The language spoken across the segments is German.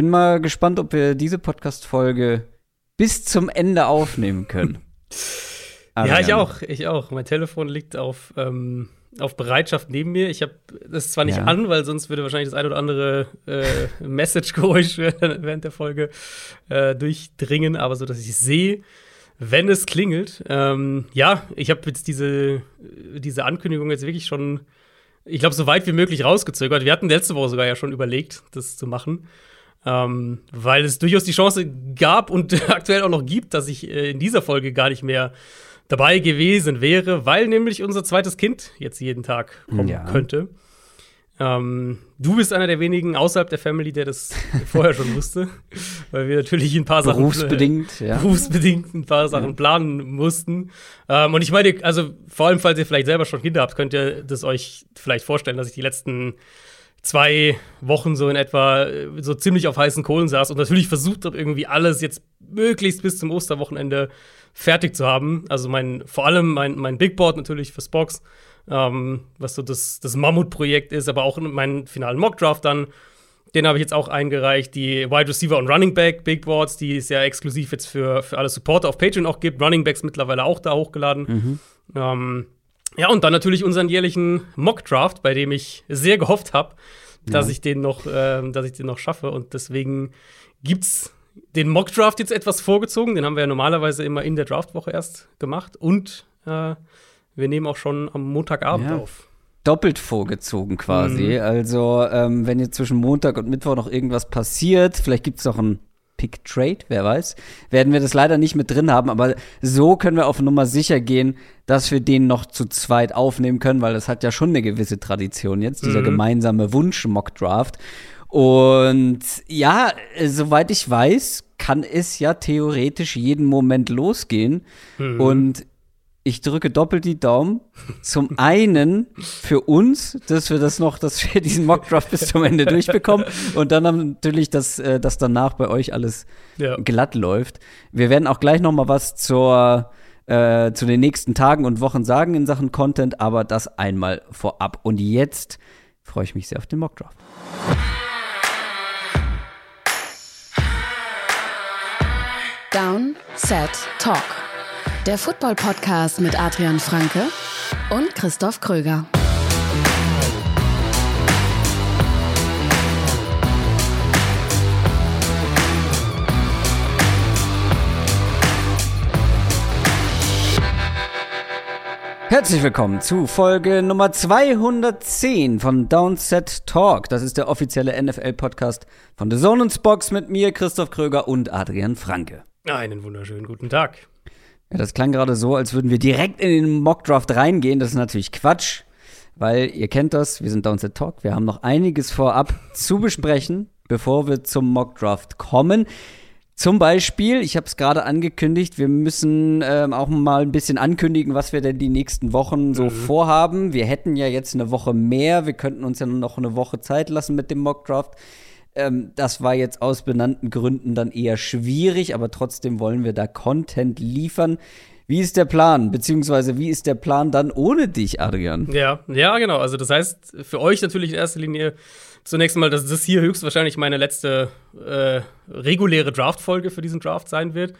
bin mal gespannt, ob wir diese Podcast-Folge bis zum Ende aufnehmen können. ja, ich auch, ich auch. Mein Telefon liegt auf, ähm, auf Bereitschaft neben mir. Ich habe das zwar nicht ja. an, weil sonst würde wahrscheinlich das ein oder andere äh, Message-Geräusch während der Folge äh, durchdringen, aber so, dass ich sehe, wenn es klingelt. Ähm, ja, ich habe jetzt diese, diese Ankündigung jetzt wirklich schon, ich glaube, so weit wie möglich rausgezögert. Wir hatten letzte Woche sogar ja schon überlegt, das zu machen. Ähm, weil es durchaus die Chance gab und aktuell auch noch gibt, dass ich äh, in dieser Folge gar nicht mehr dabei gewesen wäre, weil nämlich unser zweites Kind jetzt jeden Tag kommen ja. könnte. Ähm, du bist einer der wenigen außerhalb der Family, der das vorher schon wusste, weil wir natürlich ein paar Sachen berufsbedingt, äh, ja. berufsbedingt ein paar Sachen ja. planen mussten. Ähm, und ich meine, also vor allem, falls ihr vielleicht selber schon Kinder habt, könnt ihr das euch vielleicht vorstellen, dass ich die letzten zwei Wochen so in etwa äh, so ziemlich auf heißen Kohlen saß und natürlich versucht habe, irgendwie alles jetzt möglichst bis zum Osterwochenende fertig zu haben. Also mein, vor allem mein, mein Big Board natürlich fürs Box, ähm, was so das, das Mammutprojekt ist, aber auch meinen finalen Mockdraft dann. Den habe ich jetzt auch eingereicht. Die Wide Receiver und Running Back Big Boards, die es ja exklusiv jetzt für, für alle Supporter auf Patreon auch gibt. Running Backs mittlerweile auch da hochgeladen. Mhm. Ähm, ja, und dann natürlich unseren jährlichen Mock-Draft, bei dem ich sehr gehofft habe, dass ja. ich den noch, äh, dass ich den noch schaffe. Und deswegen gibt's den Mock-Draft jetzt etwas vorgezogen. Den haben wir ja normalerweise immer in der Draftwoche erst gemacht. Und äh, wir nehmen auch schon am Montagabend ja. auf. Doppelt vorgezogen quasi. Mhm. Also, ähm, wenn jetzt zwischen Montag und Mittwoch noch irgendwas passiert, vielleicht gibt es noch ein Pick Trade, wer weiß, werden wir das leider nicht mit drin haben, aber so können wir auf Nummer sicher gehen, dass wir den noch zu zweit aufnehmen können, weil das hat ja schon eine gewisse Tradition jetzt, dieser mhm. gemeinsame Wunsch-Mock-Draft. Und ja, soweit ich weiß, kann es ja theoretisch jeden Moment losgehen. Mhm. Und ich drücke doppelt die Daumen. Zum einen für uns, dass wir das noch, dass wir diesen Mockdraft bis zum Ende durchbekommen und dann natürlich, dass, äh, dass danach bei euch alles ja. glatt läuft. Wir werden auch gleich noch mal was zur äh, zu den nächsten Tagen und Wochen sagen in Sachen Content, aber das einmal vorab. Und jetzt freue ich mich sehr auf den Mockdraft. Down, Set, Talk der Football-Podcast mit Adrian Franke und Christoph Kröger. Herzlich willkommen zu Folge Nummer 210 von Downset Talk. Das ist der offizielle NFL-Podcast von The Zone und Box mit mir, Christoph Kröger und Adrian Franke. Einen wunderschönen guten Tag. Ja, das klang gerade so, als würden wir direkt in den Mockdraft reingehen. Das ist natürlich Quatsch, weil ihr kennt das, wir sind Downset Talk. Wir haben noch einiges vorab zu besprechen, bevor wir zum Mockdraft kommen. Zum Beispiel, ich habe es gerade angekündigt, wir müssen ähm, auch mal ein bisschen ankündigen, was wir denn die nächsten Wochen so mhm. vorhaben. Wir hätten ja jetzt eine Woche mehr, wir könnten uns ja noch eine Woche Zeit lassen mit dem Mockdraft. Ähm, das war jetzt aus benannten Gründen dann eher schwierig, aber trotzdem wollen wir da Content liefern. Wie ist der Plan? Beziehungsweise wie ist der Plan dann ohne dich, Adrian? Ja, ja, genau. Also das heißt, für euch natürlich in erster Linie zunächst mal, dass das hier höchstwahrscheinlich meine letzte äh, reguläre Draft-Folge für diesen Draft sein wird.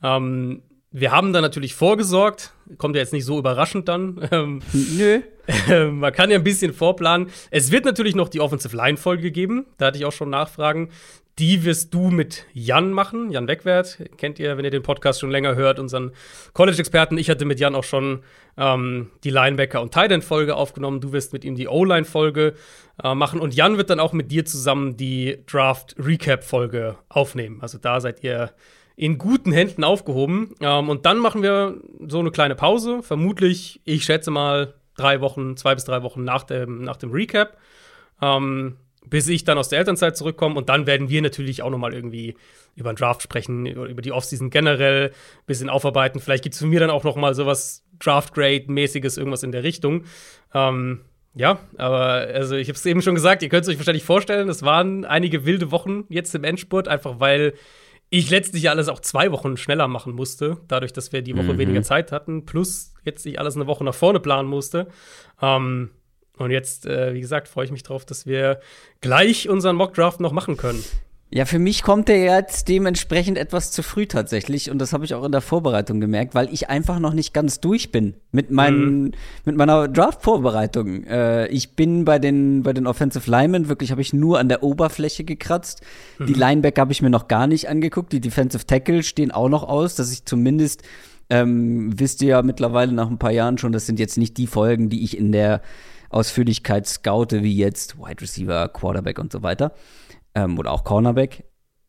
Ähm, wir haben da natürlich vorgesorgt, kommt ja jetzt nicht so überraschend dann. Ähm, Nö. Äh, man kann ja ein bisschen vorplanen. Es wird natürlich noch die Offensive Line-Folge geben. Da hatte ich auch schon Nachfragen. Die wirst du mit Jan machen. Jan Wegwert kennt ihr, wenn ihr den Podcast schon länger hört, unseren College-Experten. Ich hatte mit Jan auch schon ähm, die Linebacker- und Tight End-Folge aufgenommen. Du wirst mit ihm die O-Line-Folge äh, machen. Und Jan wird dann auch mit dir zusammen die Draft-Recap-Folge aufnehmen. Also da seid ihr in guten Händen aufgehoben. Ähm, und dann machen wir so eine kleine Pause. Vermutlich, ich schätze mal, drei Wochen, zwei bis drei Wochen nach dem, nach dem Recap. Ähm, bis ich dann aus der Elternzeit zurückkomme. Und dann werden wir natürlich auch noch mal irgendwie über den Draft sprechen, über die Offseason generell, ein bisschen aufarbeiten. Vielleicht gibt es für mir dann auch noch mal sowas Draft-Grade-mäßiges, irgendwas in der Richtung. Ähm, ja, aber also ich habe es eben schon gesagt, ihr könnt es euch wahrscheinlich vorstellen, es waren einige wilde Wochen jetzt im Endspurt, einfach weil ich letztlich alles auch zwei Wochen schneller machen musste, dadurch, dass wir die Woche mhm. weniger Zeit hatten, plus jetzt ich alles eine Woche nach vorne planen musste. Ähm, und jetzt, äh, wie gesagt, freue ich mich drauf, dass wir gleich unseren Mockdraft noch machen können. Ja, für mich kommt er jetzt dementsprechend etwas zu früh tatsächlich und das habe ich auch in der Vorbereitung gemerkt, weil ich einfach noch nicht ganz durch bin mit meinen mhm. mit meiner Draft-Vorbereitung. Äh, ich bin bei den bei den Offensive Linemen wirklich habe ich nur an der Oberfläche gekratzt. Mhm. Die Linebacker habe ich mir noch gar nicht angeguckt. Die Defensive Tackle stehen auch noch aus, dass ich zumindest ähm, wisst ihr ja mittlerweile nach ein paar Jahren schon, das sind jetzt nicht die Folgen, die ich in der Ausführlichkeit scoute, wie jetzt Wide Receiver, Quarterback und so weiter ähm, oder auch Cornerback.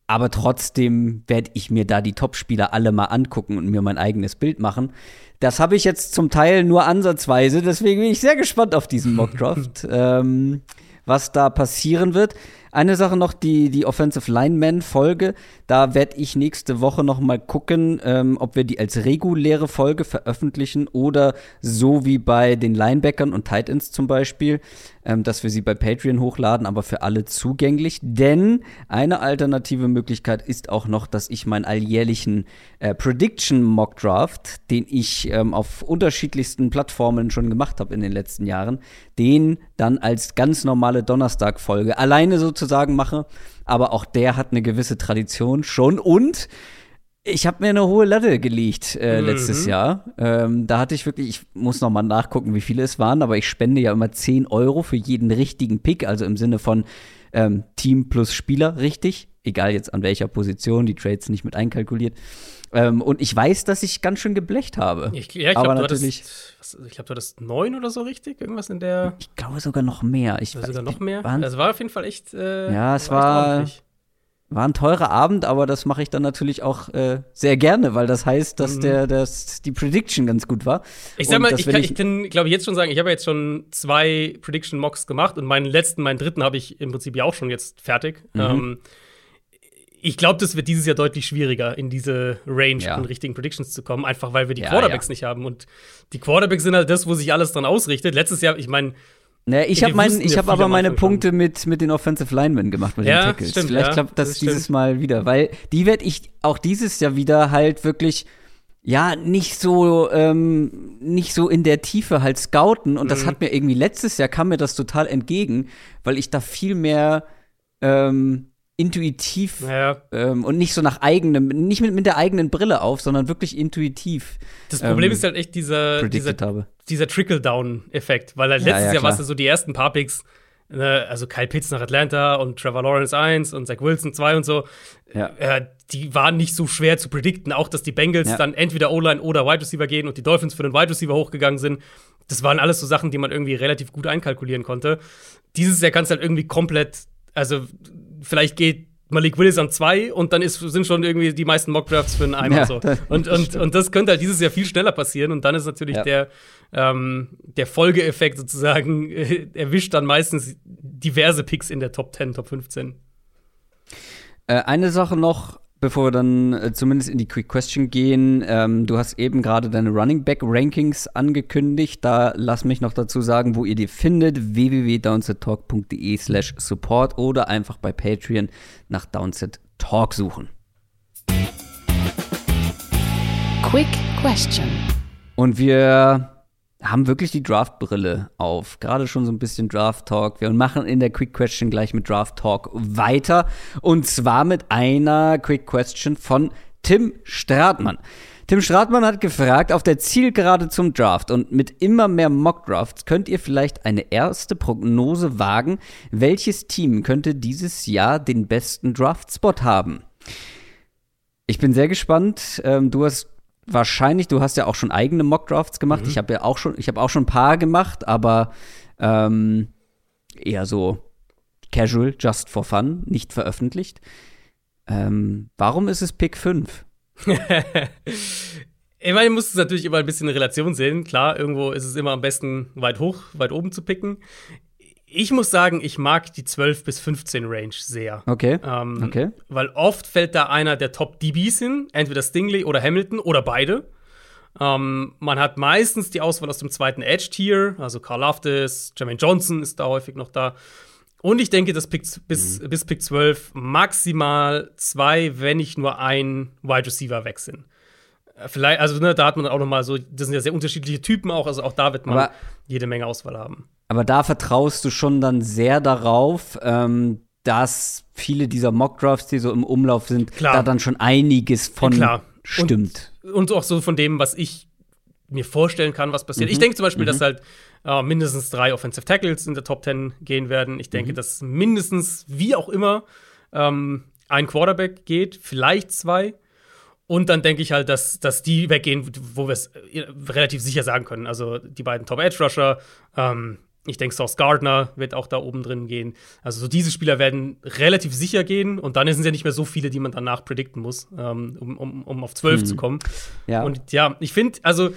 Aber trotzdem werde ich mir da die Topspieler alle mal angucken und mir mein eigenes Bild machen. Das habe ich jetzt zum Teil nur ansatzweise, deswegen bin ich sehr gespannt auf diesen Mockdraft, ähm, was da passieren wird. Eine Sache noch, die, die Offensive Lineman-Folge. Da werde ich nächste Woche noch mal gucken, ähm, ob wir die als reguläre Folge veröffentlichen oder so wie bei den Linebackern und Titans zum Beispiel, ähm, dass wir sie bei Patreon hochladen, aber für alle zugänglich. Denn eine alternative Möglichkeit ist auch noch, dass ich meinen alljährlichen äh, Prediction Mock Draft, den ich ähm, auf unterschiedlichsten Plattformen schon gemacht habe in den letzten Jahren, den dann als ganz normale Donnerstag-Folge alleine so sozusagen mache. Aber auch der hat eine gewisse Tradition schon. Und ich habe mir eine hohe Latte gelegt äh, mhm. letztes Jahr. Ähm, da hatte ich wirklich, ich muss noch mal nachgucken, wie viele es waren, aber ich spende ja immer 10 Euro für jeden richtigen Pick, also im Sinne von ähm, Team plus Spieler, richtig. Egal jetzt an welcher Position, die Trades nicht mit einkalkuliert. Ähm, und ich weiß, dass ich ganz schön geblecht habe. Ich, ja, ich glaube, du, hattest, glaub, du hattest neun oder so richtig, irgendwas in der. Ich glaube sogar noch mehr. Ich, sogar noch mehr. Waren, also war auf jeden Fall echt. Äh, ja, es war. War ein teurer Abend, aber das mache ich dann natürlich auch äh, sehr gerne, weil das heißt, dass mhm. der, dass die Prediction ganz gut war. Ich sag mal, ich, kann, ich kann, glaube ich, jetzt schon sagen, ich habe jetzt schon zwei Prediction Mocks gemacht und meinen letzten, meinen dritten habe ich im Prinzip ja auch schon jetzt fertig. Mhm. Ähm, ich glaube, das wird dieses Jahr deutlich schwieriger, in diese Range ja. an richtigen Predictions zu kommen, einfach weil wir die ja, Quarterbacks ja. nicht haben. Und die Quarterbacks sind halt das, wo sich alles dran ausrichtet. Letztes Jahr, ich meine, naja, ich habe ich habe aber meine Punkte mit, mit den Offensive Linemen gemacht, mit ja, den Tackles. Stimmt, Vielleicht ja, klappt das, das dieses stimmt. Mal wieder, weil die werde ich auch dieses Jahr wieder halt wirklich ja nicht so ähm, nicht so in der Tiefe halt scouten und mhm. das hat mir irgendwie letztes Jahr kam mir das total entgegen, weil ich da viel mehr ähm, intuitiv ja. ähm, und nicht so nach eigenem, nicht mit, mit der eigenen Brille auf, sondern wirklich intuitiv. Das Problem ähm, ist halt echt dieser, dieser, dieser Trickle-Down-Effekt, weil halt letztes ja, ja, Jahr war es so die ersten paar Picks, ne, also Kyle Pitts nach Atlanta und Trevor Lawrence 1 und Zach Wilson 2 und so, äh, die waren nicht so schwer zu predikten, auch dass die Bengals dann entweder O-Line oder Wide Receiver gehen und die Dolphins für den Wide Receiver hochgegangen sind. Das waren alles so Sachen, die man irgendwie relativ gut einkalkulieren konnte. Dieses Jahr kannst du halt irgendwie komplett, also vielleicht geht Malik Willis an zwei und dann ist, sind schon irgendwie die meisten Mockdrafts für einen Eimer ja, so. Und, und, und das könnte halt dieses Jahr viel schneller passieren und dann ist natürlich ja. der, ähm, der Folgeeffekt sozusagen, äh, erwischt dann meistens diverse Picks in der Top 10, Top 15. Äh, eine Sache noch, bevor wir dann äh, zumindest in die Quick Question gehen, ähm, du hast eben gerade deine Running Back Rankings angekündigt. Da lass mich noch dazu sagen, wo ihr die findet: www.downsettalk.de/slash support oder einfach bei Patreon nach Downset Talk suchen. Quick Question. Und wir haben wirklich die Draft-Brille auf. Gerade schon so ein bisschen Draft-Talk. Wir machen in der Quick Question gleich mit Draft-Talk weiter. Und zwar mit einer Quick Question von Tim Stratmann. Tim Stratmann hat gefragt, auf der Zielgerade zum Draft und mit immer mehr Mock-Drafts könnt ihr vielleicht eine erste Prognose wagen, welches Team könnte dieses Jahr den besten Draft-Spot haben? Ich bin sehr gespannt. Ähm, du hast wahrscheinlich, du hast ja auch schon eigene Mockdrafts gemacht. Mhm. Ich habe ja auch schon, ich habe auch schon ein paar gemacht, aber ähm, eher so casual, just for fun, nicht veröffentlicht. Ähm, warum ist es Pick 5? ich meine, ich muss es natürlich immer ein bisschen in Relation sehen. Klar, irgendwo ist es immer am besten weit hoch, weit oben zu picken. Ich muss sagen, ich mag die 12 bis 15 Range sehr. Okay. Ähm, okay. Weil oft fällt da einer der Top DBs hin, entweder Stingley oder Hamilton oder beide. Ähm, man hat meistens die Auswahl aus dem zweiten Edge-Tier, also Carl Loftus, Jermaine Johnson ist da häufig noch da. Und ich denke, dass Pick, bis, mhm. bis Pick 12 maximal zwei, wenn nicht nur ein Wide Receiver weg sind. Äh, vielleicht, also ne, da hat man auch noch mal so, das sind ja sehr unterschiedliche Typen auch, also auch da wird man Aber jede Menge Auswahl haben. Aber da vertraust du schon dann sehr darauf, ähm, dass viele dieser Mock-Drafts, die so im Umlauf sind, Klar. da dann schon einiges von Klar. stimmt. Und, und auch so von dem, was ich mir vorstellen kann, was passiert. Ich denke zum Beispiel, dass halt äh, mindestens drei Offensive Tackles in der Top 10 gehen werden. Ich denke, dass mindestens, wie auch immer, ähm, ein Quarterback geht, vielleicht zwei. Und dann denke ich halt, dass, dass die weggehen, wo wir es äh, relativ sicher sagen können. Also die beiden Top Edge Rusher, ähm, ich denke, Sauce Gardner wird auch da oben drin gehen. Also so diese Spieler werden relativ sicher gehen und dann sind es ja nicht mehr so viele, die man danach predikten muss, ähm, um, um, um auf 12 zu kommen. Ja. Und ja, ich finde, also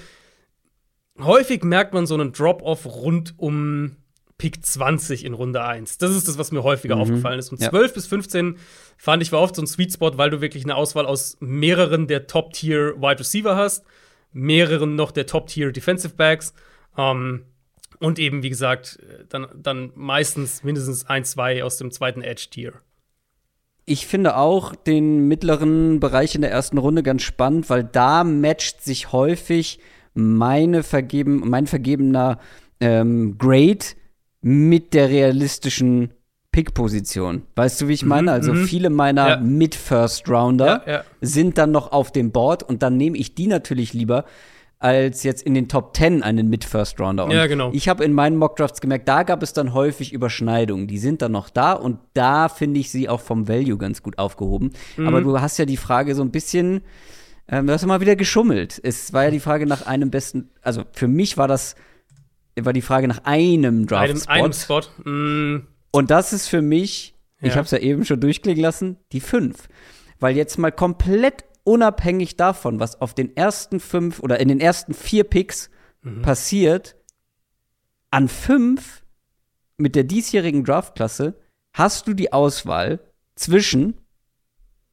häufig merkt man so einen Drop-off rund um Pick 20 in Runde 1. Das ist das, was mir häufiger aufgefallen ist. Und Ja. 12 bis 15 fand ich war oft so ein Sweet Spot, weil du wirklich eine Auswahl aus mehreren der Top-Tier Wide Receiver hast, mehreren noch der Top-Tier Defensive Backs. Ähm, und eben, wie gesagt, dann, dann meistens mindestens ein, zwei aus dem zweiten Edge-Tier. Ich finde auch den mittleren Bereich in der ersten Runde ganz spannend, weil da matcht sich häufig meine vergeben, mein vergebener ähm, Grade mit der realistischen Pick-Position. Weißt du, wie ich meine? Also mhm. viele meiner Ja. Mid-First-Rounder Ja, ja. sind dann noch auf dem Board und dann nehme ich die natürlich lieber als jetzt in den Top 10 einen Mid-First-Rounder. Und Ja, genau. Ich habe in meinen Mockdrafts gemerkt, da gab es dann häufig Überschneidungen. Die sind dann noch da und da finde ich sie auch vom Value ganz gut aufgehoben. Mhm. Aber du hast ja die Frage so ein bisschen, ähm, du hast ja mal wieder geschummelt. Es war ja die Frage nach einem besten, also für mich war das, war die Frage nach einem Einem, Draft-Spot. einem Spot. Mm, Und das ist für mich, ich Ja. habe es ja eben schon durchklingen lassen, die fünf. Weil jetzt mal komplett unabhängig davon, was auf den ersten fünf oder in den ersten vier Picks Mhm. passiert, an fünf mit der diesjährigen Draftklasse hast du die Auswahl zwischen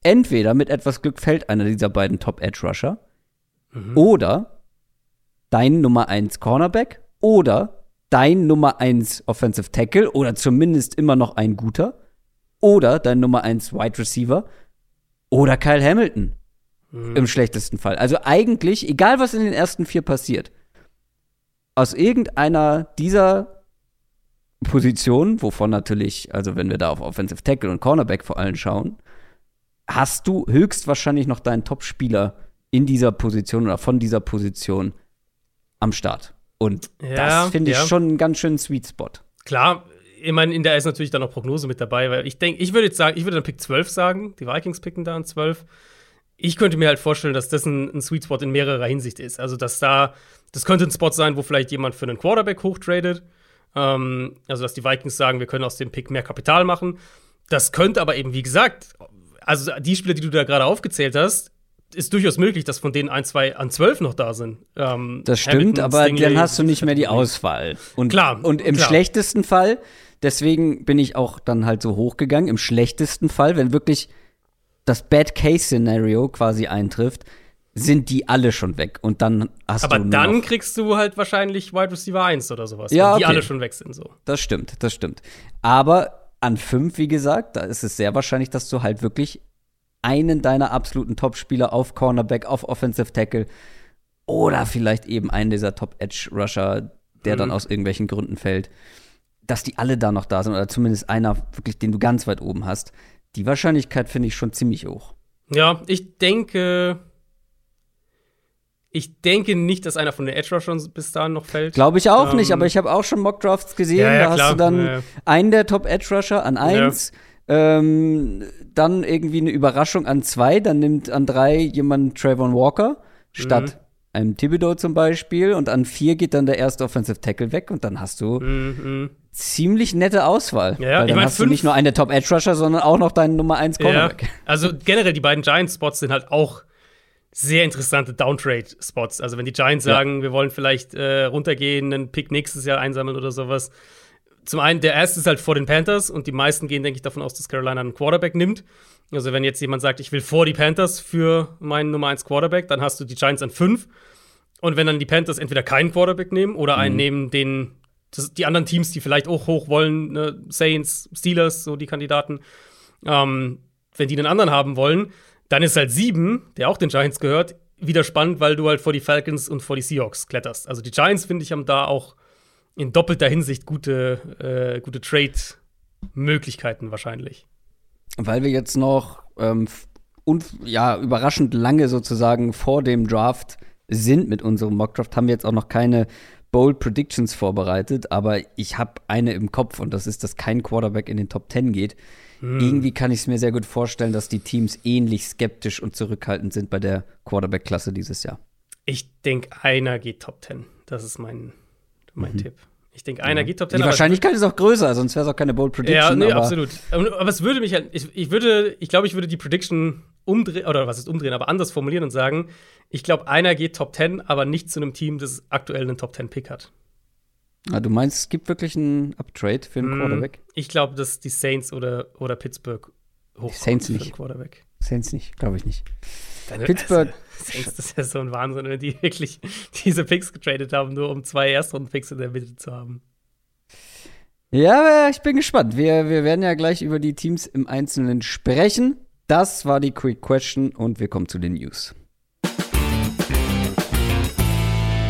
entweder mit etwas Glück fällt einer dieser beiden Top Edge Rusher Mhm. oder dein Nummer 1 Cornerback oder dein Nummer 1 Offensive Tackle oder zumindest immer noch ein guter oder dein Nummer 1 Wide Receiver oder Kyle Hamilton Mhm. im schlechtesten Fall. Also eigentlich, egal was in den ersten vier passiert, aus irgendeiner dieser Positionen, wovon natürlich, also wenn wir da auf Offensive Tackle und Cornerback vor allem schauen, hast du höchstwahrscheinlich noch deinen Top-Spieler in dieser Position oder von dieser Position am Start. Und Ja, das finde ich ja. schon einen ganz schönen Sweet Spot. Klar, ich meine, in der ist natürlich dann noch Prognose mit dabei, weil ich denke, ich würde jetzt sagen, ich würde dann Pick 12 sagen. Die Vikings picken da an 12. Ich könnte mir halt vorstellen, dass das ein, ein Sweet Spot in mehrerer Hinsicht ist. Also, dass da, das könnte ein Spot sein, wo vielleicht jemand für einen Quarterback hochtradet. Ähm, also, dass die Vikings sagen, wir können aus dem Pick mehr Kapital machen. Das könnte aber eben, wie gesagt, also die Spieler, die du da gerade aufgezählt hast, ist durchaus möglich, dass von denen ein, zwei an 12 noch da sind. Ähm, Das stimmt, Hamilton, aber Stingley, dann hast du nicht mehr die Auswahl. Und, Klar, und im klar. schlechtesten Fall, deswegen bin ich auch dann halt so hochgegangen, im schlechtesten Fall, wenn wirklich das Bad-Case-Szenario quasi eintrifft, sind die alle schon weg. Und dann hast Aber du nur dann kriegst du halt wahrscheinlich Wide Receiver 1 oder sowas. Ja, wenn die okay. alle schon weg sind so. Das stimmt, das stimmt. Aber an fünf, wie gesagt, da ist es sehr wahrscheinlich, dass du halt wirklich einen deiner absoluten Top-Spieler auf Cornerback, auf Offensive Tackle oder vielleicht eben einen dieser Top-Edge-Rusher, der dann Mhm. aus irgendwelchen Gründen fällt, dass die alle da noch da sind oder zumindest einer wirklich, den du ganz weit oben hast. Die Wahrscheinlichkeit finde ich schon ziemlich hoch. Ja, ich denke. Ich denke nicht, dass einer von den Edge Rushern bis dahin noch fällt. Glaube ich auch Ähm, nicht, aber ich habe auch schon Mockdrafts gesehen. Ja, ja, da hast klar. du dann Ja, ja. einen der Top Edge Rusher an eins, ähm, dann irgendwie eine Überraschung an zwei, dann nimmt an drei jemand Trayvon Walker statt Mhm. einem Thibodeau zum Beispiel und an vier geht dann der erste Offensive Tackle weg und dann hast du Mhm. Ziemlich nette Auswahl. Ja, ja, Weil ich dann mein, hast du fünf- nicht nur einen der Top Edge Rusher, sondern auch noch deinen Nummer eins Ja. Cornerback. Also generell die beiden Giants-Spots sind halt auch sehr interessante Downtrade-Spots. Also wenn die Giants Ja. sagen, wir wollen vielleicht äh, runtergehen, einen Pick nächstes Jahr einsammeln oder sowas. Zum einen, der erste ist halt vor den Panthers und die meisten gehen, denke ich, davon aus, dass Carolina einen Quarterback nimmt. Also wenn jetzt jemand sagt, ich will vor die Panthers für meinen Nummer 1 Quarterback, dann hast du die Giants an 5. Und wenn dann die Panthers entweder keinen Quarterback nehmen oder einen nehmen, den das, die anderen Teams, die vielleicht auch hoch wollen, ne, Saints, Steelers, so die Kandidaten, ähm, wenn die einen anderen haben wollen, dann ist halt sieben, der auch den Giants gehört, wieder spannend, weil du halt vor die Falcons und vor die Seahawks kletterst. Also die Giants, finde ich, haben da auch in doppelter Hinsicht gute, äh, gute Möglichkeiten wahrscheinlich. Weil wir jetzt noch ähm, ja, überraschend lange sozusagen vor dem Draft sind mit unserem Mockdraft, haben wir jetzt auch noch keine Bold Predictions vorbereitet, aber ich habe eine im Kopf und das ist, dass kein Quarterback in den Top 10 geht. Hm. Irgendwie kann ich es mir sehr gut vorstellen, dass die Teams ähnlich skeptisch und zurückhaltend sind bei der Quarterback-Klasse dieses Jahr. Ich denke, einer geht Top 10. Das ist mein, mein mhm. Tipp. Ich denke, einer ja. geht Top 10. Die Wahrscheinlichkeit ist auch größer, sonst wäre es auch keine Bold Prediction. Ja, nee, aber absolut. Aber es würde mich halt, ich, ich würde, ich glaube, ich würde die Prediction umdrehen, oder was ist umdrehen, aber anders formulieren und sagen, ich glaube, einer geht Top 10, aber nicht zu einem Team, das aktuell einen Top 10 Pick hat. Ah, du meinst, es gibt wirklich einen Uptrade für einen mm, Quarterback? Ich glaube, dass die Saints oder, oder Pittsburgh hochkommen Saints für einen Quarterback. Saints nicht, glaube ich nicht. Deine, Pittsburgh. Also, Saints, das ist ja so ein Wahnsinn, wenn die wirklich diese Picks getradet haben, nur um zwei Erstrunden-Picks in der Mitte zu haben. Ja, ich bin gespannt. Wir, wir werden ja gleich über die Teams im Einzelnen sprechen. Das war die Quick Question und wir kommen zu den News.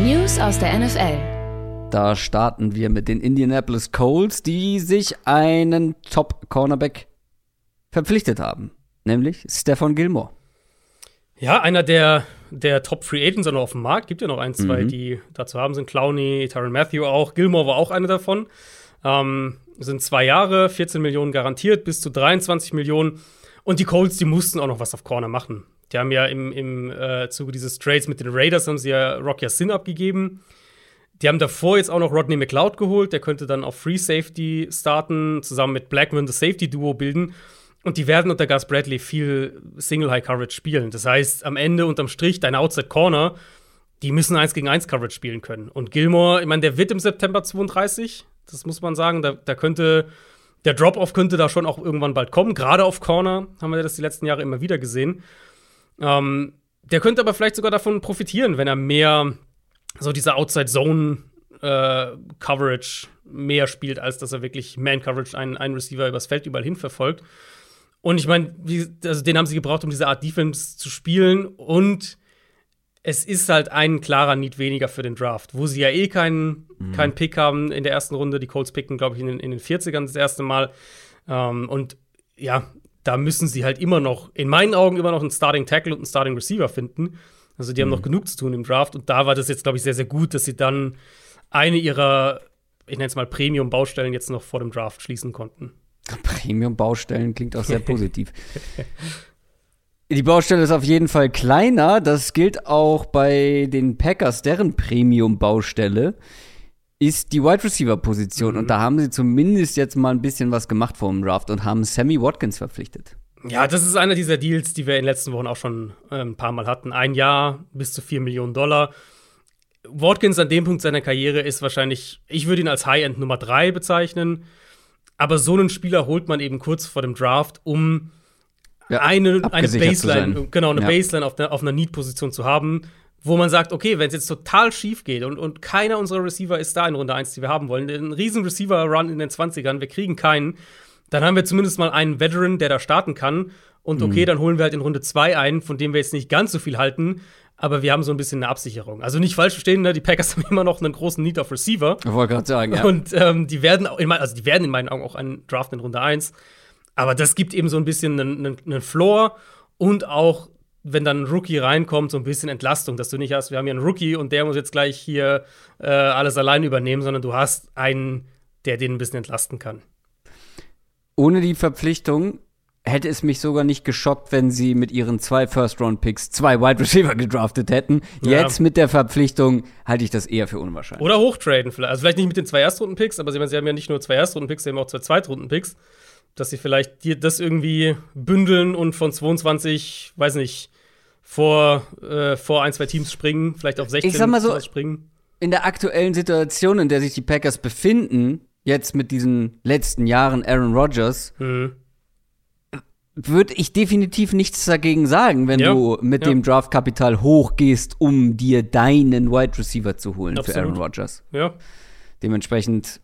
News aus der NFL. Da starten wir mit den Indianapolis Colts, die sich einen Top-Cornerback verpflichtet haben, nämlich Stefan Gilmore. Ja, einer der, der Top Free Agents noch auf dem Markt. Gibt ja noch ein, zwei, mhm. die dazu haben sind. Clowney, Tyron Matthew auch. Gilmore war auch einer davon. Ähm, sind zwei Jahre, 14 Millionen garantiert, bis zu 23 Millionen. Und die Colts, die mussten auch noch was auf Corner machen. Die haben ja im, im äh, Zuge dieses Trades mit den Raiders haben sie ja Rock Sin abgegeben. Die haben davor jetzt auch noch Rodney McLeod geholt, der könnte dann auf Free Safety starten, zusammen mit Blackman das Safety Duo bilden. Und die werden unter Gus Bradley viel Single High Coverage spielen. Das heißt, am Ende unterm Strich deine Outside Corner, die müssen 1 gegen 1 Coverage spielen können. Und Gilmore, ich meine, der wird im September 32, das muss man sagen, da, da könnte der Drop-Off könnte da schon auch irgendwann bald kommen. Gerade auf Corner haben wir das die letzten Jahre immer wieder gesehen. Ähm, der könnte aber vielleicht sogar davon profitieren, wenn er mehr so diese Outside-Zone-Coverage äh, mehr spielt, als dass er wirklich Man-Coverage einen, einen Receiver übers Feld überall hin verfolgt. Und ich meine, also den haben sie gebraucht, um diese Art Defense zu spielen. Und es ist halt ein klarer Need weniger für den Draft, wo sie ja eh keinen, mhm. keinen Pick haben in der ersten Runde. Die Colts picken, glaube ich, in den, in den 40ern das erste Mal. Ähm, und ja, da müssen sie halt immer noch, in meinen Augen, immer noch einen Starting Tackle und einen Starting Receiver finden. Also die mhm. haben noch genug zu tun im Draft. Und da war das jetzt, glaube ich, sehr, sehr gut, dass sie dann eine ihrer, ich nenne es mal Premium-Baustellen jetzt noch vor dem Draft schließen konnten. Premium-Baustellen klingt auch sehr positiv. Die Baustelle ist auf jeden Fall kleiner. Das gilt auch bei den Packers, deren Premium-Baustelle ist die Wide Receiver Position mhm. und da haben sie zumindest jetzt mal ein bisschen was gemacht vor dem Draft und haben Sammy Watkins verpflichtet. Ja, das ist einer dieser Deals, die wir in den letzten Wochen auch schon äh, ein paar Mal hatten. Ein Jahr bis zu 4 Millionen Dollar. Watkins an dem Punkt seiner Karriere ist wahrscheinlich, ich würde ihn als High-End Nummer 3 bezeichnen. Aber so einen Spieler holt man eben kurz vor dem Draft, um ja, eine, eine Baseline, genau, eine ja. Baseline auf, der, auf einer Need-Position zu haben, wo man sagt, okay, wenn es jetzt total schief geht und, und keiner unserer Receiver ist da in Runde 1, die wir haben wollen, ein riesen Receiver-Run in den 20ern, wir kriegen keinen, dann haben wir zumindest mal einen Veteran, der da starten kann. Und okay, mhm. dann holen wir halt in Runde 2 einen, von dem wir jetzt nicht ganz so viel halten, aber wir haben so ein bisschen eine Absicherung. Also nicht falsch verstehen, ne? die Packers haben immer noch einen großen Need auf Receiver. Ich wollte gerade sagen, ja. Und ähm, die werden, also die werden in meinen Augen auch einen Draft in Runde 1. Aber das gibt eben so ein bisschen einen, einen, einen Floor und auch, wenn dann ein Rookie reinkommt, so ein bisschen Entlastung, dass du nicht hast, wir haben hier einen Rookie und der muss jetzt gleich hier äh, alles allein übernehmen, sondern du hast einen, der den ein bisschen entlasten kann. Ohne die Verpflichtung hätte es mich sogar nicht geschockt, wenn sie mit ihren zwei First-Round-Picks zwei Wide Receiver gedraftet hätten. Ja. Jetzt mit der Verpflichtung halte ich das eher für unwahrscheinlich. Oder hochtraden vielleicht. Also vielleicht nicht mit den zwei Erstrunden-Picks, aber sie, haben ja nicht nur zwei Erstrunden-Picks, sie haben auch zwei Zweitrunden-Picks dass sie vielleicht das irgendwie bündeln und von 22, weiß nicht, vor, äh, vor ein, zwei Teams springen, vielleicht auf 16 ich sag mal so, springen. In der aktuellen Situation, in der sich die Packers befinden, jetzt mit diesen letzten Jahren Aaron Rodgers, mhm. Würde ich definitiv nichts dagegen sagen, wenn ja. du mit ja. dem Draftkapital hochgehst, um dir deinen Wide Receiver zu holen Absolut. für Aaron Rodgers. Ja. Dementsprechend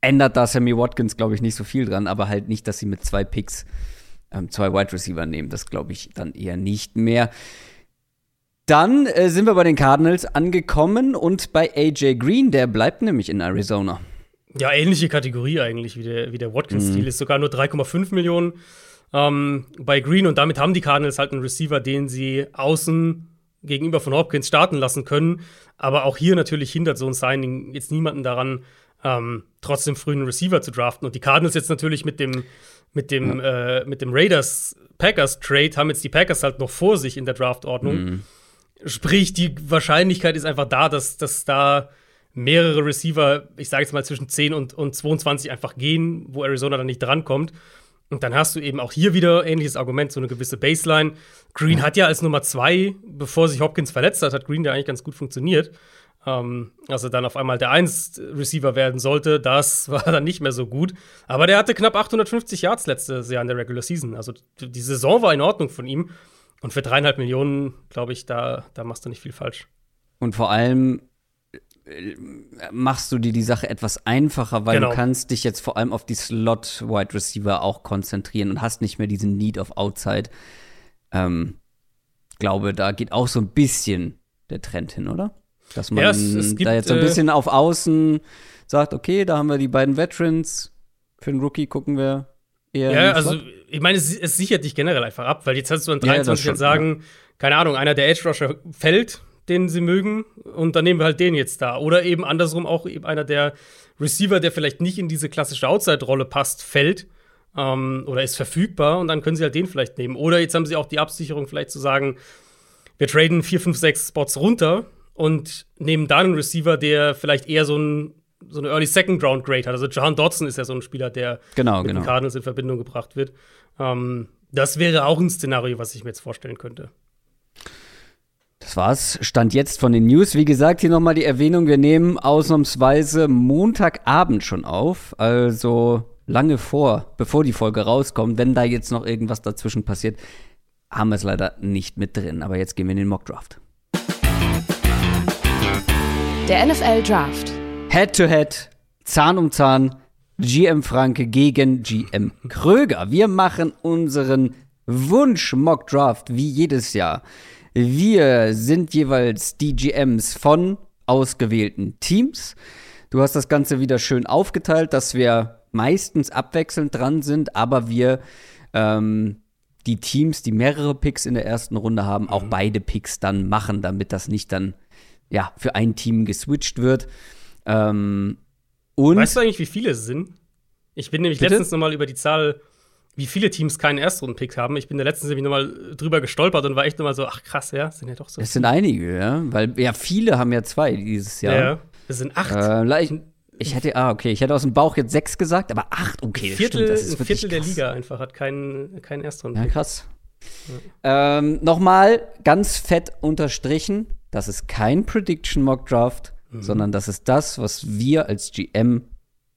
ändert da Sammy Watkins, glaube ich, nicht so viel dran, aber halt nicht, dass sie mit zwei Picks ähm, zwei Wide Receiver nehmen. Das glaube ich dann eher nicht mehr. Dann äh, sind wir bei den Cardinals angekommen und bei AJ Green, der bleibt nämlich in Arizona. Ja, ähnliche Kategorie eigentlich wie der, wie der Watkins-Stil. Mhm. Ist sogar nur 3,5 Millionen ähm, bei Green. Und damit haben die Cardinals halt einen Receiver, den sie außen gegenüber von Hopkins starten lassen können. Aber auch hier natürlich hindert so ein Signing jetzt niemanden daran, ähm, trotzdem frühen Receiver zu draften. Und die Cardinals jetzt natürlich mit dem, mit dem, ja. äh, mit dem Raiders-Packers-Trade haben jetzt die Packers halt noch vor sich in der Draftordnung. Mhm. Sprich, die Wahrscheinlichkeit ist einfach da, dass, dass da mehrere Receiver, ich sage jetzt mal zwischen 10 und, und 22 einfach gehen, wo Arizona dann nicht drankommt. Und dann hast du eben auch hier wieder ähnliches Argument, so eine gewisse Baseline. Green hat ja als Nummer zwei, bevor sich Hopkins verletzt hat, hat Green ja eigentlich ganz gut funktioniert. Ähm, also dann auf einmal der 1-Receiver werden sollte, das war dann nicht mehr so gut. Aber der hatte knapp 850 Yards letztes Jahr in der Regular Season. Also die Saison war in Ordnung von ihm. Und für dreieinhalb Millionen, glaube ich, da, da machst du nicht viel falsch. Und vor allem machst du dir die Sache etwas einfacher, weil genau. du kannst dich jetzt vor allem auf die Slot Wide Receiver auch konzentrieren und hast nicht mehr diesen Need of Outside. Ähm, glaube, da geht auch so ein bisschen der Trend hin, oder? Dass man ja, es, es gibt, da jetzt so ein äh, bisschen äh, auf Außen sagt, okay, da haben wir die beiden Veterans. Für den Rookie gucken wir eher. Ja, also ich meine, es, es, sichert dich generell einfach ab, weil jetzt hast du an 23 ja, schon, sagen, ja. keine Ahnung, einer der Edge Rusher fällt, den sie mögen, und dann nehmen wir halt den jetzt da. Oder eben andersrum auch eben einer der Receiver, der vielleicht nicht in diese klassische Outside-Rolle passt, fällt ähm, oder ist verfügbar und dann können sie halt den vielleicht nehmen. Oder jetzt haben sie auch die Absicherung, vielleicht zu sagen, wir traden vier, fünf, sechs Spots runter und nehmen da einen Receiver, der vielleicht eher so ein so eine Early Second Round Grade hat. Also Jahan Dodson ist ja so ein Spieler, der genau, mit genau. den Cardinals in Verbindung gebracht wird. Ähm, das wäre auch ein Szenario, was ich mir jetzt vorstellen könnte. Das war's. Stand jetzt von den News. Wie gesagt, hier nochmal die Erwähnung. Wir nehmen ausnahmsweise Montagabend schon auf. Also lange vor, bevor die Folge rauskommt. Wenn da jetzt noch irgendwas dazwischen passiert, haben wir es leider nicht mit drin. Aber jetzt gehen wir in den Mock Draft. Der NFL Draft. Head-to-Head, Zahn um Zahn, GM Franke gegen GM Kröger. Wir machen unseren Wunsch-Mock Draft wie jedes Jahr. Wir sind jeweils die GMs von ausgewählten Teams. Du hast das Ganze wieder schön aufgeteilt, dass wir meistens abwechselnd dran sind, aber wir ähm, die Teams, die mehrere Picks in der ersten Runde haben, auch mhm. beide Picks dann machen, damit das nicht dann ja, für ein Team geswitcht wird. Ähm, und weißt du eigentlich, wie viele es sind? Ich bin nämlich Bitte? letztens noch mal über die Zahl, wie viele Teams keinen Erstrunden-Pick haben. Ich bin da letztens nämlich noch mal drüber gestolpert und war echt noch mal so, ach krass, ja, sind ja doch so. Es sind einige, ja, weil ja viele haben ja zwei dieses Jahr. Ja, es sind acht. Äh, ich, ich hätte, ah, okay, ich hätte aus dem Bauch jetzt sechs gesagt, aber acht, okay, das Viertel, stimmt, das ist Ein Viertel der Liga einfach hat keinen, keinen Erstrunden. Ja, krass. Ja. Ähm, Nochmal ganz fett unterstrichen: Das ist kein Prediction Mock Draft, mhm. sondern das ist das, was wir als GM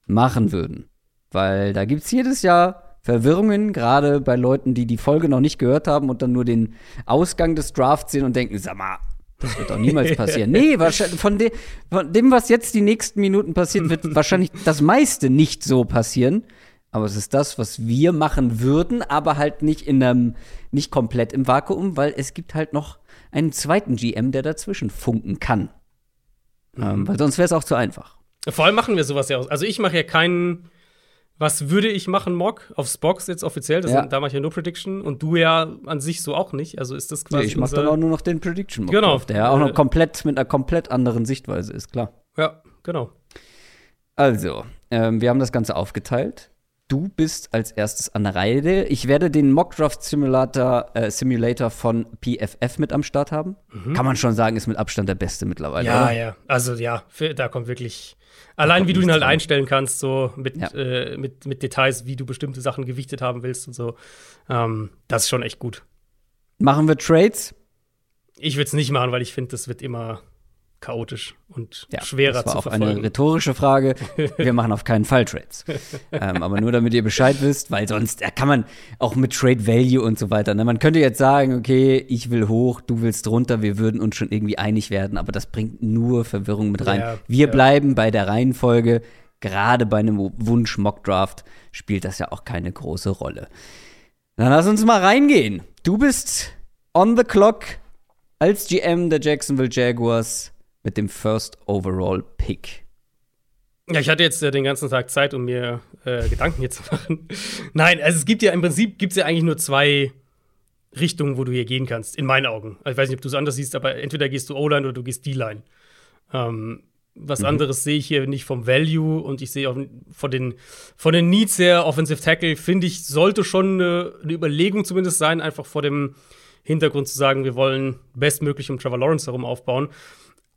machen würden. Weil da gibt es jedes Jahr Verwirrungen, gerade bei Leuten, die die Folge noch nicht gehört haben und dann nur den Ausgang des Drafts sehen und denken: Sag mal, das wird doch niemals passieren. nee, wahrscheinlich von, de, von, dem, was jetzt die nächsten Minuten passiert, wird wahrscheinlich das meiste nicht so passieren. Aber es ist das, was wir machen würden, aber halt nicht in einem, nicht komplett im Vakuum, weil es gibt halt noch einen zweiten GM, der dazwischen funken kann. Mhm. Ähm, weil sonst wäre es auch zu einfach. Vor allem machen wir sowas ja auch. Also ich mache ja keinen was würde ich machen, Mock? Aufs Box jetzt offiziell, das ja. sind, da mache ich ja nur Prediction und du ja an sich so auch nicht. Also ist das quasi. Nee, ich mache dann auch nur noch den Prediction Mock. Genau. Drauf, der ja auch noch komplett mit einer komplett anderen Sichtweise ist, klar. Ja, genau. Also, ähm, wir haben das Ganze aufgeteilt. Du bist als erstes an der Reihe. Ich werde den Mockdraft Simulator, äh, Simulator von PFF mit am Start haben. Mhm. Kann man schon sagen, ist mit Abstand der beste mittlerweile. Ja, oder? ja. Also ja, da kommt wirklich Allein wie du ihn halt dran. einstellen kannst, so mit, ja. äh, mit, mit Details, wie du bestimmte Sachen gewichtet haben willst und so. Ähm, das ist schon echt gut. Machen wir Trades? Ich würde es nicht machen, weil ich finde, das wird immer chaotisch und ja, schwerer das war zu auch verfolgen. eine rhetorische Frage. Wir machen auf keinen Fall Trades. ähm, aber nur damit ihr Bescheid wisst, weil sonst da kann man auch mit Trade Value und so weiter. Ne? Man könnte jetzt sagen, okay, ich will hoch, du willst runter, wir würden uns schon irgendwie einig werden, aber das bringt nur Verwirrung mit rein. Ja, wir ja. bleiben bei der Reihenfolge. Gerade bei einem Wunsch Mock Draft spielt das ja auch keine große Rolle. Dann lass uns mal reingehen. Du bist on the clock als GM der Jacksonville Jaguars mit dem First Overall Pick. Ja, ich hatte jetzt äh, den ganzen Tag Zeit, um mir äh, Gedanken hier zu machen. Nein, also es gibt ja im Prinzip gibt's ja eigentlich nur zwei Richtungen, wo du hier gehen kannst, in meinen Augen. Also ich weiß nicht, ob du es anders siehst, aber entweder gehst du O-Line oder du gehst D-Line. Ähm, was mhm. anderes sehe ich hier nicht vom Value und ich sehe auch von den, von den Needs her, Offensive Tackle, finde ich, sollte schon eine, eine, Überlegung zumindest sein, einfach vor dem Hintergrund zu sagen, wir wollen bestmöglich um Trevor Lawrence herum aufbauen.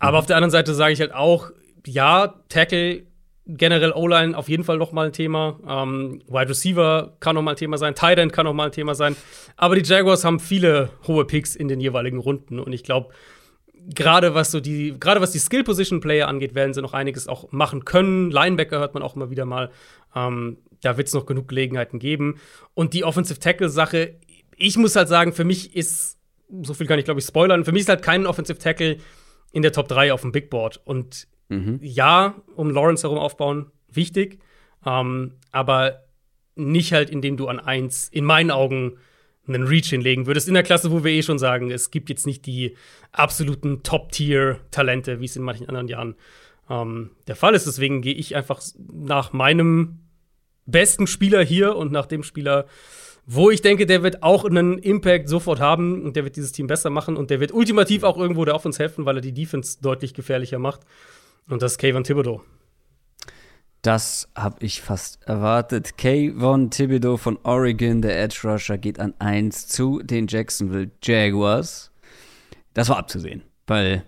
Aber auf der anderen Seite sage ich halt auch, ja, Tackle generell O-Line auf jeden Fall noch mal ein Thema. Ähm, Wide Receiver kann noch mal ein Thema sein. Tight End kann noch mal ein Thema sein. Aber die Jaguars haben viele hohe Picks in den jeweiligen Runden und ich glaube, gerade was so die, gerade was die Skill Position Player angeht, werden sie noch einiges auch machen können. Linebacker hört man auch immer wieder mal. Ähm, da wird es noch genug Gelegenheiten geben. Und die Offensive Tackle Sache, ich muss halt sagen, für mich ist, so viel kann ich glaube ich spoilern, für mich ist halt kein Offensive Tackle in der Top 3 auf dem Big Board. Und mhm. ja, um Lawrence herum aufbauen, wichtig. Ähm, aber nicht halt, indem du an eins, in meinen Augen, einen Reach hinlegen würdest. In der Klasse, wo wir eh schon sagen, es gibt jetzt nicht die absoluten Top-Tier-Talente, wie es in manchen anderen Jahren ähm, der Fall ist. Deswegen gehe ich einfach nach meinem besten Spieler hier und nach dem Spieler, wo ich denke, der wird auch einen Impact sofort haben und der wird dieses Team besser machen und der wird ultimativ auch irgendwo der Offense helfen, weil er die Defense deutlich gefährlicher macht. Und das ist Kayvon Thibodeau. Das habe ich fast erwartet. Kayvon Thibodeau von Oregon, der Edge Rusher, geht an 1 zu den Jacksonville Jaguars. Das war abzusehen, weil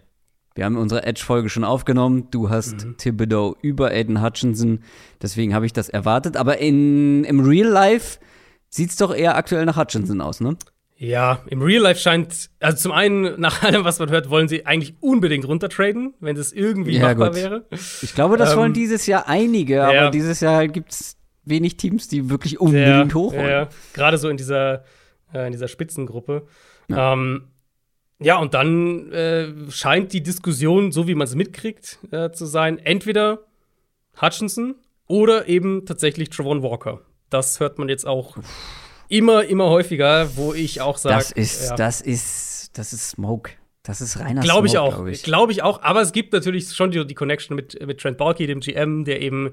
wir haben unsere Edge-Folge schon aufgenommen. Du hast mhm. Thibodeau über Aiden Hutchinson. Deswegen habe ich das erwartet. Aber in, im Real Life sieht es doch eher aktuell nach Hutchinson aus, ne? Ja, im Real Life scheint, also zum einen, nach allem, was man hört, wollen sie eigentlich unbedingt runtertraden, wenn das irgendwie ja, machbar gut. wäre. Ich glaube, das ähm, wollen dieses Jahr einige, ja. aber dieses Jahr gibt es wenig Teams, die wirklich unbedingt ja, hoch wollen. Ja, gerade so in dieser, äh, in dieser Spitzengruppe. Ja. Ähm, ja, und dann äh, scheint die Diskussion, so wie man es mitkriegt, äh, zu sein, entweder Hutchinson oder eben tatsächlich Travon Walker. Das hört man jetzt auch immer, immer häufiger, wo ich auch sage. Das ist, ja. das ist, das ist Smoke. Das ist reiner Glaube ich auch. Glaube ich. Glaub ich auch. Aber es gibt natürlich schon die, die Connection mit, mit Trent Balky, dem GM, der eben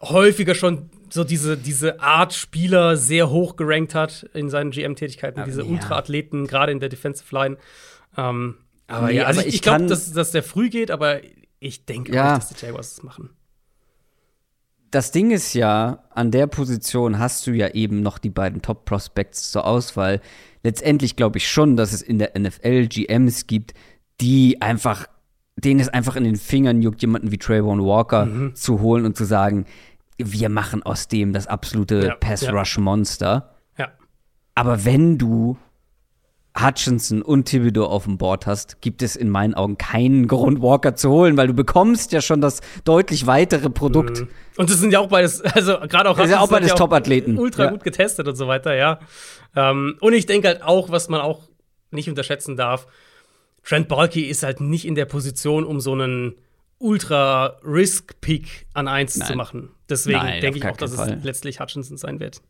häufiger schon so diese, diese Art Spieler sehr hoch gerankt hat in seinen GM-Tätigkeiten, diese ja. Ultra-Athleten, gerade in der Defensive Line. Ähm, aber nee, ja, also aber ich, ich glaube, dass, dass der früh geht, aber ich denke ja. auch, dass die Jaguars es machen das Ding ist ja, an der Position hast du ja eben noch die beiden Top-Prospects zur Auswahl. Letztendlich glaube ich schon, dass es in der NFL GMs gibt, die einfach, denen es einfach in den Fingern juckt, jemanden wie Trayvon Walker mhm. zu holen und zu sagen, wir machen aus dem das absolute ja, Pass-Rush-Monster. Ja. Aber wenn du Hutchinson und Thibodeau auf dem Board hast, gibt es in meinen Augen keinen Grund, Walker zu holen, weil du bekommst ja schon das deutlich weitere Produkt. Mhm. Und das sind ja auch beides, also gerade auch das ist ja auch beides Top-Athleten. Ultra ja. gut getestet und so weiter, ja. Ähm, und ich denke halt auch, was man auch nicht unterschätzen darf, Trent Balky ist halt nicht in der Position, um so einen Ultra-Risk-Pick an eins Nein. zu machen. Deswegen denke ich auch, dass Fall. es letztlich Hutchinson sein wird.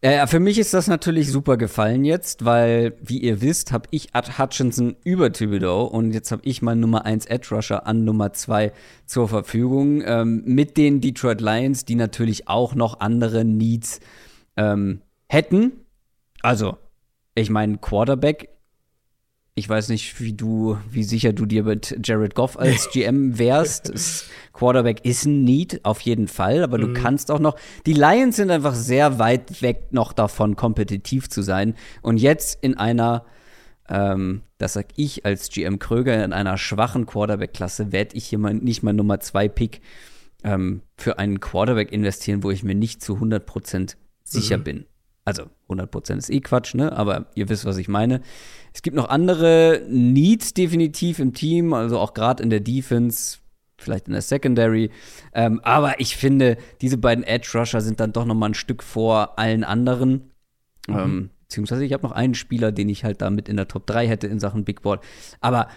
Ja, für mich ist das natürlich super gefallen jetzt, weil, wie ihr wisst, habe ich Ad Hutchinson über Thibodeau und jetzt habe ich meinen Nummer 1 Edge Rusher an Nummer 2 zur Verfügung. Ähm, mit den Detroit Lions, die natürlich auch noch andere Needs ähm, hätten. Also, ich meine, Quarterback ich weiß nicht, wie du, wie sicher du dir mit Jared Goff als GM wärst. Quarterback ist ein Need, auf jeden Fall, aber mhm. du kannst auch noch. Die Lions sind einfach sehr weit weg noch davon, kompetitiv zu sein. Und jetzt in einer, ähm, das sag ich als GM Kröger, in einer schwachen Quarterback-Klasse werde ich hier mal nicht mal Nummer zwei Pick ähm, für einen Quarterback investieren, wo ich mir nicht zu 100% sicher mhm. bin. Also 100% ist eh Quatsch, ne? Aber ihr wisst, was ich meine. Es gibt noch andere Needs definitiv im Team, also auch gerade in der Defense, vielleicht in der Secondary. Ähm, aber ich finde, diese beiden Edge Rusher sind dann doch noch mal ein Stück vor allen anderen. Mhm. Ähm, beziehungsweise ich habe noch einen Spieler, den ich halt damit in der Top 3 hätte in Sachen Big Board. Aber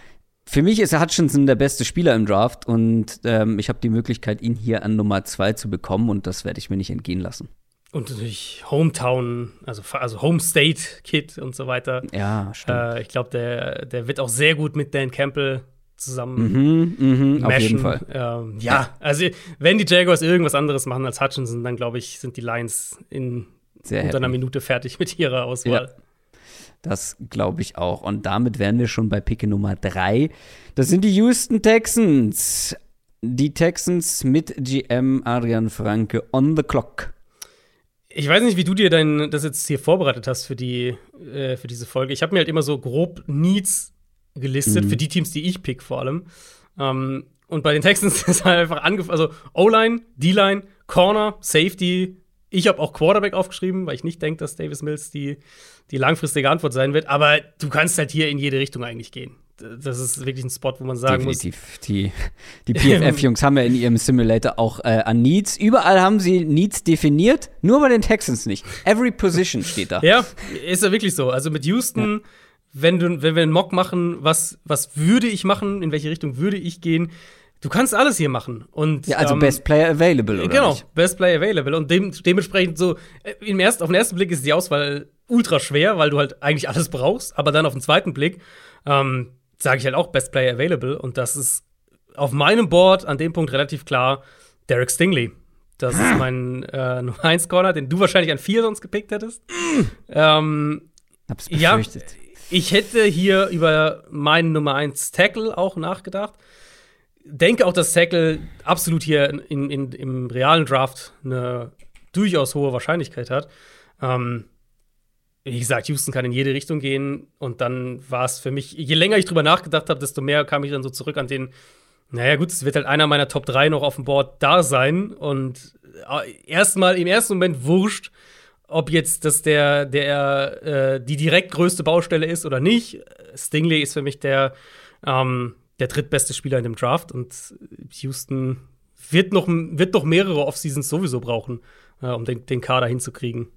für mich ist Hutchinson der beste Spieler im Draft und ähm, ich habe die Möglichkeit, ihn hier an Nummer 2 zu bekommen und das werde ich mir nicht entgehen lassen. Und natürlich Hometown, also, also Home State Kid und so weiter. Ja, stimmt. Äh, ich glaube, der, der wird auch sehr gut mit Dan Campbell zusammen Mhm, mhm, auf jeden Fall. Ähm, ja, also wenn die Jaguars irgendwas anderes machen als Hutchinson, dann glaube ich, sind die Lions in Sehr unter einer happy. Minute fertig mit ihrer Auswahl. Das glaube ich auch. Und damit wären wir schon bei Picke Nummer 3. Das sind die Houston Texans. Die Texans mit GM Adrian Franke on the clock. Ich weiß nicht, wie du dir dein, das jetzt hier vorbereitet hast für, die, äh, für diese Folge. Ich habe mir halt immer so grob Needs gelistet, Mhm. für die Teams, die ich pick vor allem. Ähm, und bei den Texans ist halt einfach angefangen, also O-Line, D-Line, Corner, Safety. Ich habe auch Quarterback aufgeschrieben, weil ich nicht denke, dass Davis Mills die, die langfristige Antwort sein wird. Aber du kannst halt hier in jede Richtung eigentlich gehen. Das ist wirklich ein Spot, wo man sagen muss, Definitiv. Die, die PFF-Jungs haben ja in ihrem Simulator auch äh, an Needs. Überall haben sie Needs definiert, nur bei den Texans nicht. Every position steht da. Ja, ist ja wirklich so. Also mit Houston, wenn, du, wenn wir einen Mock machen, was, was würde ich machen, in welche Richtung würde ich gehen, du kannst alles hier machen. Und, Ja, also ähm, Best Player Available, oder Genau, nicht? Best Player Available. Und dem, dementsprechend so, äh, im ersten, auf den ersten Blick ist die Auswahl ultra schwer, weil du halt eigentlich alles brauchst. Aber dann auf den zweiten Blick ähm, sage ich halt auch Best Player Available. Und das ist auf meinem Board an dem Punkt relativ klar Derek Stingley. Das ist mein äh, Nummer 1 Corner, den du wahrscheinlich an 4 sonst gepickt hättest. ähm, Hab's ja, befürchtet. ich hätte hier über meinen Nummer 1 Tackle auch nachgedacht. Denke auch, dass Tackle absolut hier in, in, im realen Draft eine durchaus hohe Wahrscheinlichkeit hat. Ähm, wie gesagt, Houston kann in jede Richtung gehen. Und dann war es für mich, je länger ich drüber nachgedacht habe, desto mehr kam ich dann so zurück an den, naja, gut, es wird halt einer meiner Top 3 noch auf dem Board da sein. Und äh, erstmal im ersten Moment wurscht, ob jetzt das der, der äh, die direkt größte Baustelle ist oder nicht. Stingley ist für mich der, ähm, der drittbeste Spieler in dem Draft und Houston wird noch, wird noch mehrere Offseasons sowieso brauchen, äh, um den, den Kader hinzukriegen.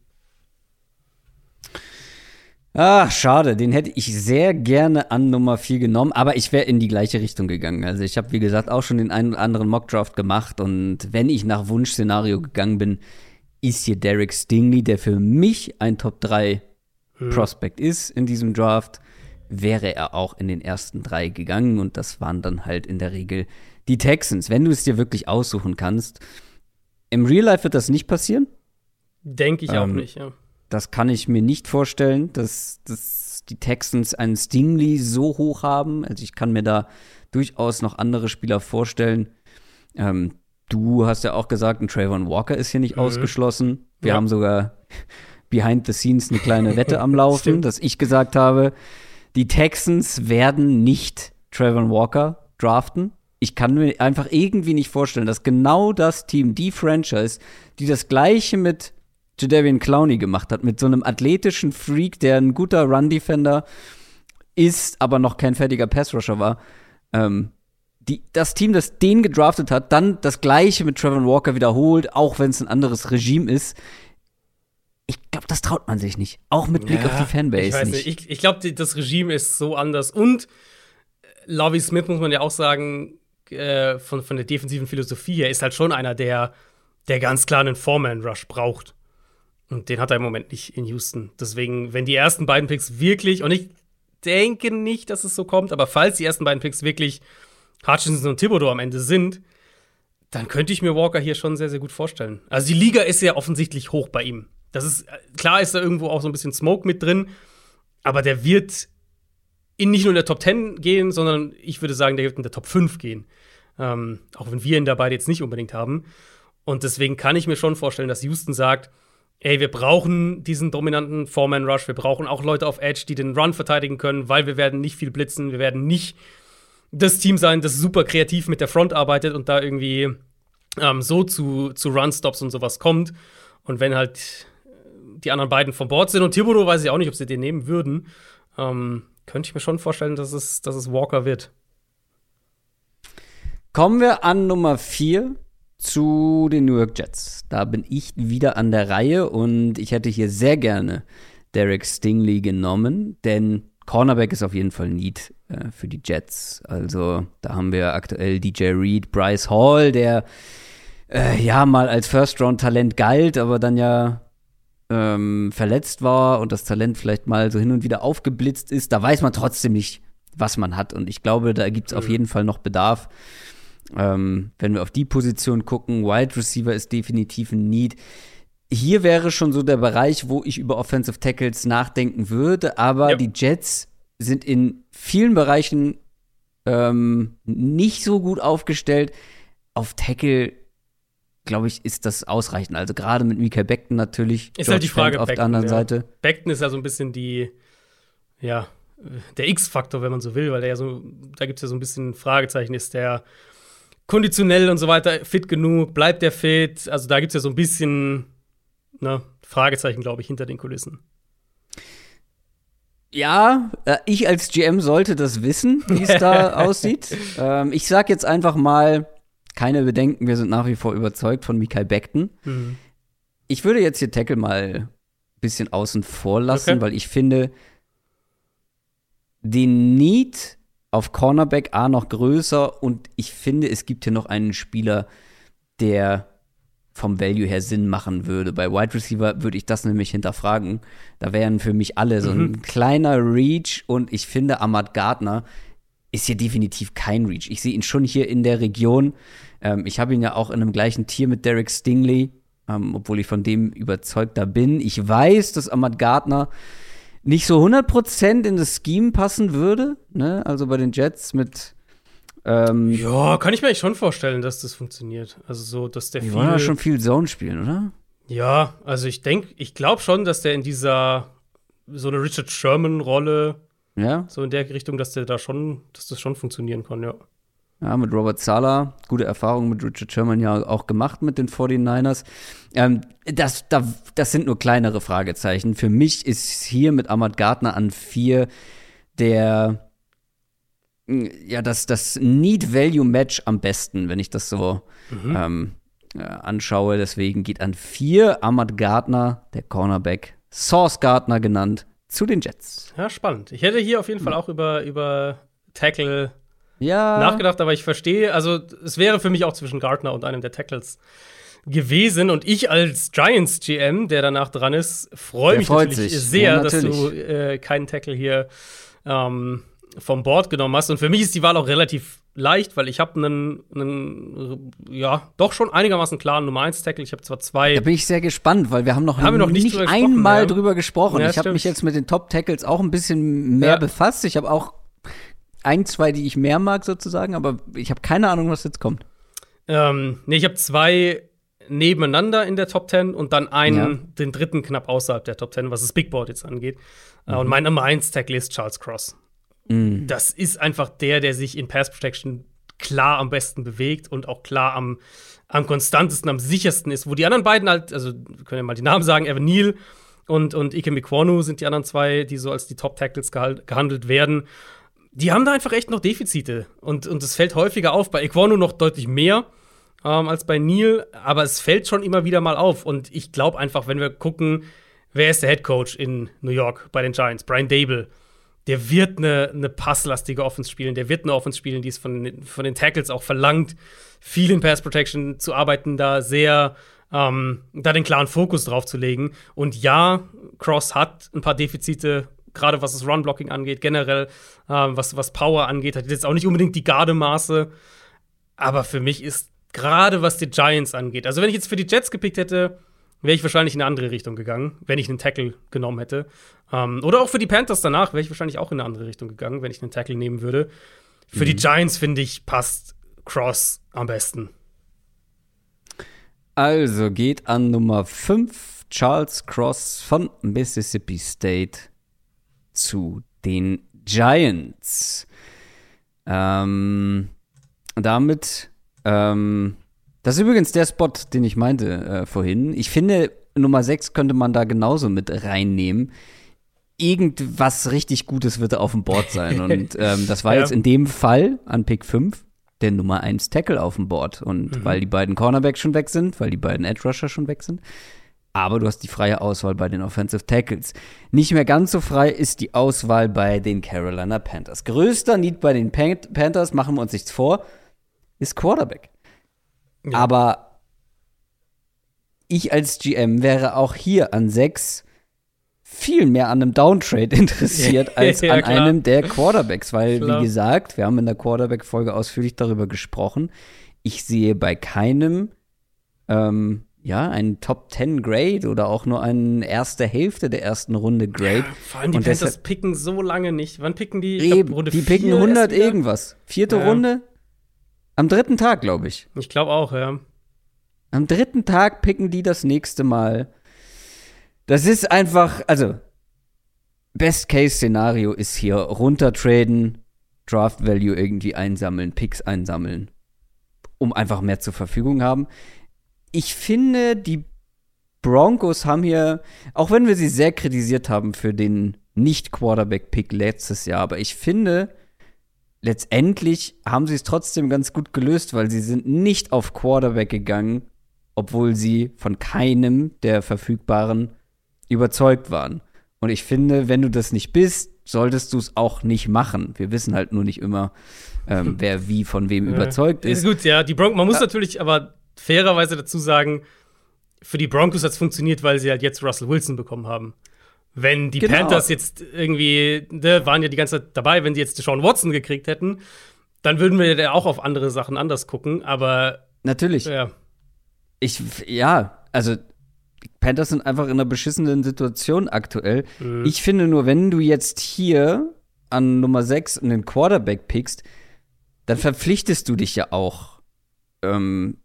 Ah, schade. Den hätte ich sehr gerne an Nummer 4 genommen, aber ich wäre in die gleiche Richtung gegangen. Also ich habe, wie gesagt, auch schon den einen oder anderen Mockdraft gemacht und wenn ich nach Wunschszenario gegangen bin, ist hier Derek Stingley, der für mich ein Top 3 Prospect ist in diesem Draft, wäre er auch in den ersten drei gegangen und das waren dann halt in der Regel die Texans. Wenn du es dir wirklich aussuchen kannst, im Real Life wird das nicht passieren. Denke ich auch Ähm, nicht, ja. Das kann ich mir nicht vorstellen, dass, dass die Texans einen Stingley so hoch haben. Also ich kann mir da durchaus noch andere Spieler vorstellen. Ähm, du hast ja auch gesagt, ein Trayvon Walker ist hier nicht ausgeschlossen. Wir Ja. haben sogar behind the scenes eine kleine Wette am Laufen, dass ich gesagt habe, die Texans werden nicht Trayvon Walker draften. Ich kann mir einfach irgendwie nicht vorstellen, dass genau das Team, die Franchise, die das gleiche mit Jadavian Clowney gemacht hat, mit so einem athletischen Freak, der ein guter Run-Defender ist, aber noch kein fertiger Pass-Rusher war, ähm, die, das Team, das den gedraftet hat, dann das gleiche mit Trevor Walker wiederholt, auch wenn es ein anderes Regime ist. Ich glaube, das traut man sich nicht. Auch mit Blick auf die Fanbase Ich weiß nicht. nicht. Ich, ich glaube, das Regime ist so anders. Und äh, Lovie Smith, muss man ja auch sagen, äh, von, von der defensiven Philosophie her, ist halt schon einer, der, der ganz klar einen Foreman-Rush braucht. Und den hat er im Moment nicht in Houston. Deswegen, wenn die ersten beiden Picks wirklich, und ich denke nicht, dass es so kommt, aber falls die ersten beiden Picks wirklich Hutchinson und Thibodeau am Ende sind, dann könnte ich mir Walker hier schon sehr, sehr gut vorstellen. Also die Liga ist ja offensichtlich hoch bei ihm. Das ist, klar ist da irgendwo auch so ein bisschen Smoke mit drin, aber der wird in nicht nur in der Top 10 gehen, sondern ich würde sagen, der wird in der Top 5 gehen. Ähm, auch wenn wir ihn dabei jetzt nicht unbedingt haben. Und deswegen kann ich mir schon vorstellen, dass Houston sagt, ey, wir brauchen diesen dominanten Foreman-Rush, wir brauchen auch Leute auf Edge, die den Run verteidigen können, weil wir werden nicht viel blitzen, wir werden nicht das Team sein, das super kreativ mit der Front arbeitet und da irgendwie ähm, so zu, zu Run-Stops und sowas kommt. Und wenn halt die anderen beiden vom Board sind und Thibodeau weiß ich auch nicht, ob sie den nehmen würden, ähm, könnte ich mir schon vorstellen, dass es, dass es Walker wird. Kommen wir an Nummer 4 zu den New York Jets. Da bin ich wieder an der Reihe und ich hätte hier sehr gerne Derek Stingley genommen, denn Cornerback ist auf jeden Fall Need äh, für die Jets. Also da haben wir aktuell DJ Reed, Bryce Hall, der äh, ja mal als First-Round-Talent galt, aber dann ja ähm, verletzt war und das Talent vielleicht mal so hin und wieder aufgeblitzt ist. Da weiß man trotzdem nicht, was man hat. Und ich glaube, da gibt es auf jeden Fall noch Bedarf. Ähm, wenn wir auf die Position gucken, Wide Receiver ist definitiv ein Need. Hier wäre schon so der Bereich, wo ich über Offensive Tackles nachdenken würde, aber Ja. die Jets sind in vielen Bereichen ähm, nicht so gut aufgestellt. Auf Tackle, glaube ich, ist das ausreichend. Also gerade mit Mikael Beckton natürlich. Ist halt die George Fant Frage, auf der anderen ja. Seite. Beckton ist ja so ein bisschen die, ja, der X-Faktor, wenn man so will, weil der ja so, da gibt es ja so ein bisschen Fragezeichen, ist der konditionell und so weiter fit genug, bleibt der fit? Also da gibt es ja so ein bisschen, ne, Fragezeichen, glaube ich, hinter den Kulissen. Ja, äh, ich als GM sollte das wissen, wie es da aussieht. Ähm, ich sag jetzt einfach mal, keine Bedenken, wir sind nach wie vor überzeugt von Mikael Beckton. Mhm. Ich würde jetzt hier Tackle mal ein bisschen außen vor lassen, Okay. weil ich finde den Need auf Cornerback A noch größer und ich finde, es gibt hier noch einen Spieler, der vom Value her Sinn machen würde. Bei Wide Receiver würde ich das nämlich hinterfragen. Da wären für mich alle so ein kleiner Reach und ich finde, Ahmad Gardner ist hier definitiv kein Reach. Ich sehe ihn schon hier in der Region. Ähm, ich habe ihn ja auch in einem gleichen Tier mit Derek Stingley, ähm, obwohl ich von dem überzeugter bin. Ich weiß, dass Ahmad Gardner nicht so 100% in das Scheme passen würde. Ne? Also bei den Jets mit ähm, Ja, kann ich mir eigentlich schon vorstellen, dass das funktioniert. Also so, dass der Die viel wollen ja schon viel Zone spielen, oder? Ja, also ich denke, ich glaube schon, dass der in dieser so eine Richard Sherman-Rolle, Ja. so in der Richtung, dass der da schon, dass das schon funktionieren kann, ja. Ja, mit Robert Sala, gute Erfahrungen mit Richard Sherman ja auch gemacht mit den 49ers. Ähm, das, da, das sind nur kleinere Fragezeichen. Für mich ist hier mit Ahmad Gardner an vier der mh, ja, das, das Need-Value-Match am besten, wenn ich das so ähm, äh, anschaue. Deswegen geht an vier Ahmad Gardner, der Cornerback, Source Gardner genannt, zu den Jets. Ja, spannend. Ich hätte hier auf jeden Fall auch über, über Tackle Ja. nachgedacht, aber ich verstehe, also es wäre für mich auch zwischen Gardner und einem der Tackles gewesen. Und ich als Giants GM, der danach dran ist, freue mich natürlich sich. sehr, Ja, dass du natürlich. äh, keinen Tackle hier ähm, vom Board genommen hast. Und für mich ist die Wahl auch relativ leicht, weil ich habe einen, einen, ja, doch schon einigermaßen klaren Nummer 1 Tackle. Ich habe zwar zwei Da bin ich sehr gespannt, weil wir haben noch, Haben wir noch nicht nicht drüber einmal ja. drüber gesprochen. Ja, ich habe mich jetzt mit den Top Tackles auch ein bisschen mehr befasst. Ich habe auch ein, zwei, die ich mehr mag sozusagen, aber ich habe keine Ahnung, was jetzt kommt. Ähm, nee, ich habe zwei nebeneinander in der Top 10 und dann einen, Ja. den dritten knapp außerhalb der Top 10, was das Big Board jetzt angeht. Äh, Mhm. Und mein Nummer 1 Tackle ist Charles Cross. Das ist einfach der, der sich in Pass Protection klar am besten bewegt und auch klar am, am konstantesten, am sichersten ist. Wo die anderen beiden halt, also wir können ja mal die Namen sagen, Evan Neal und, und Ike Mikwonu sind die anderen zwei, die so als die Top Tackles gehandelt werden. Die haben da einfach echt noch Defizite. Und, und es fällt häufiger auf. Bei Equano noch deutlich mehr ähm, als bei Neil, aber es fällt schon immer wieder mal auf. Und ich glaube einfach, wenn wir gucken, wer ist der Head Coach in New York bei den Giants? Brian Dable. Der wird eine, eine passlastige Offense spielen, der wird eine Offense spielen, die es von, den- von den Tackles auch verlangt, viel in Pass Protection zu arbeiten, da sehr, ähm, da den klaren Fokus drauf zu legen. Und ja, Cross hat ein paar Defizite, gerade was das Run-Blocking angeht, generell, ähm, was, was Power angeht, hat jetzt auch nicht unbedingt die Gardemaße. Aber für mich ist gerade was die Giants angeht, also wenn ich jetzt für die Jets gepickt hätte, wäre ich wahrscheinlich in eine andere Richtung gegangen, wenn ich einen Tackle genommen hätte. Ähm, oder auch für die Panthers danach wäre ich wahrscheinlich auch in eine andere Richtung gegangen, wenn ich einen Tackle nehmen würde. Für die Giants, finde ich, passt Cross am besten. Also geht an Nummer 5 Charles Cross von Mississippi State zu den Giants. Ähm, damit, ähm, das ist übrigens der Spot, den ich meinte äh, vorhin. Ich finde, Nummer 6 könnte man da genauso mit reinnehmen. Irgendwas richtig Gutes wird auf dem Board sein. Und ähm, das war Ja. jetzt in dem Fall an Pick 5 der Nummer 1 Tackle auf dem Board. Und weil die beiden Cornerbacks schon weg sind, weil die beiden Edge Rusher schon weg sind. Aber du hast die freie Auswahl bei den Offensive Tackles. Nicht mehr ganz so frei ist die Auswahl bei den Carolina Panthers. Größter Need bei den Pan Panthers, machen wir uns nichts vor, ist Quarterback. Ja. Aber ich als GM wäre auch hier an sechs viel mehr an einem Downtrade interessiert als Ja, an klar. einem der Quarterbacks, weil, Klar. wie gesagt, wir haben in der Quarterback-Folge ausführlich darüber gesprochen. Ich sehe bei keinem, ähm, ja, einen Top 10 Grade oder auch nur eine erste Hälfte der ersten Runde Grade. Vor allem die Und Panthers picken so lange nicht. Wann picken die? Ich glaub, Eben, Runde die picken vier 100 erst wieder? irgendwas. Vierte Ja. Runde? Am dritten Tag, glaube ich. Ich glaube auch, ja. Am dritten Tag picken die das nächste Mal. Das ist einfach, also, Best-Case-Szenario ist hier runtertraden, Draft-Value irgendwie einsammeln, Picks einsammeln, um einfach mehr zur Verfügung haben. Ich finde, die Broncos haben hier, auch wenn wir sie sehr kritisiert haben für den Nicht-Quarterback-Pick letztes Jahr, aber ich finde, letztendlich haben sie es trotzdem ganz gut gelöst, weil sie sind nicht auf Quarterback gegangen, obwohl sie von keinem der verfügbaren überzeugt waren. Und ich finde, wenn du das nicht bist, solltest du es auch nicht machen. Wir wissen halt nur nicht immer, ähm, wer wie von wem überzeugt ist. Gut, ja, die Broncos, man muss natürlich aber fairerweise dazu sagen, für die Broncos hat es funktioniert, weil sie halt jetzt Russell Wilson bekommen haben. Wenn die Genau. Panthers jetzt irgendwie, ne, waren ja die ganze Zeit dabei, wenn sie jetzt Deshaun Watson gekriegt hätten, dann würden wir ja auch auf andere Sachen anders gucken, aber Natürlich. ja. Ich, ja, also die Panthers sind einfach in einer beschissenen Situation aktuell. Mhm. Ich finde nur, wenn du jetzt hier an Nummer 6 einen Quarterback pickst, dann verpflichtest du dich ja auch, ähm,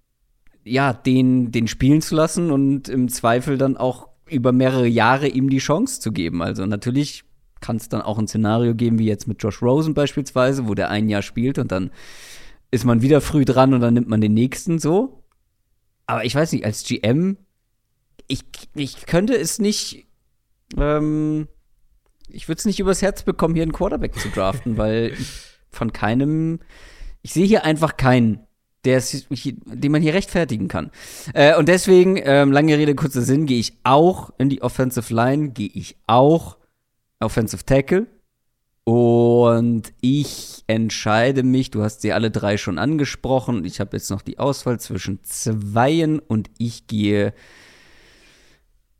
ja, den, den spielen zu lassen und im Zweifel dann auch über mehrere Jahre ihm die Chance zu geben. Also natürlich kann es dann auch ein Szenario geben, wie jetzt mit Josh Rosen beispielsweise, wo der ein Jahr spielt und dann ist man wieder früh dran und dann nimmt man den nächsten so. Aber ich weiß nicht, als GM, ich, ich könnte es nicht, ähm, ich würde es nicht übers Herz bekommen, hier einen Quarterback zu draften, weil ich von keinem, ich sehe hier einfach keinen, der den man hier rechtfertigen kann. Äh, und deswegen, ähm, lange Rede, kurzer Sinn, gehe ich auch in die Offensive Line, gehe ich auch Offensive Tackle. Und ich entscheide mich, du hast sie alle drei schon angesprochen. Ich habe jetzt noch die Auswahl zwischen zweien und ich gehe.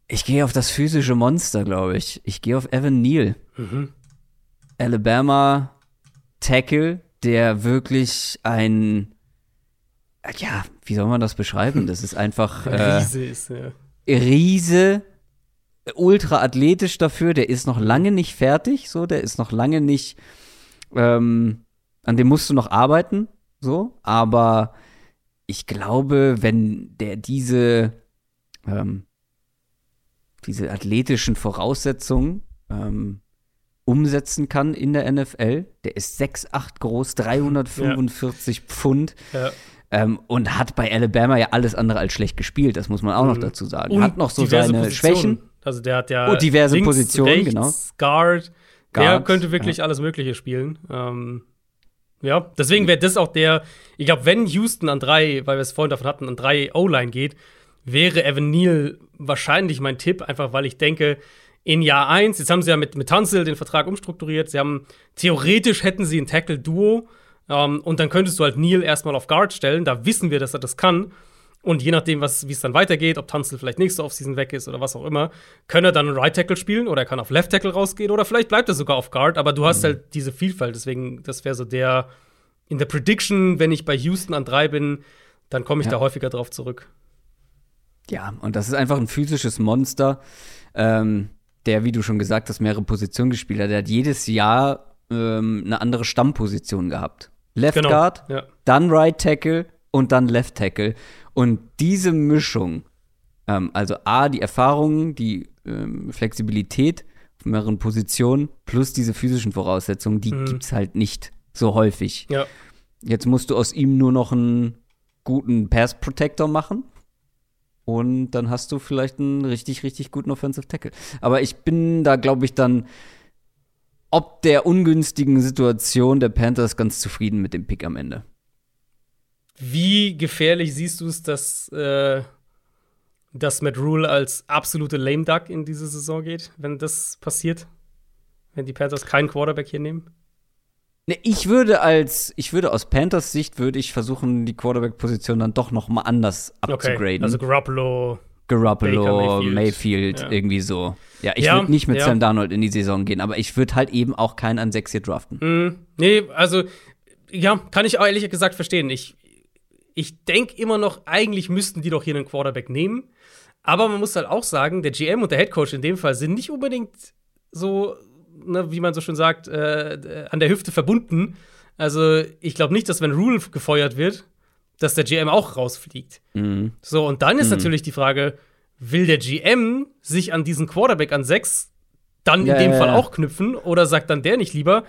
Ich gehe auf das physische Monster, glaube ich. Ich gehe auf Evan Neal. Mhm. Alabama Tackle, der wirklich ein. Ja, wie soll man das beschreiben? Das ist einfach. Äh, Riese ist, ja. Riese, ultra athletisch dafür, der ist noch lange nicht fertig, so, der ist noch lange nicht, ähm, an dem musst du noch arbeiten, so, aber ich glaube, wenn der diese, ähm, diese athletischen Voraussetzungen ähm, umsetzen kann in der NFL, der ist 6'8 groß, 345 Pfund, ja. Ähm, und hat bei Alabama ja alles andere als schlecht gespielt, das muss man auch noch Mhm. dazu sagen. Und hat noch so diverse seine Positionen. Schwächen. Also der hat ja Oh, diverse links, Positionen, rechts, genau. Guard. Der Guard, könnte wirklich alles Mögliche spielen. Ähm, ja, deswegen wäre das auch der, ich glaube, wenn Houston an drei, weil wir es vorhin davon hatten, an drei O-Line geht, wäre Evan Neal wahrscheinlich mein Tipp, einfach weil ich denke, in Jahr 1, jetzt haben sie ja mit, mit Tunsil den Vertrag umstrukturiert, sie haben, theoretisch hätten sie ein Tackle-Duo ähm, und dann könntest du halt Neal erstmal auf Guard stellen, da wissen wir, dass er das kann. Und je nachdem, wie es dann weitergeht, ob Tunzel vielleicht nächste Offseason weg ist oder was auch immer, kann er dann einen Right Tackle spielen oder er kann auf Left Tackle rausgehen oder vielleicht bleibt er sogar auf Guard, aber du hast halt diese Vielfalt. Deswegen, das wäre so der in der Prediction, wenn ich bei Houston an drei bin, dann komme ich Ja. da häufiger drauf zurück. Ja, und das ist einfach ein physisches Monster, ähm, der, wie du schon gesagt hast, mehrere Positionen gespielt hat. Der hat jedes Jahr ähm, eine andere Stammposition gehabt. Left Genau. Guard, Ja. dann Right Tackle und dann Left Tackle. Und diese Mischung, ähm, also A, die Erfahrung, die ähm, Flexibilität auf mehreren Positionen plus diese physischen Voraussetzungen, die Mhm. gibt's halt nicht so häufig. Ja. Jetzt musst du aus ihm nur noch einen guten Pass Protector machen. Und dann hast du vielleicht einen richtig, richtig guten Offensive Tackle. Aber ich bin da, glaube ich, dann ob der ungünstigen Situation der Panthers ganz zufrieden mit dem Pick am Ende. Wie gefährlich siehst du es, dass, äh, dass Matt Rule als absolute Lame Duck in diese Saison geht, wenn das passiert? Wenn die Panthers keinen Quarterback hier nehmen? Ne, ich würde als, ich würde aus Panthers Sicht, würde ich versuchen, die Quarterback-Position dann doch noch mal anders abzugraden. Also Garoppolo Garoppolo, Mayfield, Mayfield ja. irgendwie so. Ja, ich ja, würde nicht mit ja. Sam Darnold in die Saison gehen, aber ich würde halt eben auch keinen an 6 hier draften. Mm, nee, also, ja, kann ich auch ehrlich gesagt verstehen. Ich, ich denke immer noch, eigentlich müssten die doch hier einen Quarterback nehmen. Aber man muss halt auch sagen, der GM und der Head Coach in dem Fall sind nicht unbedingt so, ne, wie man so schön sagt, äh, an der Hüfte verbunden. Also, ich glaube nicht, dass wenn Rule gefeuert wird, dass der GM auch rausfliegt. Mhm. So, und dann ist mhm. natürlich die Frage, will der GM sich an diesen Quarterback an 6 dann ja, in dem ja, Fall ja. auch knüpfen oder sagt dann der nicht lieber,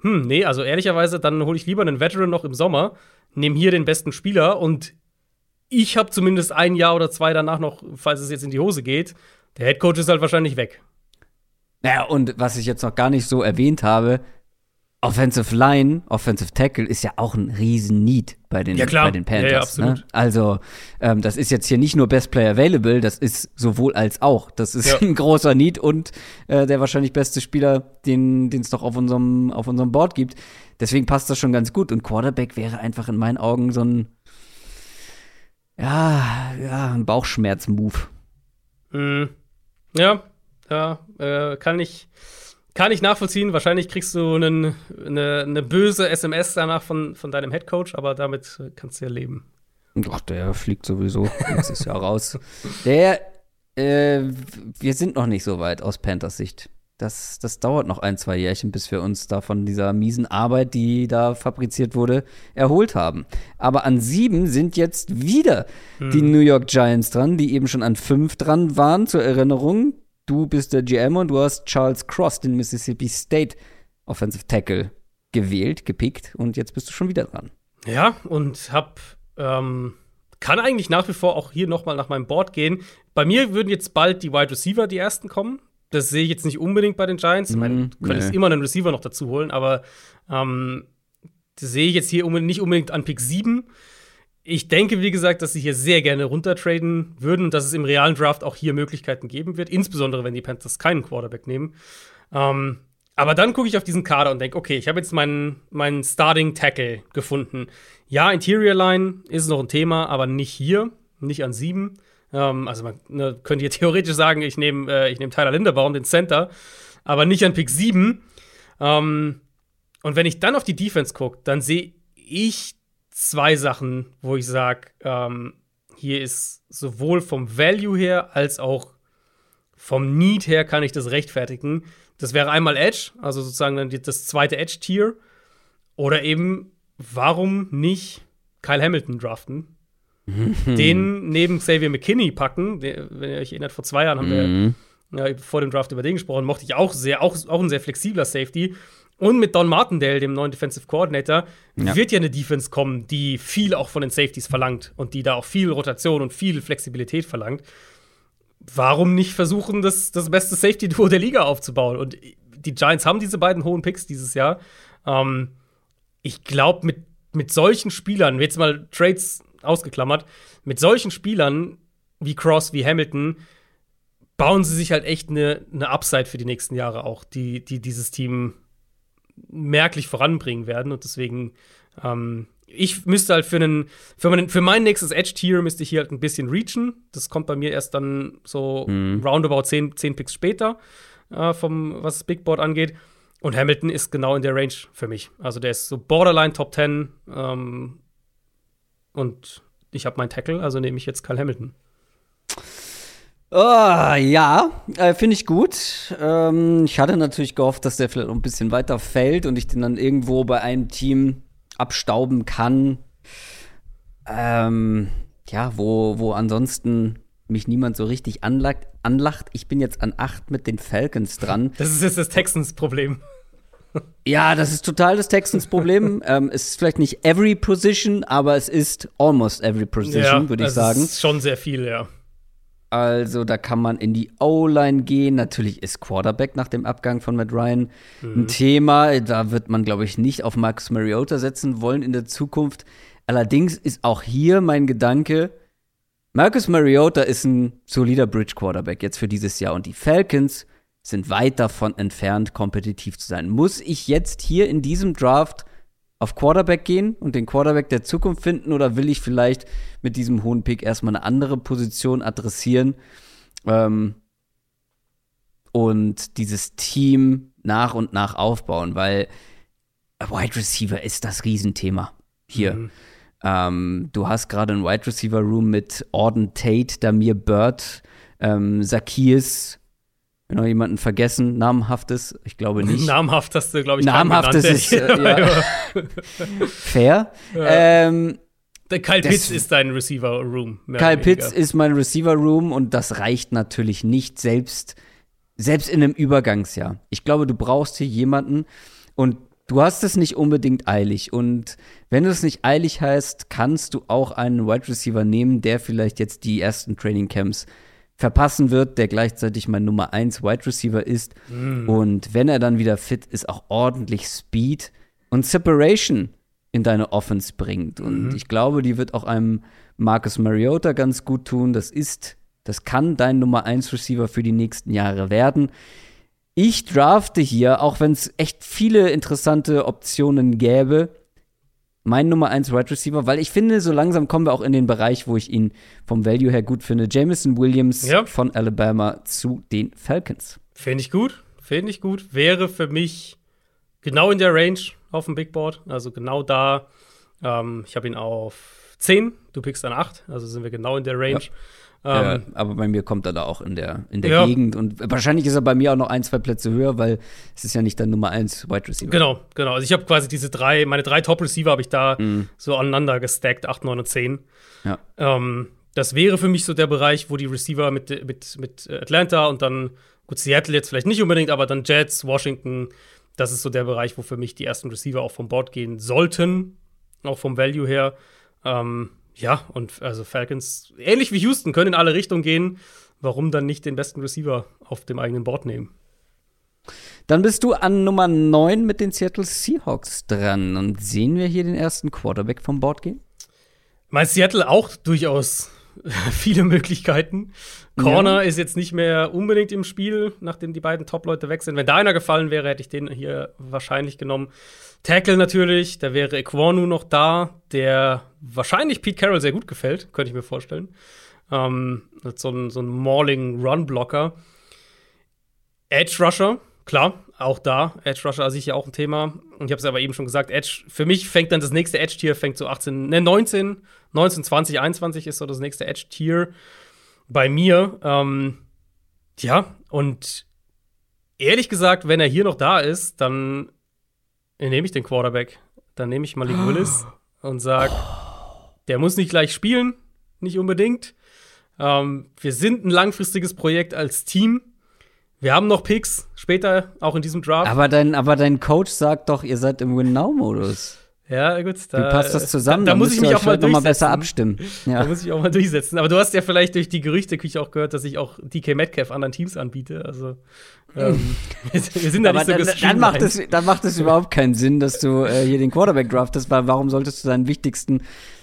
hm, nee, also ehrlicherweise, dann hole ich lieber einen Veteran noch im Sommer, nehme hier den besten Spieler und ich habe zumindest ein Jahr oder zwei danach noch, falls es jetzt in die Hose geht. Der Head Coach ist halt wahrscheinlich weg. Naja, und was ich jetzt noch gar nicht so erwähnt habe, Offensive Line, Offensive Tackle ist ja auch ein riesen Need bei den, ja, bei den Panthers. Ja, ja, ne? Also, ähm, das ist jetzt hier nicht nur Best Player Available, das ist sowohl als auch. Das ist ein großer Need und äh, der wahrscheinlich beste Spieler, den es doch auf unserem, auf unserem Board gibt. Deswegen passt das schon ganz gut. Und Quarterback wäre einfach in meinen Augen so ein, ja, ja, ein Bauchschmerz-Move. Mhm. Ja, ja, äh, kann ich kann ich nachvollziehen. Wahrscheinlich kriegst du einen, eine, eine böse SMS danach von, von deinem Headcoach, aber damit kannst du ja leben. Ach, der fliegt sowieso nächstes Jahr raus. Der, äh, wir sind noch nicht so weit aus Panthers Sicht. Das, das dauert noch ein, zwei Jährchen, bis wir uns da von dieser miesen Arbeit, die da fabriziert wurde, erholt haben. Aber an sieben sind jetzt wieder hm. die New York Giants dran, die eben schon an fünf dran waren, zur Erinnerung du bist der GM und du hast Charles Cross, den Mississippi State Offensive Tackle, gewählt, gepickt und jetzt bist du schon wieder dran. Ja, und hab, ähm, kann eigentlich nach wie vor auch hier nochmal nach meinem Board gehen. Bei mir würden jetzt bald die Wide Receiver die ersten kommen. Das sehe ich jetzt nicht unbedingt bei den Giants. Ich meine, du könntest nee. immer einen Receiver noch dazu holen, aber ähm, das sehe ich jetzt hier nicht unbedingt an Pick 7 ich denke, wie gesagt, dass sie hier sehr gerne runtertraden würden und dass es im realen Draft auch hier Möglichkeiten geben wird, insbesondere wenn die Panthers keinen Quarterback nehmen. Ähm, aber dann gucke ich auf diesen Kader und denke, okay, ich habe jetzt meinen, meinen Starting Tackle gefunden. Ja, Interior Line ist noch ein Thema, aber nicht hier, nicht an sieben. Ähm, also man ne, könnte hier theoretisch sagen, ich nehme äh, nehm Tyler Linderbaum, den Center, aber nicht an Pick 7. Ähm, und wenn ich dann auf die Defense gucke, dann sehe ich zwei Sachen, wo ich sage, ähm, hier ist sowohl vom Value her als auch vom Need her kann ich das rechtfertigen. Das wäre einmal Edge, also sozusagen dann das zweite Edge-Tier. Oder eben, warum nicht Kyle Hamilton draften? den neben Xavier McKinney packen. Der, wenn ihr euch erinnert, vor zwei Jahren haben mhm. wir ja, vor dem Draft über den gesprochen, mochte ich auch sehr, auch, auch ein sehr flexibler Safety. Und mit Don Martindale, dem neuen Defensive Coordinator, ja. wird ja eine Defense kommen, die viel auch von den Safeties verlangt und die da auch viel Rotation und viel Flexibilität verlangt. Warum nicht versuchen, das, das beste Safety-Duo der Liga aufzubauen? Und die Giants haben diese beiden hohen Picks dieses Jahr. Ähm, ich glaube, mit, mit solchen Spielern, jetzt mal Trades ausgeklammert, mit solchen Spielern wie Cross, wie Hamilton, bauen sie sich halt echt eine, eine Upside für die nächsten Jahre auch, die, die dieses Team merklich voranbringen werden. Und deswegen, ähm, ich müsste halt für einen, für, meinen, für mein nächstes Edge-Tier müsste ich hier halt ein bisschen reachen. Das kommt bei mir erst dann so mhm. roundabout 10, 10 Picks später, äh, vom, was das Big Board angeht. Und Hamilton ist genau in der Range für mich. Also der ist so Borderline Top 10. Ähm, und ich habe meinen Tackle, also nehme ich jetzt Kyle Hamilton. Oh, ja, äh, finde ich gut. Ähm, ich hatte natürlich gehofft, dass der vielleicht noch ein bisschen weiter fällt und ich den dann irgendwo bei einem Team abstauben kann. Ähm, ja, wo, wo ansonsten mich niemand so richtig anlacht, anlacht. Ich bin jetzt an 8 mit den Falcons dran. Das ist jetzt das Texans-Problem. Ja, das ist total das Texans-Problem. ähm, es ist vielleicht nicht every position, aber es ist almost every position, ja, würde ich sagen. Das ist schon sehr viel, ja. Also da kann man in die O-Line gehen. Natürlich ist Quarterback nach dem Abgang von Matt Ryan mhm. ein Thema. Da wird man, glaube ich, nicht auf Marcus Mariota setzen wollen in der Zukunft. Allerdings ist auch hier mein Gedanke, Marcus Mariota ist ein solider Bridge-Quarterback jetzt für dieses Jahr. Und die Falcons sind weit davon entfernt, kompetitiv zu sein. Muss ich jetzt hier in diesem Draft auf Quarterback gehen und den Quarterback der Zukunft finden oder will ich vielleicht mit diesem hohen Pick erstmal eine andere Position adressieren ähm, und dieses Team nach und nach aufbauen, weil Wide Receiver ist das Riesenthema hier. Mhm. Ähm, du hast gerade ein Wide Receiver Room mit Orden Tate, Damir Bird, ähm, Zacchaeus, noch jemanden vergessen, namhaftes? Ich glaube nicht. Namhafteste, glaube ich. Namhaftes ist äh, ja. fair. Ja. Ähm, der Kyle Pitts ist dein Receiver Room. Kyle Pitts ist mein Receiver Room und das reicht natürlich nicht, selbst, selbst in einem Übergangsjahr. Ich glaube, du brauchst hier jemanden und du hast es nicht unbedingt eilig. Und wenn du es nicht eilig heißt, kannst du auch einen Wide Receiver nehmen, der vielleicht jetzt die ersten Training Camps verpassen wird, der gleichzeitig mein Nummer 1 Wide Receiver ist. Mm. Und wenn er dann wieder fit ist, auch ordentlich Speed und Separation in deine Offense bringt. Und mhm. ich glaube, die wird auch einem Marcus Mariota ganz gut tun. Das ist, das kann dein Nummer 1 Receiver für die nächsten Jahre werden. Ich drafte hier, auch wenn es echt viele interessante Optionen gäbe, mein Nummer 1 Wide Receiver, weil ich finde, so langsam kommen wir auch in den Bereich, wo ich ihn vom Value her gut finde. Jameson Williams ja. von Alabama zu den Falcons. Finde ich gut, finde ich gut. Wäre für mich genau in der Range auf dem Big Board, also genau da. Ähm, ich habe ihn auf 10, du pickst an 8, also sind wir genau in der Range. Ja. Ähm, ja, aber bei mir kommt er da auch in der, in der ja. Gegend. Und wahrscheinlich ist er bei mir auch noch ein, zwei Plätze höher, weil es ist ja nicht der Nummer 1 Wide Receiver. Genau, genau. Also ich habe quasi diese drei, meine drei Top-Receiver habe ich da mhm. so aneinander gestackt, 8, 9 und 10. Ja. Ähm, das wäre für mich so der Bereich, wo die Receiver mit, mit, mit Atlanta und dann, gut, Seattle jetzt vielleicht nicht unbedingt, aber dann Jets, Washington, das ist so der Bereich, wo für mich die ersten Receiver auch vom Board gehen sollten, auch vom Value her. Ähm, ja, und also Falcons, ähnlich wie Houston, können in alle Richtungen gehen. Warum dann nicht den besten Receiver auf dem eigenen Board nehmen? Dann bist du an Nummer 9 mit den Seattle Seahawks dran. Und sehen wir hier den ersten Quarterback vom Board gehen? Mein Seattle auch durchaus viele Möglichkeiten. Corner ja. ist jetzt nicht mehr unbedingt im Spiel, nachdem die beiden Top-Leute weg sind. Wenn da einer gefallen wäre, hätte ich den hier wahrscheinlich genommen. Tackle natürlich, da wäre Equanu noch da, der wahrscheinlich Pete Carroll sehr gut gefällt, könnte ich mir vorstellen. Ähm, so ein, so ein Mauling-Run-Blocker. Edge Rusher, klar, auch da. Edge Rusher ist sicher auch ein Thema. Und ich habe es aber eben schon gesagt, Edge, für mich fängt dann das nächste Edge-Tier, fängt so 18, ne, 19, 19, 20, 21 ist so das nächste Edge-Tier bei mir. Ähm, ja, und ehrlich gesagt, wenn er hier noch da ist, dann nehme ich den Quarterback. Dann nehme ich Malik Willis und sage, der muss nicht gleich spielen, nicht unbedingt. Ähm, wir sind ein langfristiges Projekt als Team. Wir haben noch Picks später, auch in diesem Draft. Aber dein, aber dein Coach sagt doch, ihr seid im Win-Now-Modus. Ja, gut. Da, Wie passt das zusammen? Da, da muss ich mich auch mal, mal besser abstimmen. Ja. Da muss ich auch mal durchsetzen. Aber du hast ja vielleicht durch die Gerüchte auch gehört, dass ich auch DK Metcalf anderen Teams anbiete. Also ähm, wir sind da nicht so dann, dann macht, es, dann macht es überhaupt keinen Sinn, dass du äh, hier den Quarterback draftest, weil warum solltest du deinen wichtigsten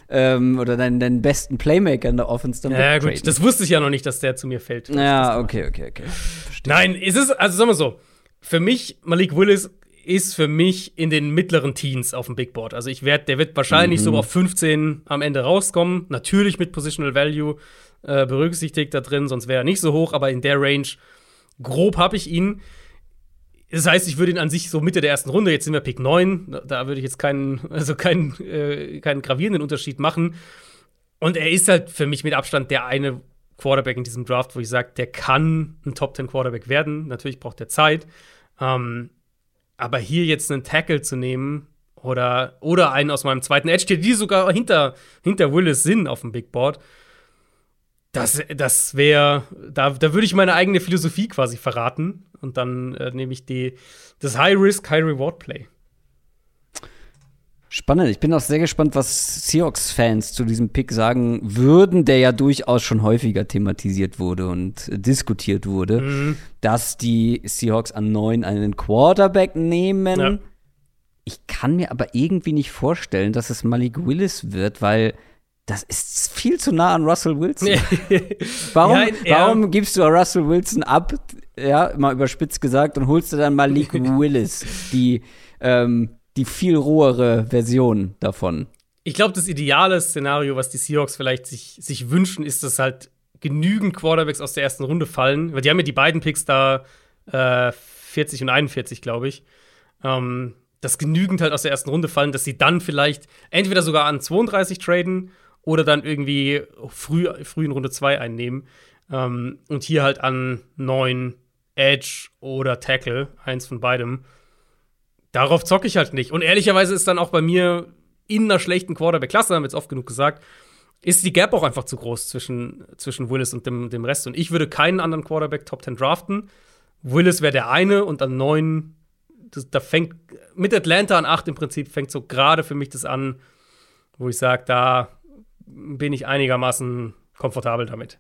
ähm, oder deinen, deinen besten Playmaker in der Offense dann Ja, gut, das wusste ich ja noch nicht, dass der zu mir fällt. Ja, okay, okay, okay. Verstehe. Nein, es ist, also sagen wir so, für mich, Malik Willis ist für mich in den mittleren Teens auf dem Big Board. Also ich werde, der wird wahrscheinlich mhm. so auf 15 am Ende rauskommen. Natürlich mit Positional Value äh, berücksichtigt da drin, sonst wäre er nicht so hoch, aber in der Range grob habe ich ihn. Das heißt, ich würde ihn an sich so Mitte der ersten Runde, jetzt sind wir Pick 9, da würde ich jetzt keinen, also keinen, äh, keinen gravierenden Unterschied machen. Und er ist halt für mich mit Abstand der eine Quarterback in diesem Draft, wo ich sage, der kann ein Top 10 Quarterback werden. Natürlich braucht er Zeit. Ähm, aber hier jetzt einen Tackle zu nehmen oder, oder einen aus meinem zweiten Edge, die sogar hinter, hinter Willis sind auf dem Big Board, das, das wäre, da, da würde ich meine eigene Philosophie quasi verraten. Und dann äh, nehme ich die, das High-Risk, High-Reward-Play. Spannend. Ich bin auch sehr gespannt, was Seahawks-Fans zu diesem Pick sagen würden, der ja durchaus schon häufiger thematisiert wurde und diskutiert wurde, mhm. dass die Seahawks an neun einen Quarterback nehmen. Ja. Ich kann mir aber irgendwie nicht vorstellen, dass es Malik Willis wird, weil das ist viel zu nah an Russell Wilson. warum, ja, warum gibst du Russell Wilson ab, ja, mal überspitzt gesagt, und holst du dann Malik Willis, die ähm, die viel rohere Version davon. Ich glaube, das ideale Szenario, was die Seahawks vielleicht sich, sich wünschen, ist, dass halt genügend Quarterbacks aus der ersten Runde fallen. Weil die haben ja die beiden Picks da äh, 40 und 41, glaube ich. Ähm, dass genügend halt aus der ersten Runde fallen, dass sie dann vielleicht entweder sogar an 32 traden oder dann irgendwie früh, früh in Runde 2 einnehmen. Ähm, und hier halt an 9 Edge oder Tackle, eins von beidem. Darauf zocke ich halt nicht. Und ehrlicherweise ist dann auch bei mir in einer schlechten Quarterback-Klasse, haben wir jetzt oft genug gesagt, ist die Gap auch einfach zu groß zwischen, zwischen Willis und dem, dem Rest. Und ich würde keinen anderen Quarterback Top 10 draften. Willis wäre der eine und an neun, das, da fängt mit Atlanta an acht im Prinzip fängt so gerade für mich das an, wo ich sage, da bin ich einigermaßen komfortabel damit.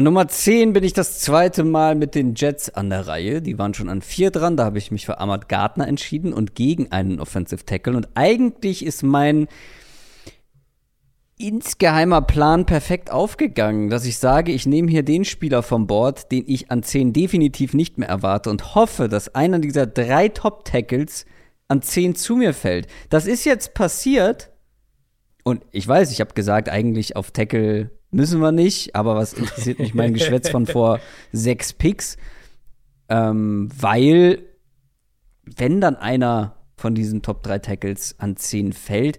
An Nummer 10 bin ich das zweite Mal mit den Jets an der Reihe. Die waren schon an vier dran. Da habe ich mich für Ahmad Gardner entschieden und gegen einen Offensive Tackle. Und eigentlich ist mein insgeheimer Plan perfekt aufgegangen, dass ich sage, ich nehme hier den Spieler vom Board, den ich an 10 definitiv nicht mehr erwarte und hoffe, dass einer dieser drei Top-Tackles an 10 zu mir fällt. Das ist jetzt passiert und ich weiß, ich habe gesagt, eigentlich auf Tackle müssen wir nicht, aber was interessiert mich mein Geschwätz von vor sechs Picks? Ähm, weil, wenn dann einer von diesen Top 3 Tackles an 10 fällt,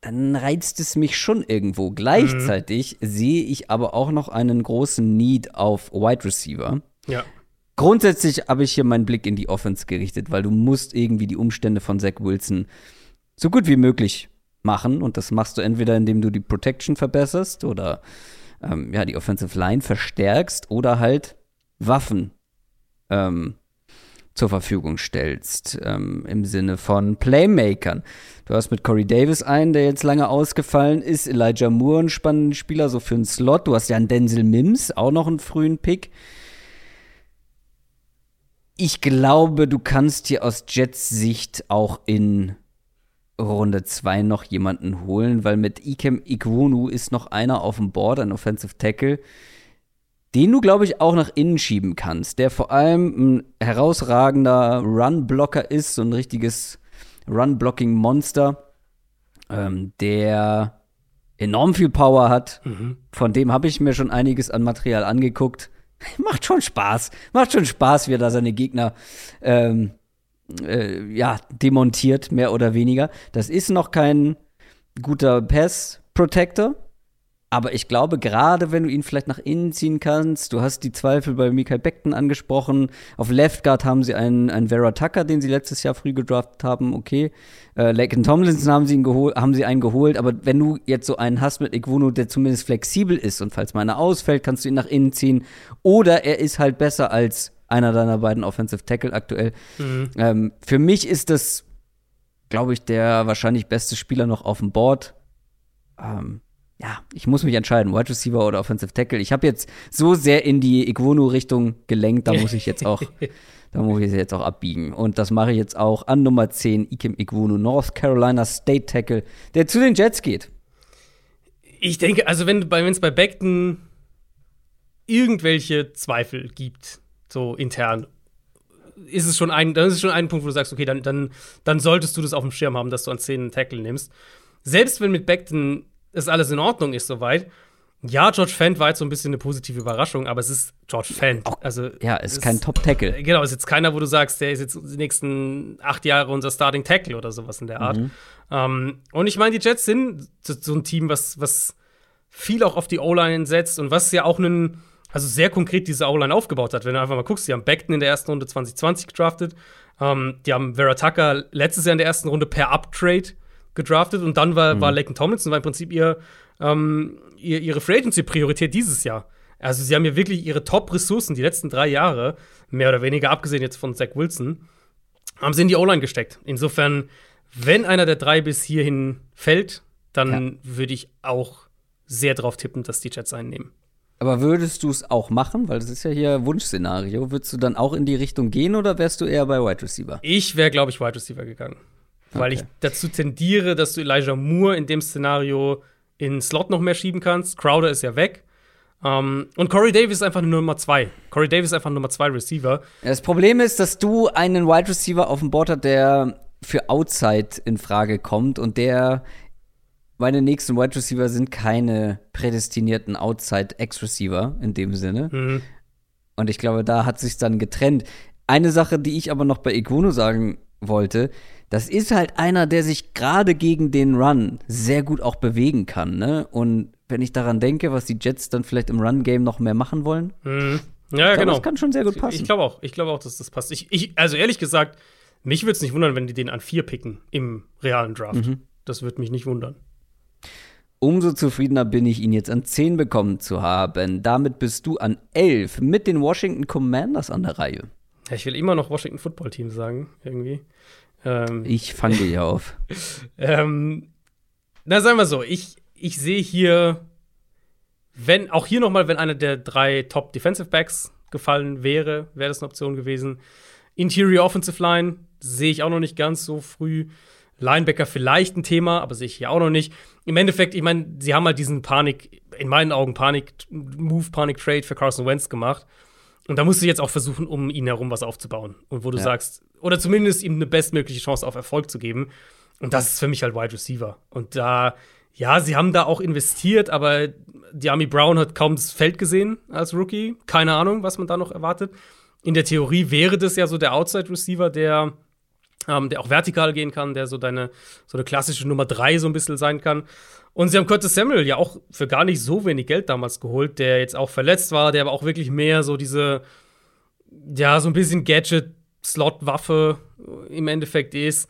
dann reizt es mich schon irgendwo. Gleichzeitig mhm. sehe ich aber auch noch einen großen Need auf Wide Receiver. Ja. Grundsätzlich habe ich hier meinen Blick in die Offense gerichtet, weil du musst irgendwie die Umstände von Zach Wilson so gut wie möglich machen. Und das machst du entweder, indem du die Protection verbesserst oder ähm, ja, die Offensive Line verstärkst oder halt Waffen ähm, zur Verfügung stellst, ähm, im Sinne von Playmakern. Du hast mit Corey Davis einen, der jetzt lange ausgefallen ist, Elijah Moore, ein spannender Spieler, so für einen Slot. Du hast ja einen Denzel Mims, auch noch einen frühen Pick. Ich glaube, du kannst hier aus Jets Sicht auch in Runde 2 noch jemanden holen, weil mit Ikem Ikwonu ist noch einer auf dem Board, ein Offensive Tackle, den du, glaube ich, auch nach innen schieben kannst, der vor allem ein herausragender Run-Blocker ist, so ein richtiges Run-Blocking-Monster, ähm, der enorm viel Power hat. Mhm. Von dem habe ich mir schon einiges an Material angeguckt. Macht schon Spaß. Macht schon Spaß, wie er da seine Gegner ähm, äh, ja, demontiert, mehr oder weniger. Das ist noch kein guter Pass-Protector. Aber ich glaube, gerade wenn du ihn vielleicht nach innen ziehen kannst, du hast die Zweifel bei Michael Beckton angesprochen. Auf Left Guard haben sie einen, einen Vera Tucker, den sie letztes Jahr früh gedraftet haben, okay. Äh, Laken Tomlinson haben sie, ihn haben sie einen geholt, aber wenn du jetzt so einen hast mit Igwunu, der zumindest flexibel ist und falls mal einer ausfällt, kannst du ihn nach innen ziehen. Oder er ist halt besser als einer deiner beiden Offensive Tackle aktuell. Mhm. Ähm, für mich ist das, glaube ich, der wahrscheinlich beste Spieler noch auf dem Board. Ähm, ja, ich muss mich entscheiden, Wide Receiver oder Offensive Tackle. Ich habe jetzt so sehr in die Iguonu-Richtung gelenkt, da muss ich jetzt auch, da muss ich jetzt auch abbiegen. Und das mache ich jetzt auch an Nummer 10, Ikem Iguonu, North Carolina State Tackle, der zu den Jets geht. Ich denke, also wenn es bei Beckton irgendwelche Zweifel gibt, so intern, ist es schon ein, dann ist es schon ein Punkt, wo du sagst, okay, dann, dann, dann solltest du das auf dem Schirm haben, dass du an 10 einen Tackle nimmst. Selbst wenn mit Beckton es alles in Ordnung ist soweit. Ja, George Fent war jetzt so ein bisschen eine positive Überraschung, aber es ist George Fent. Also, ja, es ist kein Top-Tackle. Genau, es ist jetzt keiner, wo du sagst, der ist jetzt die nächsten acht Jahre unser Starting Tackle oder sowas in der Art. Mhm. Ähm, und ich meine, die Jets sind so, so, ein Team, was, was viel auch auf die O-Line setzt und was ja auch einen, also sehr konkret diese O-Line aufgebaut hat. Wenn du einfach mal guckst, die haben Beckton in der ersten Runde 2020 gedraftet. Ähm, die haben Vera Tucker letztes Jahr in der ersten Runde per Uptrade gedraftet und dann war, mhm. war Laken Tomlinson war im Prinzip ihr, ähm, ihr ihre Free Agency-Priorität dieses Jahr. Also sie haben ja wirklich ihre Top-Ressourcen die letzten drei Jahre, mehr oder weniger, abgesehen jetzt von Zach Wilson, haben sie in die O-Line gesteckt. Insofern, wenn einer der drei bis hierhin fällt, dann ja. würde ich auch sehr drauf tippen, dass die Jets einnehmen. Aber würdest du es auch machen? Weil das ist ja hier Wunschszenario. Würdest du dann auch in die Richtung gehen oder wärst du eher bei Wide Receiver? Ich wäre, glaube ich, Wide Receiver gegangen. Weil okay. ich dazu tendiere, dass du Elijah Moore in dem Szenario in Slot noch mehr schieben kannst. Crowder ist ja weg. Um, und Corey Davis ist einfach eine Nummer 2. Corey Davis ist einfach ein Nummer 2 Receiver. Das Problem ist, dass du einen Wide Receiver auf dem Board hast, der für Outside in Frage kommt und der meine nächsten Wide Receiver sind keine prädestinierten Outside X-Receiver in dem Sinne. Mhm. Und ich glaube, da hat sich dann getrennt. Eine Sache, die ich aber noch bei Ikono sagen wollte, das ist halt einer, der sich gerade gegen den Run sehr gut auch bewegen kann, ne? Und wenn ich daran denke, was die Jets dann vielleicht im Run-Game noch mehr machen wollen, Mhm. Ja, glaube, genau. das kann schon sehr gut passen. Ich glaube auch. Ich glaube auch, dass das passt. Ich, ich, also ehrlich gesagt, mich würde es nicht wundern, wenn die den an 4 picken im realen Draft. Mhm. Das würde mich nicht wundern. Umso zufriedener bin ich, ihn jetzt an 10 bekommen zu haben. Damit bist du an 11 mit den Washington Commanders an der Reihe. Ja, ich will immer noch Washington Football Team sagen, irgendwie. Ähm, Ich fange dich auf. Ähm, na, sagen wir so, ich, ich sehe hier, wenn, auch hier nochmal, wenn einer der drei Top Defensive Backs gefallen wäre, wäre das eine Option gewesen. Interior Offensive Line sehe ich auch noch nicht ganz so früh. Linebacker vielleicht ein Thema, aber sehe ich hier auch noch nicht. Im Endeffekt, ich meine, sie haben halt diesen Panik, in meinen Augen Panik-Move, Panik-Trade für Carson Wentz gemacht. Und da musst du jetzt auch versuchen, um ihn herum was aufzubauen. Und wo du Ja. sagst, oder zumindest ihm eine bestmögliche Chance auf Erfolg zu geben. Und das ist für mich halt Wide Receiver. Und da, ja, sie haben da auch investiert, aber Diami Brown hat kaum das Feld gesehen als Rookie. Keine Ahnung, was man da noch erwartet. In der Theorie wäre das ja so der Outside Receiver, der, ähm, der auch vertikal gehen kann, der so deine, so eine klassische Nummer drei so ein bisschen sein kann. Und sie haben Curtis Samuel ja auch für gar nicht so wenig Geld damals geholt, der jetzt auch verletzt war, der aber auch wirklich mehr so diese, ja, so ein bisschen Gadget-Slot-Waffe im Endeffekt ist.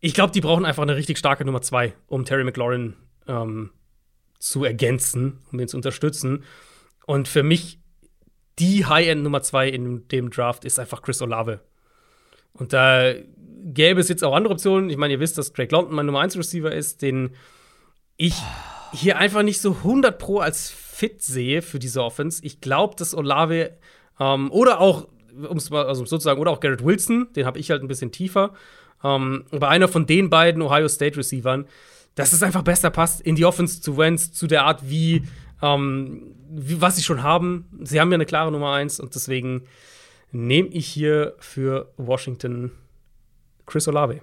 Ich glaube, die brauchen einfach eine richtig starke Nummer zwei, um Terry McLaurin ähm, zu ergänzen, um ihn zu unterstützen. Und für mich die High-End Nummer zwei in dem Draft ist einfach Chris Olave. Und da gäbe es jetzt auch andere Optionen. Ich meine, ihr wisst, dass Drake London mein Nummer 1 Receiver ist, den ich hier einfach nicht so 100 pro als fit sehe für diese Offense. Ich glaube, dass Olave ähm, oder auch, um es mal also sozusagen, oder auch Garrett Wilson, den habe ich halt ein bisschen tiefer. Ähm, aber einer von den beiden Ohio State Receivern, dass es einfach besser passt in die Offense zu Wentz, zu der Art, wie, ähm, wie was sie schon haben. Sie haben ja eine klare Nummer 1 und deswegen nehme ich hier für Washington Chris Olave.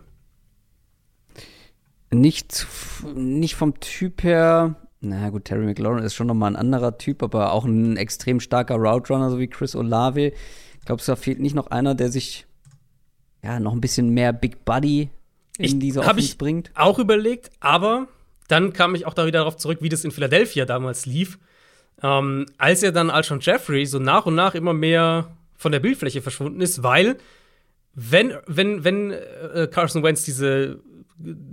Nicht, nicht vom Typ her. Na gut, Terry McLaurin ist schon nochmal ein anderer Typ, aber auch ein extrem starker Route Runner, so wie Chris Olave. Glaubst du, da fehlt nicht noch einer, der sich ja noch ein bisschen mehr Big Buddy in Ich- diese Offense ich- bringt? Auch überlegt, aber dann kam ich auch da wieder darauf zurück, wie das in Philadelphia damals lief. Ähm, als er dann Alshon Jeffrey so nach und nach immer mehr von der Bildfläche verschwunden ist, weil wenn, wenn, wenn äh, Carson Wentz diese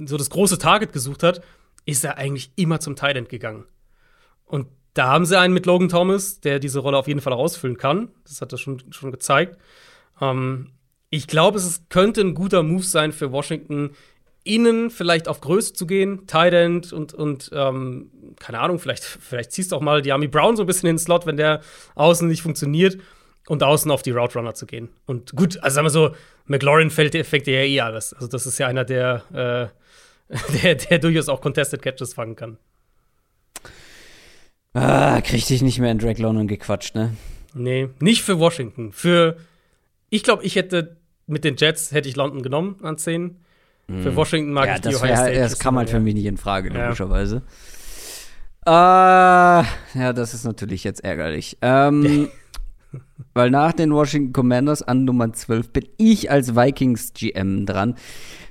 so das große Target gesucht hat, ist er eigentlich immer zum Tight gegangen. Und da haben sie einen mit Logan Thomas, der diese Rolle auf jeden Fall auch ausfüllen kann. Das hat er schon, schon gezeigt. Ähm, ich glaube, es könnte ein guter Move sein für Washington, innen vielleicht auf Größe zu gehen, Tight End und, und ähm, keine Ahnung, vielleicht, vielleicht ziehst du auch mal Diami Brown so ein bisschen in den Slot, wenn der außen nicht funktioniert und außen auf die Route Runner zu gehen. Und gut, also sagen wir so, McLaurin fällt, fängt ja eh alles. Also das ist ja einer, der, äh, der, der durchaus auch Contested Catches fangen kann. Ah, krieg dich nicht mehr in Drake London gequatscht, ne? Nee, nicht für Washington. Für, ich glaube, ich hätte mit den Jets hätte ich London genommen an 10. Für Washington mag ja, ich die das, Ohio wär, State. das kam halt für mich nicht in Frage, Ja. logischerweise. Äh, ja, das ist natürlich jetzt ärgerlich. Ähm, weil nach den Washington Commanders an Nummer 12 bin ich als Vikings GM dran.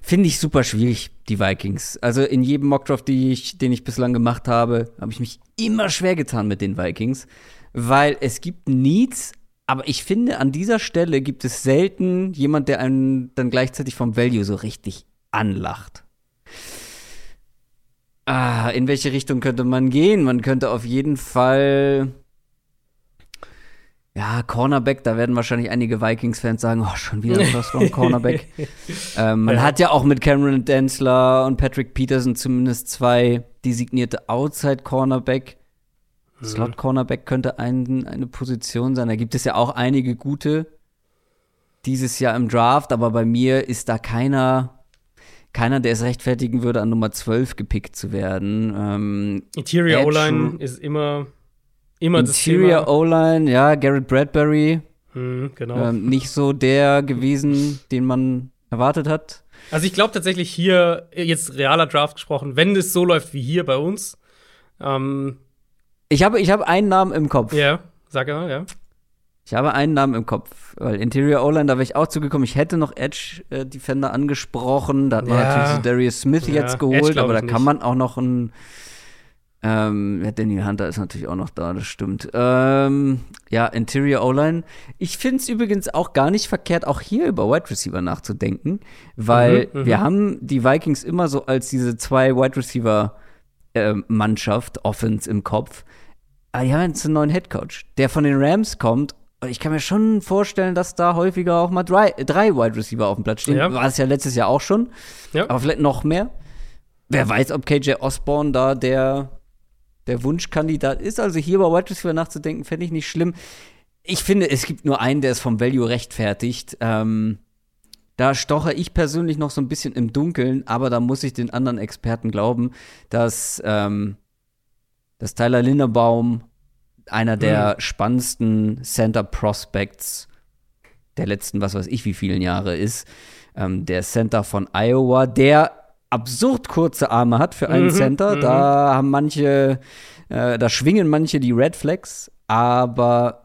Finde ich super schwierig, die Vikings. Also in jedem Mockdraft, ich, den ich bislang gemacht habe, habe ich mich immer schwer getan mit den Vikings, weil es gibt Needs, aber ich finde, an dieser Stelle gibt es selten jemand, der einen dann gleichzeitig vom Value so richtig anlacht. Ah, in welche Richtung könnte man gehen? Man könnte auf jeden Fall. Ja, Cornerback, da werden wahrscheinlich einige Vikings-Fans sagen, oh, schon wieder ein First-Round-Cornerback. ähm, man Ja. hat ja auch mit Cameron Densler und Patrick Peterson zumindest zwei designierte Outside-Cornerback. Slot-Cornerback könnte ein, eine Position sein. Da gibt es ja auch einige gute dieses Jahr im Draft, aber bei mir ist da keiner, keiner, der es rechtfertigen würde, an Nummer 12 gepickt zu werden. Ähm, Interior O-Line ist immer, immer Interior. O-Line, ja, Garrett Bradbury, Hm, genau. ähm, nicht so der gewesen, den man erwartet hat. Also ich glaube tatsächlich hier, jetzt realer Draft gesprochen, wenn es so läuft wie hier bei uns, ähm, Ich habe, ich habe einen Namen im Kopf. ja, sag mal, ja. Ich habe einen Namen im Kopf, weil Interior O-Line, da wäre ich auch zugekommen. Ich hätte noch Edge äh, Defender angesprochen. Da hat man Ja. natürlich so Darius Smith Ja, jetzt Edge geholt, glaub aber da kann nicht. man auch noch einen. Ähm, ja, Danny Hunter ist natürlich auch noch da, das stimmt. Ähm, ja, Interior O-Line. Ich finde es übrigens auch gar nicht verkehrt, auch hier über Wide Receiver nachzudenken, weil Mhm, mhm. wir haben die Vikings immer so als diese zwei Wide Receiver ähm, Mannschaft, Offense im Kopf. Aber die haben jetzt einen neuen Headcoach, der von den Rams kommt. Ich kann mir schon vorstellen, dass da häufiger auch mal drei, drei Wide Receiver auf dem Platz stehen. Ja. War es ja letztes Jahr auch schon. Ja. Aber vielleicht noch mehr. Wer weiß, ob KJ Osborne da der, der Wunschkandidat ist. Also hier über Wide Receiver nachzudenken, fände ich nicht schlimm. Ich finde, es gibt nur einen, der es vom Value rechtfertigt. Ähm, da stoche ich persönlich noch so ein bisschen im Dunkeln, aber da muss ich den anderen Experten glauben, dass, ähm, dass Tyler Linderbaum einer der spannendsten Center Prospects der letzten, was weiß ich, wie vielen Jahre ist. Ähm, der Center von Iowa, der absurd kurze Arme hat für einen Mhm, Center. mhm. Da haben manche, äh, da schwingen manche die Red Flags, aber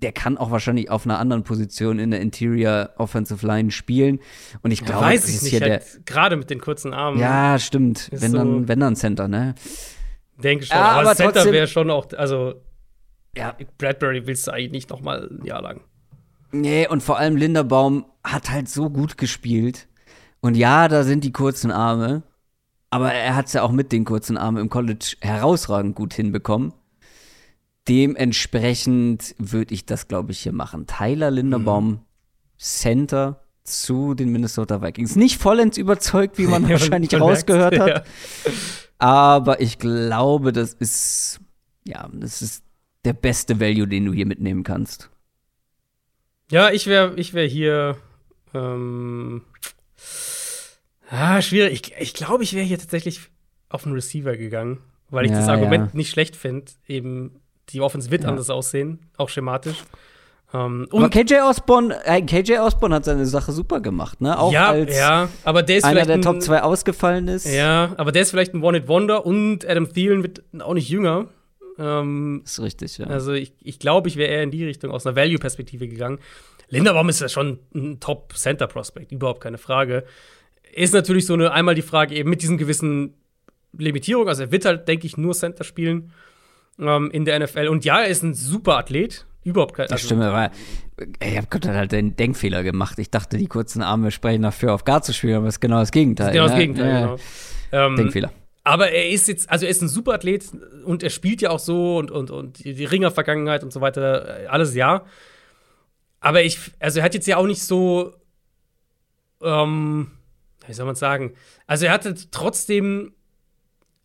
der kann auch wahrscheinlich auf einer anderen Position in der Interior Offensive Line spielen. Und ich Ja, glaube, weiß das ich ist nicht, hier der. halt, gerade mit den kurzen Armen. Ja, stimmt. Wenn so- dann, wenn dann Center, ne? Denke schon. Ja, aber, aber Center wäre schon auch, also Ja. Bradbury willst du eigentlich nicht noch mal ein Jahr lang. Nee, und vor allem Linderbaum hat halt so gut gespielt. Und ja, da sind die kurzen Arme. Aber er hat es ja auch mit den kurzen Armen im College herausragend gut hinbekommen. Dementsprechend würde ich das, glaube ich, hier machen. Tyler Linderbaum, Center zu den Minnesota Vikings. Nicht vollends überzeugt, wie man wahrscheinlich Man merkt's, rausgehört hat. ja. Aber ich glaube, das ist, ja, das ist der beste Value, den du hier mitnehmen kannst. Ja, ich wäre ich wär hier. Ähm, ah, schwierig. Ich glaube, ich, glaub, ich wäre hier tatsächlich auf einen Receiver gegangen, weil ich Ja, das Argument ja. nicht schlecht finde. Eben, die Offense wird Ja. anders aussehen, auch schematisch. Ähm, Aber und KJ Osborne, äh, KJ Osborne hat seine Sache super gemacht, ne? Auch ja, als ja, aber der ist einer der ein, Top 2 ausgefallen ist. Ja, aber der ist vielleicht ein One-Hit-Wonder und Adam Thielen wird auch nicht jünger. Ähm, Ist richtig, ja. Also ich, ich glaube, ich wäre eher in die Richtung aus einer Value-Perspektive gegangen. Linderbaum ist ja schon ein Top-Center-Prospect, überhaupt keine Frage. Ist natürlich so eine, einmal die Frage eben mit diesen gewissen Limitierungen. Also er wird halt, denke ich, nur Center spielen ähm, in der NFL. Und ja, er ist ein super Athlet. Überhaupt kein das stimmt, aber ey, ich habe gerade halt den Denkfehler gemacht. Ich dachte, die kurzen Arme sprechen dafür, auf Guard zu spielen, aber es ist genau das Gegenteil. Genau das ne? Gegenteil, Ja, genau. Ähm, Denkfehler. Aber er ist jetzt, also er ist ein super Athlet und er spielt ja auch so und, und, und die, die Ringer-Vergangenheit und so weiter, äh, alles ja. Aber ich, also er hat jetzt ja auch nicht so, ähm, wie soll man sagen? Also er hatte trotzdem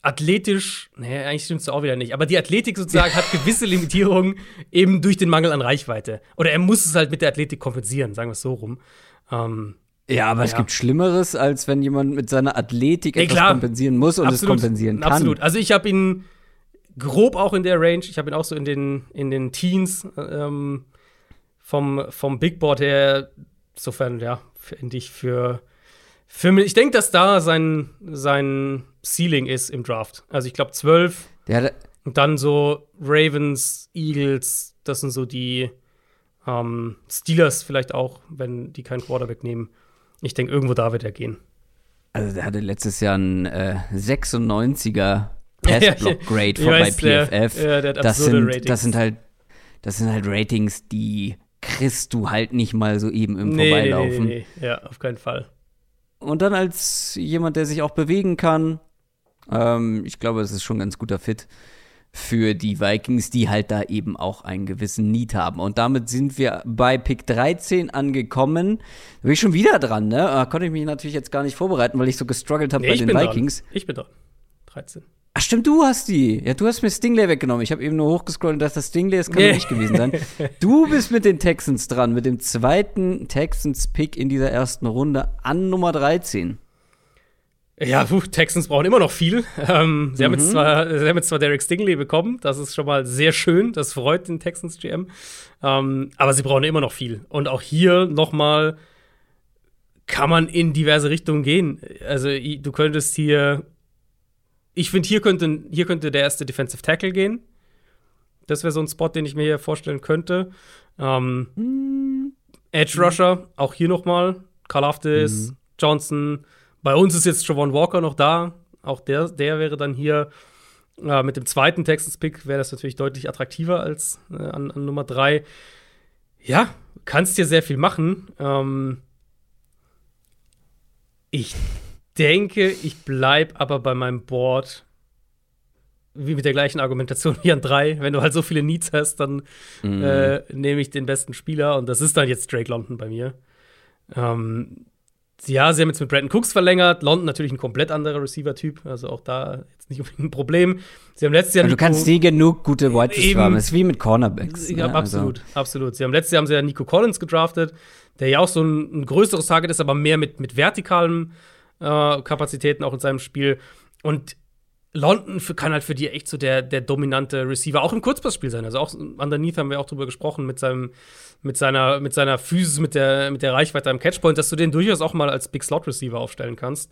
athletisch, nee, eigentlich stimmt es auch wieder nicht, aber die Athletik sozusagen hat gewisse Limitierungen eben durch den Mangel an Reichweite. Oder er muss es halt mit der Athletik kompensieren, sagen wir es so rum. Ähm, Ja, aber es ja. gibt Schlimmeres, als wenn jemand mit seiner Athletik Nee, etwas klar. kompensieren muss und es kompensieren kann. Absolut. Also ich habe ihn grob auch in der Range. Ich habe ihn auch so in den, in den Teens ähm, vom, vom Big Board her. Insofern, ja, finde ich für, für mich, ich denke, dass da sein, sein Ceiling ist im Draft. Also ich glaube 12 Der und dann so Ravens, Eagles, das sind so die ähm, Steelers vielleicht auch, wenn die keinen Quarterback nehmen. Ich denke, irgendwo da wird er gehen. also der hatte letztes Jahr einen äh, 96er Ja, Passblock-Grade vor bei weiß, der- PFF. ja, der das, sind, Ratings. das sind halt, das sind halt Ratings, die kriegst du halt nicht mal so eben im nee, Vorbeilaufen. nee, nee, nee. Ja, auf keinen Fall. Und dann als jemand, der sich auch bewegen kann, ähm, ich glaube, es ist schon ein ganz guter Fit für die Vikings, die halt da eben auch einen gewissen Need haben. Und damit sind wir bei Pick 13 angekommen. Da bin ich schon wieder dran, ne? Da konnte ich mich natürlich jetzt gar nicht vorbereiten, weil ich so gestruggelt habe Nee, bei den Vikings. dran. Ich bin dran. 13. Ach stimmt, du hast die. Ja, du hast mir Stingley weggenommen. Ich habe eben nur hochgescrollt und dachte, das Stingley, das kann Nee. nicht gewesen sein. Du bist mit den Texans dran, mit dem zweiten Texans-Pick in dieser ersten Runde an Nummer 13. Ja, puh, Texans brauchen immer noch viel. Ähm, sie, mhm. haben jetzt zwar, sie haben jetzt zwar Derek Stingley bekommen, das ist schon mal sehr schön, das freut den Texans GM. Ähm, aber sie brauchen immer noch viel. Und auch hier noch mal kann man in diverse Richtungen gehen. Also du könntest hier, ich finde, hier könnte, hier könnte der erste Defensive Tackle gehen. Das wäre so ein Spot, den ich mir hier vorstellen könnte. Ähm, mhm. Edge Rusher, auch hier noch mal. Karlaftis, mhm. Johnson. Bei uns ist jetzt Javon Walker noch da. Auch der, der wäre dann hier äh, mit dem zweiten Texans-Pick wäre das natürlich deutlich attraktiver als äh, an, an, Nummer drei. Ja, kannst dir sehr viel machen. Ähm, ich denke, ich bleibe aber bei meinem Board wie mit der gleichen Argumentation wie an drei. Wenn du halt so viele Needs hast, dann mm. äh, nehme ich den besten Spieler und das ist dann jetzt Drake London bei mir. Ähm, ja, sie haben jetzt mit Brandon Cooks verlängert. London natürlich ein komplett anderer Receiver-Typ, also auch da jetzt nicht unbedingt ein Problem. Sie haben letztes Jahr. Also du kannst nie genug gute Wide Receivers haben. Das ist wie mit Cornerbacks. Ja, ne? absolut, also. absolut. Sie haben letztes Jahr haben sie ja Nico Collins gedraftet der ja auch so ein, ein größeres Target ist, aber mehr mit, mit vertikalen äh, Kapazitäten auch in seinem Spiel. Und London für, kann halt für die echt so der, der dominante Receiver auch im Kurzpassspiel sein. Also auch underneath haben wir auch drüber gesprochen mit seinem, mit seiner, mit seiner Physis, mit der, mit der Reichweite am Catchpoint, dass du den durchaus auch mal als Big Slot Receiver aufstellen kannst.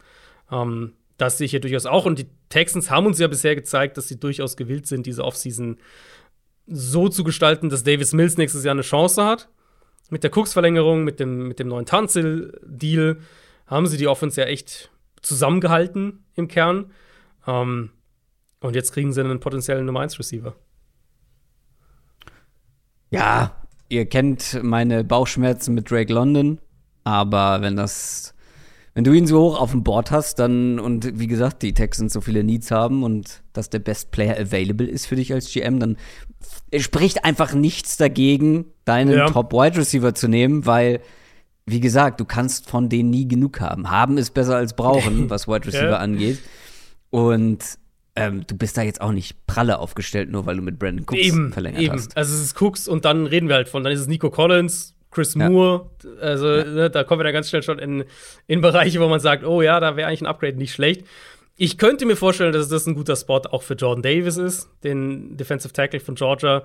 Ähm, das sehe ich hier durchaus auch. Und die Texans haben uns ja bisher gezeigt, dass sie durchaus gewillt sind, diese Offseason so zu gestalten, dass Davis Mills nächstes Jahr eine Chance hat mit der Cooks-Verlängerung, mit dem, mit dem neuen Tanzel-Deal, haben sie die Offense ja echt zusammengehalten im Kern. Ähm, und jetzt kriegen sie einen potenziellen Nummer 1-Receiver. Ja, ihr kennt meine Bauchschmerzen mit Drake London, aber wenn das wenn du ihn so hoch auf dem Board hast, dann, und wie gesagt, die Texans so viele Needs haben und dass der Best Player available ist für dich als GM, dann spricht einfach nichts dagegen, deinen ja. Top Wide Receiver zu nehmen, weil, wie gesagt, du kannst von denen nie genug haben. Haben ist besser als brauchen, was Wide Receiver ja. angeht. Und ähm, du bist da jetzt auch nicht pralle aufgestellt, nur weil du mit Brandon Cooks eben, verlängert eben. hast. Also es ist Cooks und dann reden wir halt von, dann ist es Nico Collins, Chris ja. Moore, also ja. ne, da kommen wir dann ganz schnell schon in, in Bereiche, wo man sagt, oh ja, da wäre eigentlich ein Upgrade nicht schlecht. Ich könnte mir vorstellen, dass das ein guter Spot auch für Jordan Davis ist, den Defensive Tackle von Georgia.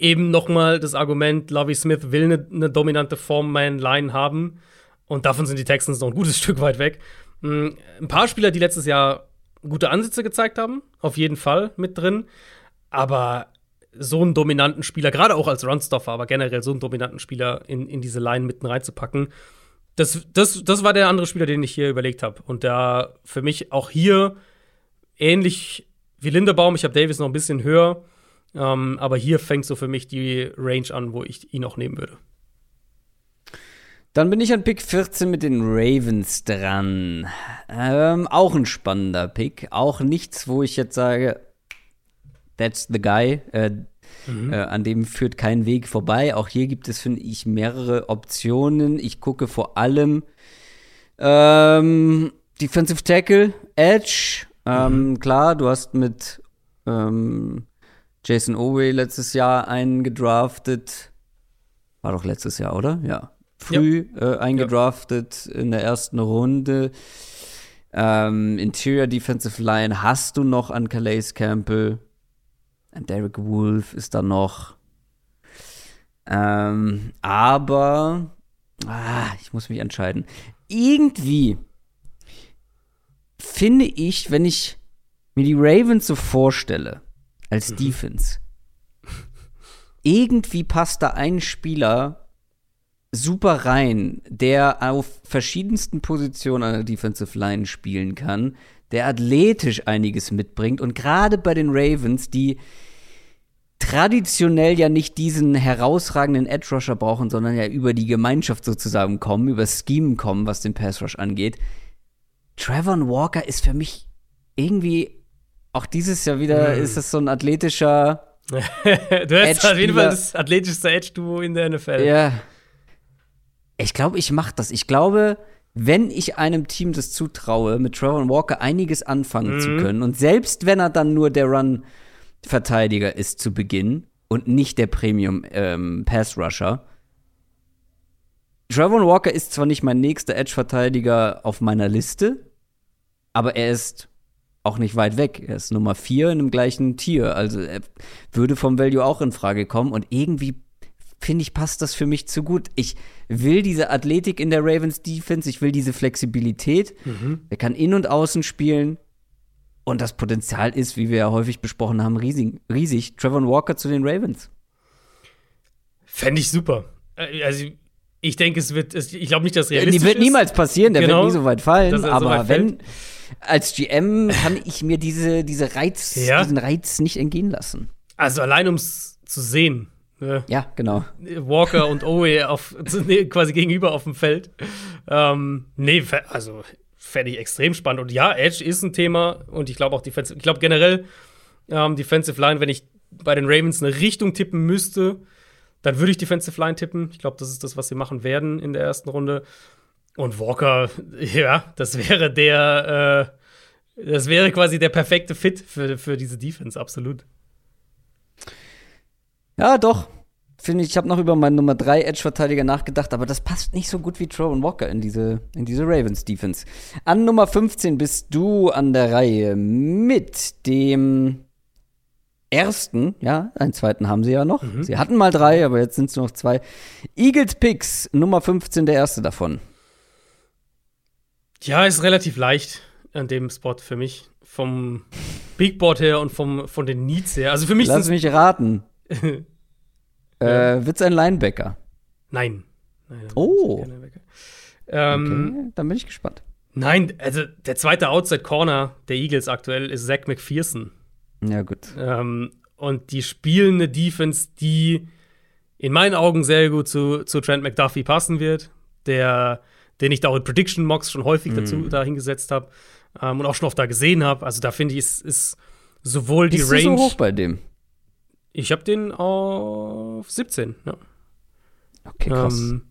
Eben nochmal das Argument, Lovie Smith will eine ne dominante Form-Man-Line haben. Und davon sind die Texans noch ein gutes Stück weit weg. Hm, ein paar Spieler, die letztes Jahr gute Ansätze gezeigt haben, auf jeden Fall mit drin. Aber so einen dominanten Spieler, gerade auch als Runstoffer, aber generell so einen dominanten Spieler in, in diese Line mitten reinzupacken, das, das, das war der andere Spieler, den ich hier überlegt habe. Und da für mich auch hier ähnlich wie Lindebaum, ich habe Davis noch ein bisschen höher, ähm, aber hier fängt so für mich die Range an, wo ich ihn auch nehmen würde. Dann bin ich an Pick 14 mit den Ravens dran. Ähm, auch ein spannender Pick. Auch nichts, wo ich jetzt sage, that's the guy. Äh, mhm. äh, an dem führt kein Weg vorbei. Auch hier gibt es, finde ich, mehrere Optionen. Ich gucke vor allem ähm, Defensive Tackle, Edge. Ähm, mhm. Klar, du hast mit ähm, Jason Owe letztes Jahr einen gedraftet. War doch letztes Jahr, oder? Ja. Früh ja. äh, eingedraftet ja. in der ersten Runde. Ähm, Interior Defensive Line hast du noch an Calais Campbell. Derek Wolf ist da noch. Ähm, aber ah, ich muss mich entscheiden. Irgendwie finde ich, wenn ich mir die Ravens so vorstelle, als mhm. Defense, irgendwie passt da ein Spieler super rein, der auf verschiedensten Positionen an der Defensive Line spielen kann, der athletisch einiges mitbringt und gerade bei den Ravens, die traditionell ja nicht diesen herausragenden Edge Rusher brauchen, sondern ja über die Gemeinschaft sozusagen kommen, über Scheme kommen, was den Pass Rush angeht. Trevor Walker ist für mich irgendwie auch dieses Jahr wieder mm. ist es so ein athletischer Du hast auf jeden Fall das athletischste Edge-Duo in der NFL. Ja. Ich glaube, ich mache das. Ich glaube, wenn ich einem Team das zutraue, mit Trevor Walker einiges anfangen mhm. zu können und selbst wenn er dann nur der Run-Verteidiger ist zu Beginn und nicht der Premium-Pass-Rusher, ähm, Trevor Walker ist zwar nicht mein nächster Edge-Verteidiger auf meiner Liste, aber er ist auch nicht weit weg. Er ist Nummer vier in dem gleichen Tier. Also er würde vom Value auch in Frage kommen. Und irgendwie finde ich, passt das für mich zu gut. Ich will diese Athletik in der Ravens Defense, ich will diese Flexibilität. Mhm. Er kann in und außen spielen. Und das Potenzial ist, wie wir ja häufig besprochen haben, riesig. riesig. Trevor Walker zu den Ravens. Fände ich super. Äh, Also, ich denke, es wird, es, ich glaube nicht, dass Die realistisch wird ist. niemals passieren, der Genau. wird nie so weit fallen. Dass er so aber weit wenn, als GM kann ich mir diese, diese Reiz, Ja. diesen Reiz nicht entgehen lassen. Also, allein um es zu sehen. Ne? Ja, genau. Walker und Owe auf, quasi gegenüber auf dem Feld. Ähm, nee, also fände ich extrem spannend. Und ja, Edge ist ein Thema und ich glaube auch Defensive, ich glaube generell ähm, Defensive Line, wenn ich bei den Ravens eine Richtung tippen müsste, dann würde ich Defensive Line tippen. Ich glaube, das ist das, was sie machen werden in der ersten Runde. Und Walker, ja, das wäre der, äh, das wäre quasi der perfekte Fit für, für diese Defense, absolut. Ja, doch. Finde ich, ich habe noch über meinen Nummer 3 Edge-Verteidiger nachgedacht, aber das passt nicht so gut wie Trowan Walker in diese, in diese Ravens-Defense. An Nummer 15 bist du an der Reihe mit dem ersten, ja, einen zweiten haben sie ja noch. Sie hatten mal drei, aber jetzt sind es nur noch zwei. Eagles Picks, Nummer 15, der erste davon. Ja, ist relativ leicht an dem Spot für mich. Vom Big Board her und vom, von den Needs her. Also für mich Lass mich raten. äh, wird's ein Linebacker? Nein. nein, Oh. Ähm, Okay, dann bin ich gespannt. Nein, also der zweite Outside Corner der Eagles aktuell ist Zach McPherson. Ja, gut. Ähm, und die spielen eine Defense, die in meinen Augen sehr gut zu, zu Trent McDuffie passen wird, der, den ich da auch in Prediction Mocks schon häufig dazu Mhm. da hingesetzt habe ähm, und auch schon oft da gesehen habe. Also da finde ich, es ist sowohl die Bist Range. du so hoch bei dem? Ich habe den auf 17. Ja. Okay, krass. Ähm,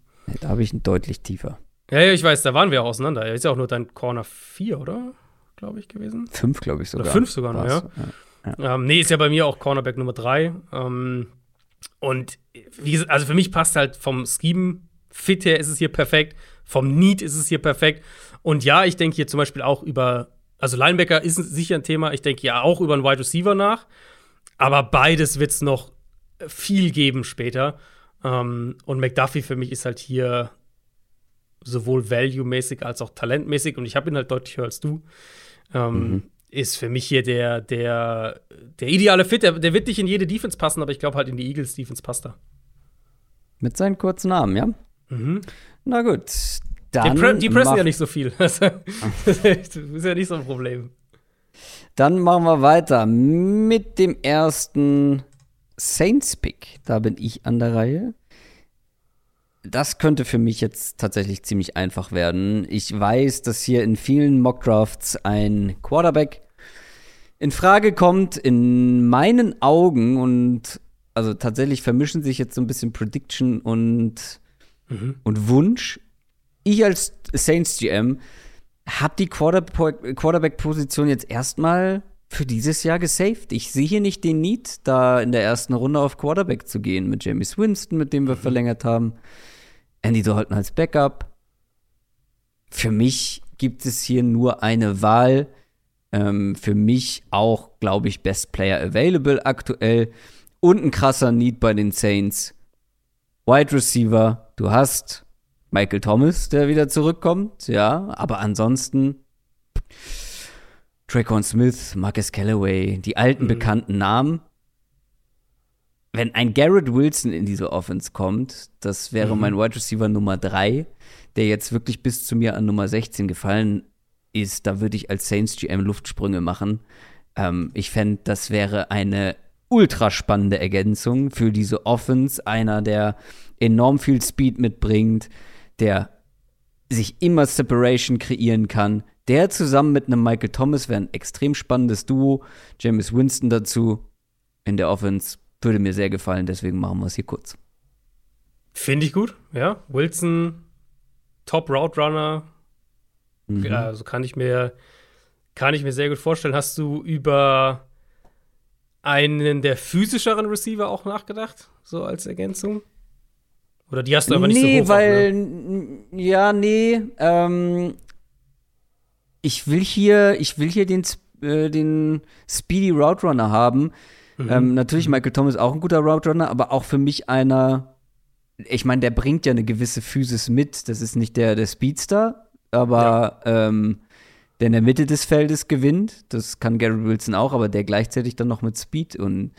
da habe ich ihn deutlich tiefer. ja, ja, ich weiß, da waren wir auch auseinander. Er ist ja auch nur dein Corner 4, oder? Glaube ich, gewesen. Fünf, glaube ich sogar. Oder fünf sogar noch, War's. Ähm, nee, ist ja bei mir auch Cornerback Nummer 3. Ähm, und wie gesagt, also für mich passt halt vom Scheme-Fit her ist es hier perfekt, vom Need ist es hier perfekt. Und ja, ich denke hier zum Beispiel auch über, also Linebacker ist sicher ein Thema, ich denke ja auch über einen Wide Receiver nach. Aber beides wird es noch viel geben später. Ähm, und McDuffie für mich ist halt hier sowohl value-mäßig als auch talentmäßig. Und ich habe ihn halt deutlich höher als du. Ähm, Ist für mich hier der, der, der ideale Fit. Der, der wird nicht in jede Defense passen, aber ich glaube halt in die Eagles Defense passt er. Mit seinen kurzen Namen, ja? Mhm. Na gut. Die, Dann, pre die pressen ja nicht so viel. das ist ja nicht so ein Problem. dann machen wir weiter mit dem ersten Saints-Pick. Da bin ich an der Reihe. Das könnte für mich jetzt tatsächlich ziemlich einfach werden. Ich weiß, dass hier in vielen Mockdrafts ein Quarterback in Frage kommt. In meinen Augen und also tatsächlich vermischen sich jetzt so ein bisschen Prediction und, und Wunsch. Ich als Saints GM habe die Quarterback- Quarterback-Position jetzt erstmal für dieses Jahr gesaved. Ich sehe hier nicht den Need, da in der ersten Runde auf Quarterback zu gehen mit James Winston, mit dem wir verlängert haben. Andy Dalton als Backup. Für mich gibt es hier nur eine Wahl. Ähm, für mich auch, glaube ich, Best Player Available aktuell. Und ein krasser Need bei den Saints. Wide Receiver, du hast Michael Thomas, der wieder zurückkommt, ja, aber ansonsten Traycon Smith, Marcus Callaway, die alten bekannten Namen. Wenn ein Garrett Wilson in diese Offense kommt, das wäre mein Wide Receiver Nummer 3, der jetzt wirklich bis zu mir an Nummer 16 gefallen ist, da würde ich als Saints GM Luftsprünge machen. Ähm, ich fände, das wäre eine ultra spannende Ergänzung für diese Offense. Einer, der enorm viel Speed mitbringt, der sich immer Separation kreieren kann. Der zusammen mit einem Michael Thomas wäre ein extrem spannendes Duo. James Winston dazu in der Offense würde mir sehr gefallen, deswegen machen wir es hier kurz. Finde ich gut, ja. Wilson, Top Route Runner. Ja, also kann ich mir, kann ich mir sehr gut vorstellen. Hast du über einen der physischeren Receiver auch nachgedacht, so als Ergänzung? Oder die hast du aber nicht nee, so hoch. weil, Auf, ne? ja, nee, ähm, ich will hier, ich will hier den, äh, den Speedy Route Runner haben. Mhm. Ähm, natürlich, mhm. Michael Thomas auch ein guter Route Runner, aber auch für mich einer, ich meine, der bringt ja eine gewisse Physis mit. Das ist nicht der, der Speedster, aber ja. ähm, der in der Mitte des Feldes gewinnt. Das kann Gary Wilson auch, aber der gleichzeitig dann noch mit Speed und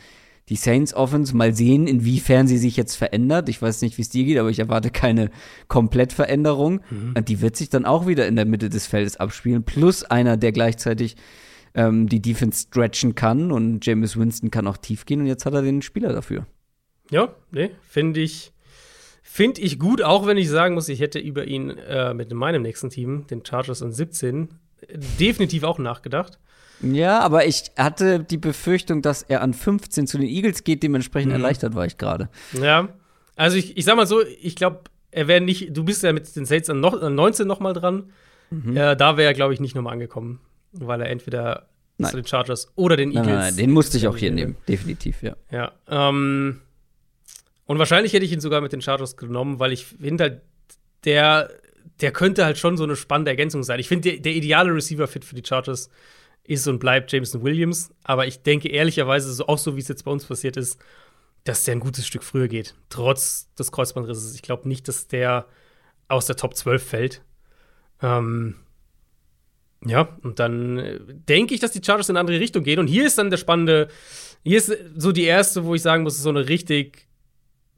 die Saints Offense mal sehen, inwiefern sie sich jetzt verändert. Ich weiß nicht, wie es dir geht, aber ich erwarte keine Komplettveränderung. Mhm. Die wird sich dann auch wieder in der Mitte des Feldes abspielen. Plus einer, der gleichzeitig ähm, die Defense stretchen kann und James Winston kann auch tief gehen und jetzt hat er den Spieler dafür. Ja, ne, finde ich, finde ich gut, auch wenn ich sagen muss, ich hätte über ihn äh, mit meinem nächsten Team, den Chargers und 17, definitiv auch nachgedacht. Ja, aber ich hatte die Befürchtung, dass er an 15 zu den Eagles geht, dementsprechend mhm. erleichtert war ich gerade. Ja, also ich, ich sag mal so, ich glaube, er wäre nicht, du bist ja mit den Saints an, noch, an 19 noch mal dran. Mhm. Äh, da wäre er, glaube ich, nicht nochmal angekommen, weil er entweder nein. zu den Chargers oder den Eagles. Nein, nein, nein den musste ich auch hier nehmen, definitiv, ja. Ja, ähm, und wahrscheinlich hätte ich ihn sogar mit den Chargers genommen, weil ich finde halt, der, der könnte halt schon so eine spannende Ergänzung sein. Ich finde, der, der ideale Receiver-Fit für die Chargers ist und bleibt Jameson Williams. Aber ich denke ehrlicherweise, so, auch so wie es jetzt bei uns passiert ist, dass der ein gutes Stück früher geht. Trotz des Kreuzbandrisses. Ich glaube nicht, dass der aus der Top 12 fällt. Ähm, ja, und dann äh, denke ich, dass die Chargers in eine andere Richtung gehen. Und hier ist dann der spannende, hier ist so die erste, wo ich sagen muss, so eine richtig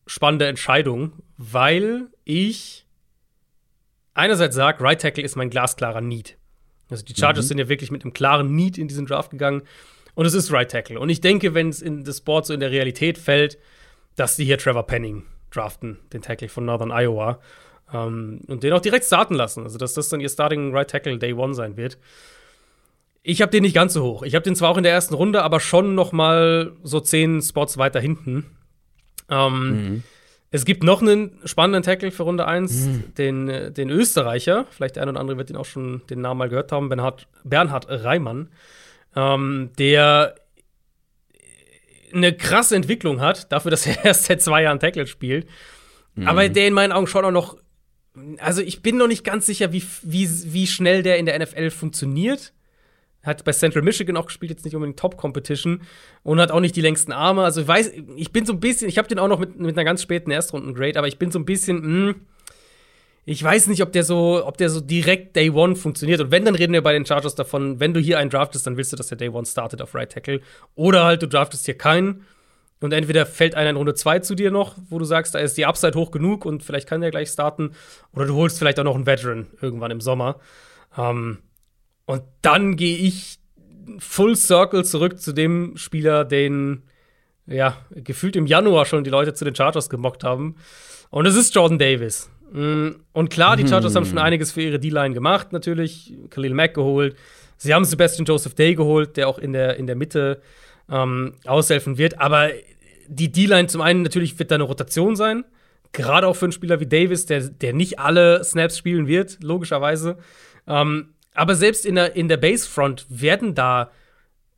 spannende Entscheidung, weil ich einerseits sage, Right Tackle ist mein glasklarer Need. Also die Chargers mhm. sind ja wirklich mit einem klaren Need in diesen Draft gegangen. Und es ist Right Tackle. Und ich denke, wenn es in das Board so in der Realität fällt, dass die hier Trevor Penning draften, den Tackle von Northern Iowa. Ähm, und den auch direkt starten lassen. Also, dass das dann ihr Starting Right Tackle Day One sein wird. Ich habe den nicht ganz so hoch. Ich habe den zwar auch in der ersten Runde, aber schon noch mal so zehn Spots weiter hinten. Ähm, mhm. Es gibt noch einen spannenden Tackle für Runde 1, mhm. den, den Österreicher. Vielleicht der eine oder andere wird ihn auch schon den Namen mal gehört haben, Bernhard, Bernhard Reimann, ähm, der eine krasse Entwicklung hat, dafür, dass er erst seit zwei Jahren Tackle spielt. Mhm. Aber der in meinen Augen schon auch noch. Also, ich bin noch nicht ganz sicher, wie, wie, wie schnell der in der NFL funktioniert. Hat bei Central Michigan auch gespielt, jetzt nicht unbedingt Top-Competition und hat auch nicht die längsten Arme. Also ich weiß, ich bin so ein bisschen, ich habe den auch noch mit, mit einer ganz späten Erstrunden-Grade, aber ich bin so ein bisschen, mh, hm, ich weiß nicht, ob der so, ob der so direkt Day One funktioniert. Und wenn, dann reden wir bei den Chargers davon, wenn du hier einen draftest, dann willst du, dass der Day One startet auf Right Tackle. Oder halt, du draftest hier keinen. Und entweder fällt einer in Runde 2 zu dir noch, wo du sagst, da ist die Upside hoch genug und vielleicht kann der gleich starten. Oder du holst vielleicht auch noch einen Veteran irgendwann im Sommer. Ähm, und dann gehe ich full circle zurück zu dem Spieler, den ja gefühlt im Januar schon die Leute zu den Chargers gemockt haben. Und es ist Jordan Davis. Mm, und klar, die Chargers hm. haben schon einiges für ihre D-Line gemacht, natürlich. Khalil Mack geholt. Sie haben Sebastian Joseph Day geholt, der auch in der, in der Mitte ähm, aushelfen wird. Aber die D-Line zum einen natürlich wird da eine Rotation sein. Gerade auch für einen Spieler wie Davis, der, der nicht alle Snaps spielen wird, logischerweise. Ähm, aber selbst in der, in der Basefront werden da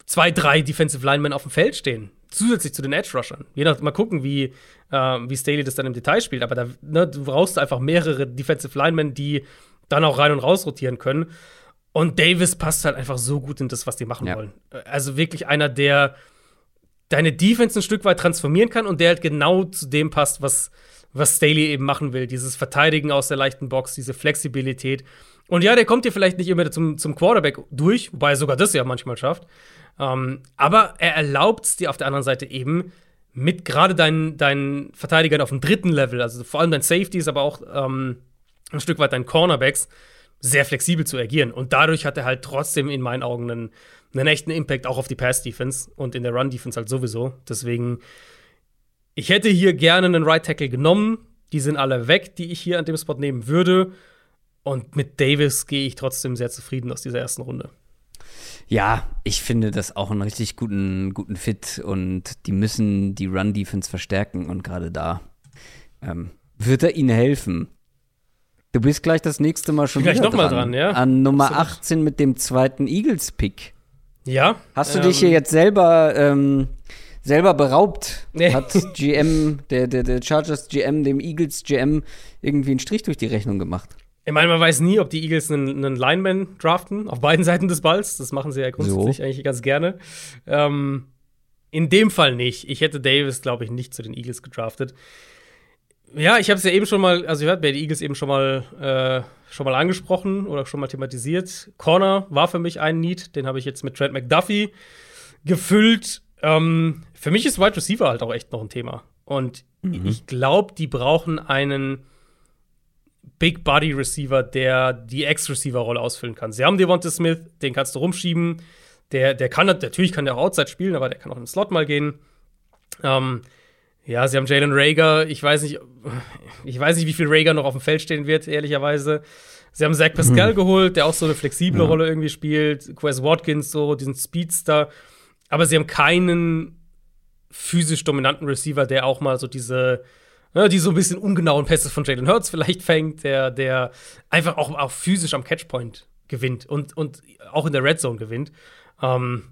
zwei, drei Defensive Linemen auf dem Feld stehen. Zusätzlich zu den Edge-Rushern. Je nach, mal gucken, wie, äh, wie Staley das dann im Detail spielt. Aber da, ne, du brauchst einfach mehrere Defensive Linemen, die dann auch rein und raus rotieren können. Und Davis passt halt einfach so gut in das, was die machen ja. wollen. Also wirklich einer, der deine Defense ein Stück weit transformieren kann und der halt genau zu dem passt, was, was Staley eben machen will. Dieses Verteidigen aus der leichten Box, diese Flexibilität. Und ja, der kommt dir vielleicht nicht immer zum, zum Quarterback durch, wobei er sogar das ja manchmal schafft. Ähm, aber er erlaubt es dir auf der anderen Seite eben, mit gerade deinen, deinen Verteidigern auf dem dritten Level, also vor allem deinen Safeties, aber auch ähm, ein Stück weit deinen Cornerbacks, sehr flexibel zu agieren. Und dadurch hat er halt trotzdem in meinen Augen einen, einen echten Impact auch auf die Pass-Defense und in der Run-Defense halt sowieso. Deswegen, ich hätte hier gerne einen Right Tackle genommen. Die sind alle weg, die ich hier an dem Spot nehmen würde. Und mit Davis gehe ich trotzdem sehr zufrieden aus dieser ersten Runde. Ja, ich finde das auch einen richtig guten, guten Fit und die müssen die Run-Defense verstärken und gerade da ähm, wird er ihnen helfen. Du bist gleich das nächste Mal schon wieder noch dran, mal dran, ja. An Nummer Absolut. 18 mit dem zweiten Eagles-Pick. Ja. Hast du ähm, dich hier jetzt selber, ähm, selber beraubt? Nee. Hat GM, der, der, der Chargers GM, dem Eagles GM irgendwie einen Strich durch die Rechnung gemacht? Ich meine, man weiß nie, ob die Eagles einen, einen Lineman draften, auf beiden Seiten des Balls. Das machen sie ja grundsätzlich so. eigentlich ganz gerne. Ähm, in dem Fall nicht. Ich hätte Davis, glaube ich, nicht zu den Eagles gedraftet. Ja, ich habe es ja eben schon mal, also ich habe die Eagles eben schon mal, äh, schon mal angesprochen oder schon mal thematisiert. Corner war für mich ein Need, den habe ich jetzt mit Trent McDuffie gefüllt. Ähm, für mich ist Wide Receiver halt auch echt noch ein Thema. Und mhm. ich glaube, die brauchen einen Big Body Receiver, der die Ex-Receiver-Rolle ausfüllen kann. Sie haben Devonta Smith, den kannst du rumschieben. Der, der kann natürlich kann der auch Outside spielen, aber der kann auch im Slot mal gehen. Ähm, ja, sie haben Jalen Rager. Ich weiß nicht, ich weiß nicht, wie viel Rager noch auf dem Feld stehen wird, ehrlicherweise. Sie haben Zach Pascal mhm. geholt, der auch so eine flexible ja. Rolle irgendwie spielt. Quest Watkins, so diesen Speedster. Aber sie haben keinen physisch dominanten Receiver, der auch mal so diese, ne, die so ein bisschen ungenauen Pässe von Jalen Hurts vielleicht fängt, der, der einfach auch, auch physisch am Catchpoint gewinnt und, und auch in der Red Zone gewinnt. Ähm,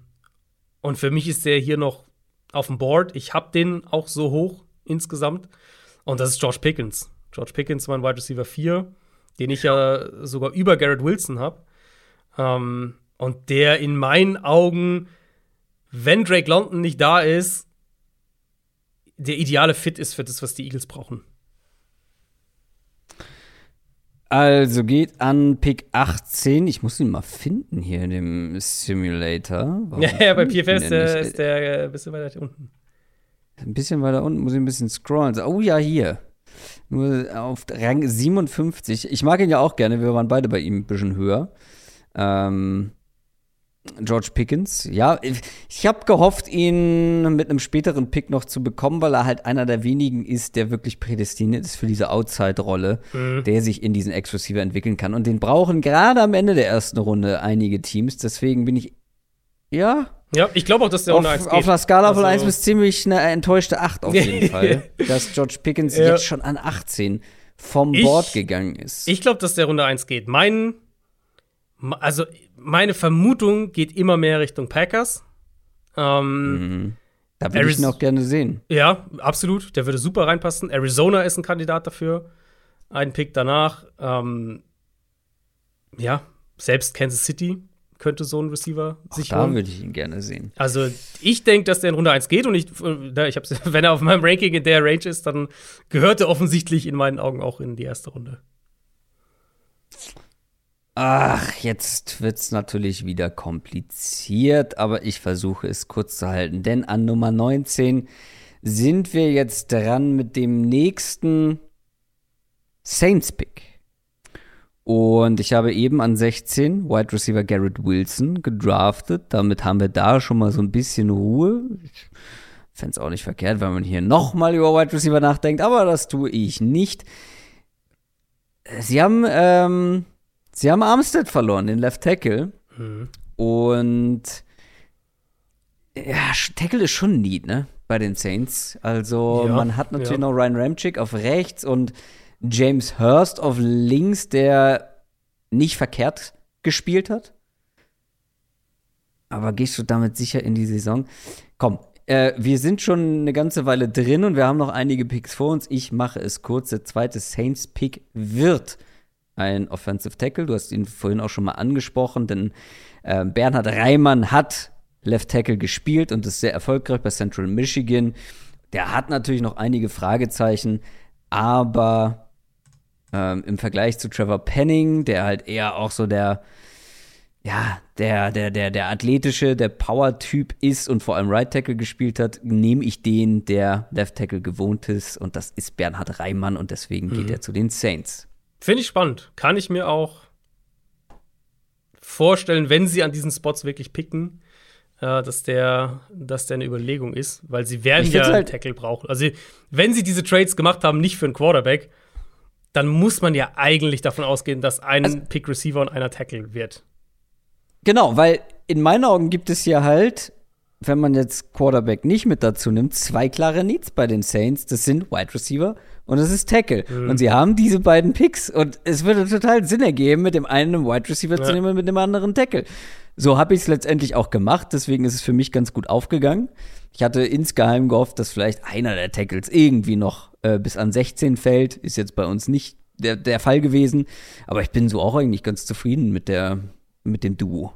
und für mich ist der hier noch auf dem Board. Ich habe den auch so hoch insgesamt. Und das ist George Pickens. George Pickens, mein Wide Receiver 4, den ich ja sogar über Garrett Wilson habe. Ähm, und der in meinen Augen, wenn Drake London nicht da ist, der ideale Fit ist für das, was die Eagles brauchen. Also geht an Pick 18. Ich muss ihn mal finden hier in dem Simulator. Warum ja, ja, bei PFS der, ist der ein bisschen weiter unten. Ein bisschen weiter unten, muss ich ein bisschen scrollen. Oh ja, hier. Nur auf Rang 57. Ich mag ihn ja auch gerne, wir waren beide bei ihm ein bisschen höher. Ähm, George Pickens. Ja, ich habe gehofft, ihn mit einem späteren Pick noch zu bekommen, weil er halt einer der wenigen ist, der wirklich prädestiniert ist für diese Outside-Rolle, mhm. der sich in diesen Ex-Receiver entwickeln kann. Und den brauchen gerade am Ende der ersten Runde einige Teams. Deswegen bin ich, ja. Ja, ich glaube auch, dass der auf, auf einer Skala also, von 1 bis ziemlich eine enttäuschte 8 auf jeden Fall. dass George Pickens ja. jetzt schon an 18 vom ich, Board gegangen ist. Ich glaube, dass der Runde 1 geht. Mein also meine Vermutung geht immer mehr Richtung Packers. Ähm, mhm. Da würde ich ihn auch gerne sehen. Ja, absolut. Der würde super reinpassen. Arizona ist ein Kandidat dafür. Ein Pick danach. Ähm, ja, selbst Kansas City könnte so ein Receiver auch sich Da würde ich ihn gerne sehen. Also, ich denke, dass der in Runde 1 geht und ich, ich hab's, wenn er auf meinem Ranking in der Range ist, dann gehört er offensichtlich in meinen Augen auch in die erste Runde. Ach, jetzt wird's natürlich wieder kompliziert, aber ich versuche es kurz zu halten. Denn an Nummer 19 sind wir jetzt dran mit dem nächsten Saints-Pick. Und ich habe eben an 16 Wide Receiver Garrett Wilson gedraftet. Damit haben wir da schon mal so ein bisschen Ruhe. Ich fände es auch nicht verkehrt, wenn man hier nochmal über Wide Receiver nachdenkt, aber das tue ich nicht. Sie haben ähm, Sie haben Armstead verloren, den Left Tackle. Mhm. Und ja, Tackle ist schon neat, ne? Bei den Saints. Also, ja, man hat natürlich ja. noch Ryan Ramchick auf rechts und James Hurst auf links, der nicht verkehrt gespielt hat. Aber gehst du damit sicher in die Saison? Komm, äh, wir sind schon eine ganze Weile drin und wir haben noch einige Picks vor uns. Ich mache es kurz. Der zweite Saints-Pick wird ein Offensive Tackle. Du hast ihn vorhin auch schon mal angesprochen, denn äh, Bernhard Reimann hat Left Tackle gespielt und ist sehr erfolgreich bei Central Michigan. Der hat natürlich noch einige Fragezeichen, aber ähm, im Vergleich zu Trevor Penning, der halt eher auch so der ja, der, der, der, der athletische, der Power-Typ ist und vor allem Right Tackle gespielt hat, nehme ich den, der Left Tackle gewohnt ist. Und das ist Bernhard Reimann und deswegen mhm. geht er zu den Saints. Finde ich spannend. Kann ich mir auch vorstellen, wenn sie an diesen Spots wirklich picken, äh, dass, der, dass der eine Überlegung ist, weil sie werden ja halt einen Tackle brauchen. Also, wenn sie diese Trades gemacht haben, nicht für einen Quarterback, dann muss man ja eigentlich davon ausgehen, dass ein also, Pick Receiver und einer Tackle wird. Genau, weil in meinen Augen gibt es hier halt, wenn man jetzt Quarterback nicht mit dazu nimmt, zwei klare Needs bei den Saints. Das sind Wide Receiver und es ist Tackle. Mhm. Und sie haben diese beiden Picks und es würde total Sinn ergeben, mit dem einen einen Wide Receiver ja. zu nehmen und mit dem anderen Tackle. So habe ich es letztendlich auch gemacht, deswegen ist es für mich ganz gut aufgegangen. Ich hatte insgeheim gehofft, dass vielleicht einer der Tackles irgendwie noch äh, bis an 16 fällt. Ist jetzt bei uns nicht der, der Fall gewesen. Aber ich bin so auch eigentlich ganz zufrieden mit, der, mit dem Duo.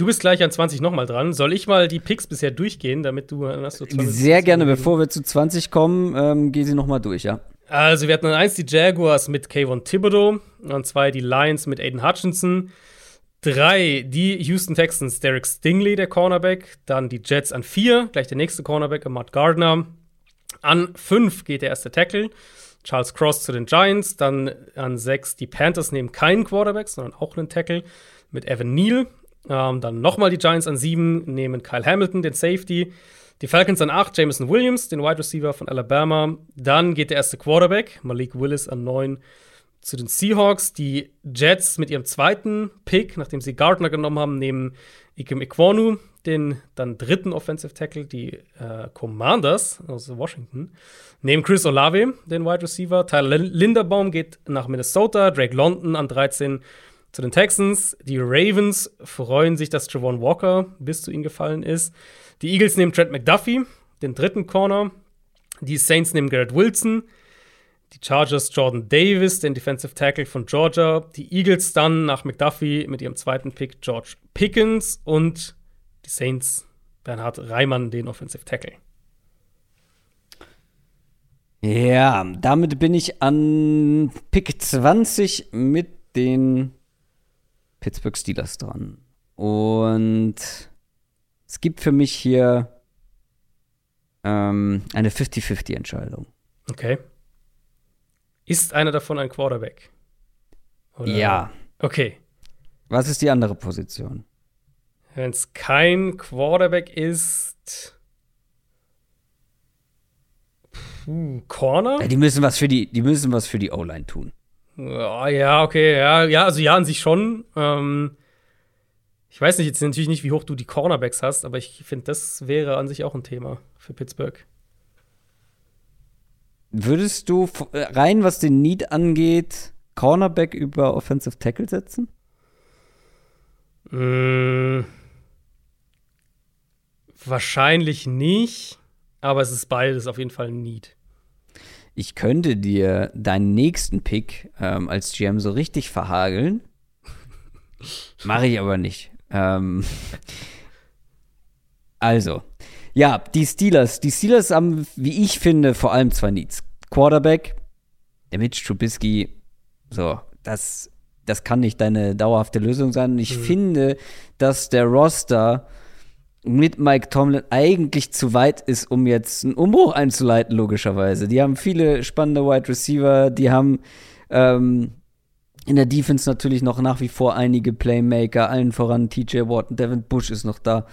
Du bist gleich an 20 nochmal dran. Soll ich mal die Picks bisher durchgehen, damit du hast du Sehr gerne, bevor wir zu 20 kommen, ähm, geh sie nochmal durch, ja. Also, wir hatten an eins die Jaguars mit Kayvon Thibodeau, an zwei die Lions mit Aiden Hutchinson, drei die Houston Texans, Derek Stingley, der Cornerback, dann die Jets an vier, gleich der nächste Cornerback, Matt Gardner. An fünf geht der erste Tackle, Charles Cross zu den Giants, dann an sechs die Panthers nehmen keinen Quarterback, sondern auch einen Tackle mit Evan Neal. Ähm, dann nochmal die Giants an sieben, nehmen Kyle Hamilton, den Safety. Die Falcons an acht, Jameson Williams, den Wide Receiver von Alabama. Dann geht der erste Quarterback, Malik Willis an neun zu den Seahawks. Die Jets mit ihrem zweiten Pick, nachdem sie Gardner genommen haben, nehmen Ikem Ikwonu, den dann dritten Offensive Tackle. Die äh, Commanders aus Washington nehmen Chris Olave, den Wide Receiver. Tyler Linderbaum geht nach Minnesota. Drake London an 13 zu den Texans. Die Ravens freuen sich, dass Javon Walker bis zu ihnen gefallen ist. Die Eagles nehmen Trent McDuffie, den dritten Corner. Die Saints nehmen Garrett Wilson. Die Chargers Jordan Davis, den Defensive Tackle von Georgia. Die Eagles dann nach McDuffie mit ihrem zweiten Pick George Pickens. Und die Saints Bernhard Reimann, den Offensive Tackle. Ja, damit bin ich an Pick 20 mit den Pittsburgh Steelers dran. Und es gibt für mich hier ähm, eine 50-50-Entscheidung. Okay. Ist einer davon ein Quarterback? Oder? Ja. Okay. Was ist die andere Position? Wenn es kein Quarterback ist. Puh, Corner? Ja, die müssen was für die, die müssen was für die O-Line tun. Ja, okay, ja, ja, also ja, an sich schon. Ähm, ich weiß nicht jetzt natürlich nicht, wie hoch du die Cornerbacks hast, aber ich finde, das wäre an sich auch ein Thema für Pittsburgh. Würdest du rein, was den Need angeht, Cornerback über Offensive Tackle setzen? Mmh, wahrscheinlich nicht, aber es ist beides auf jeden Fall ein Need ich könnte dir deinen nächsten Pick ähm, als GM so richtig verhageln. Mache ich aber nicht. Ähm, also, ja, die Steelers. Die Steelers haben, wie ich finde, vor allem zwei Needs. Quarterback, der Mitch Trubisky, so, das, das kann nicht deine dauerhafte Lösung sein. Und ich mhm. finde, dass der Roster mit Mike Tomlin eigentlich zu weit ist, um jetzt einen Umbruch einzuleiten, logischerweise. Die haben viele spannende Wide Receiver, die haben ähm, in der Defense natürlich noch nach wie vor einige Playmaker, allen voran TJ Watt Devin Bush ist noch da,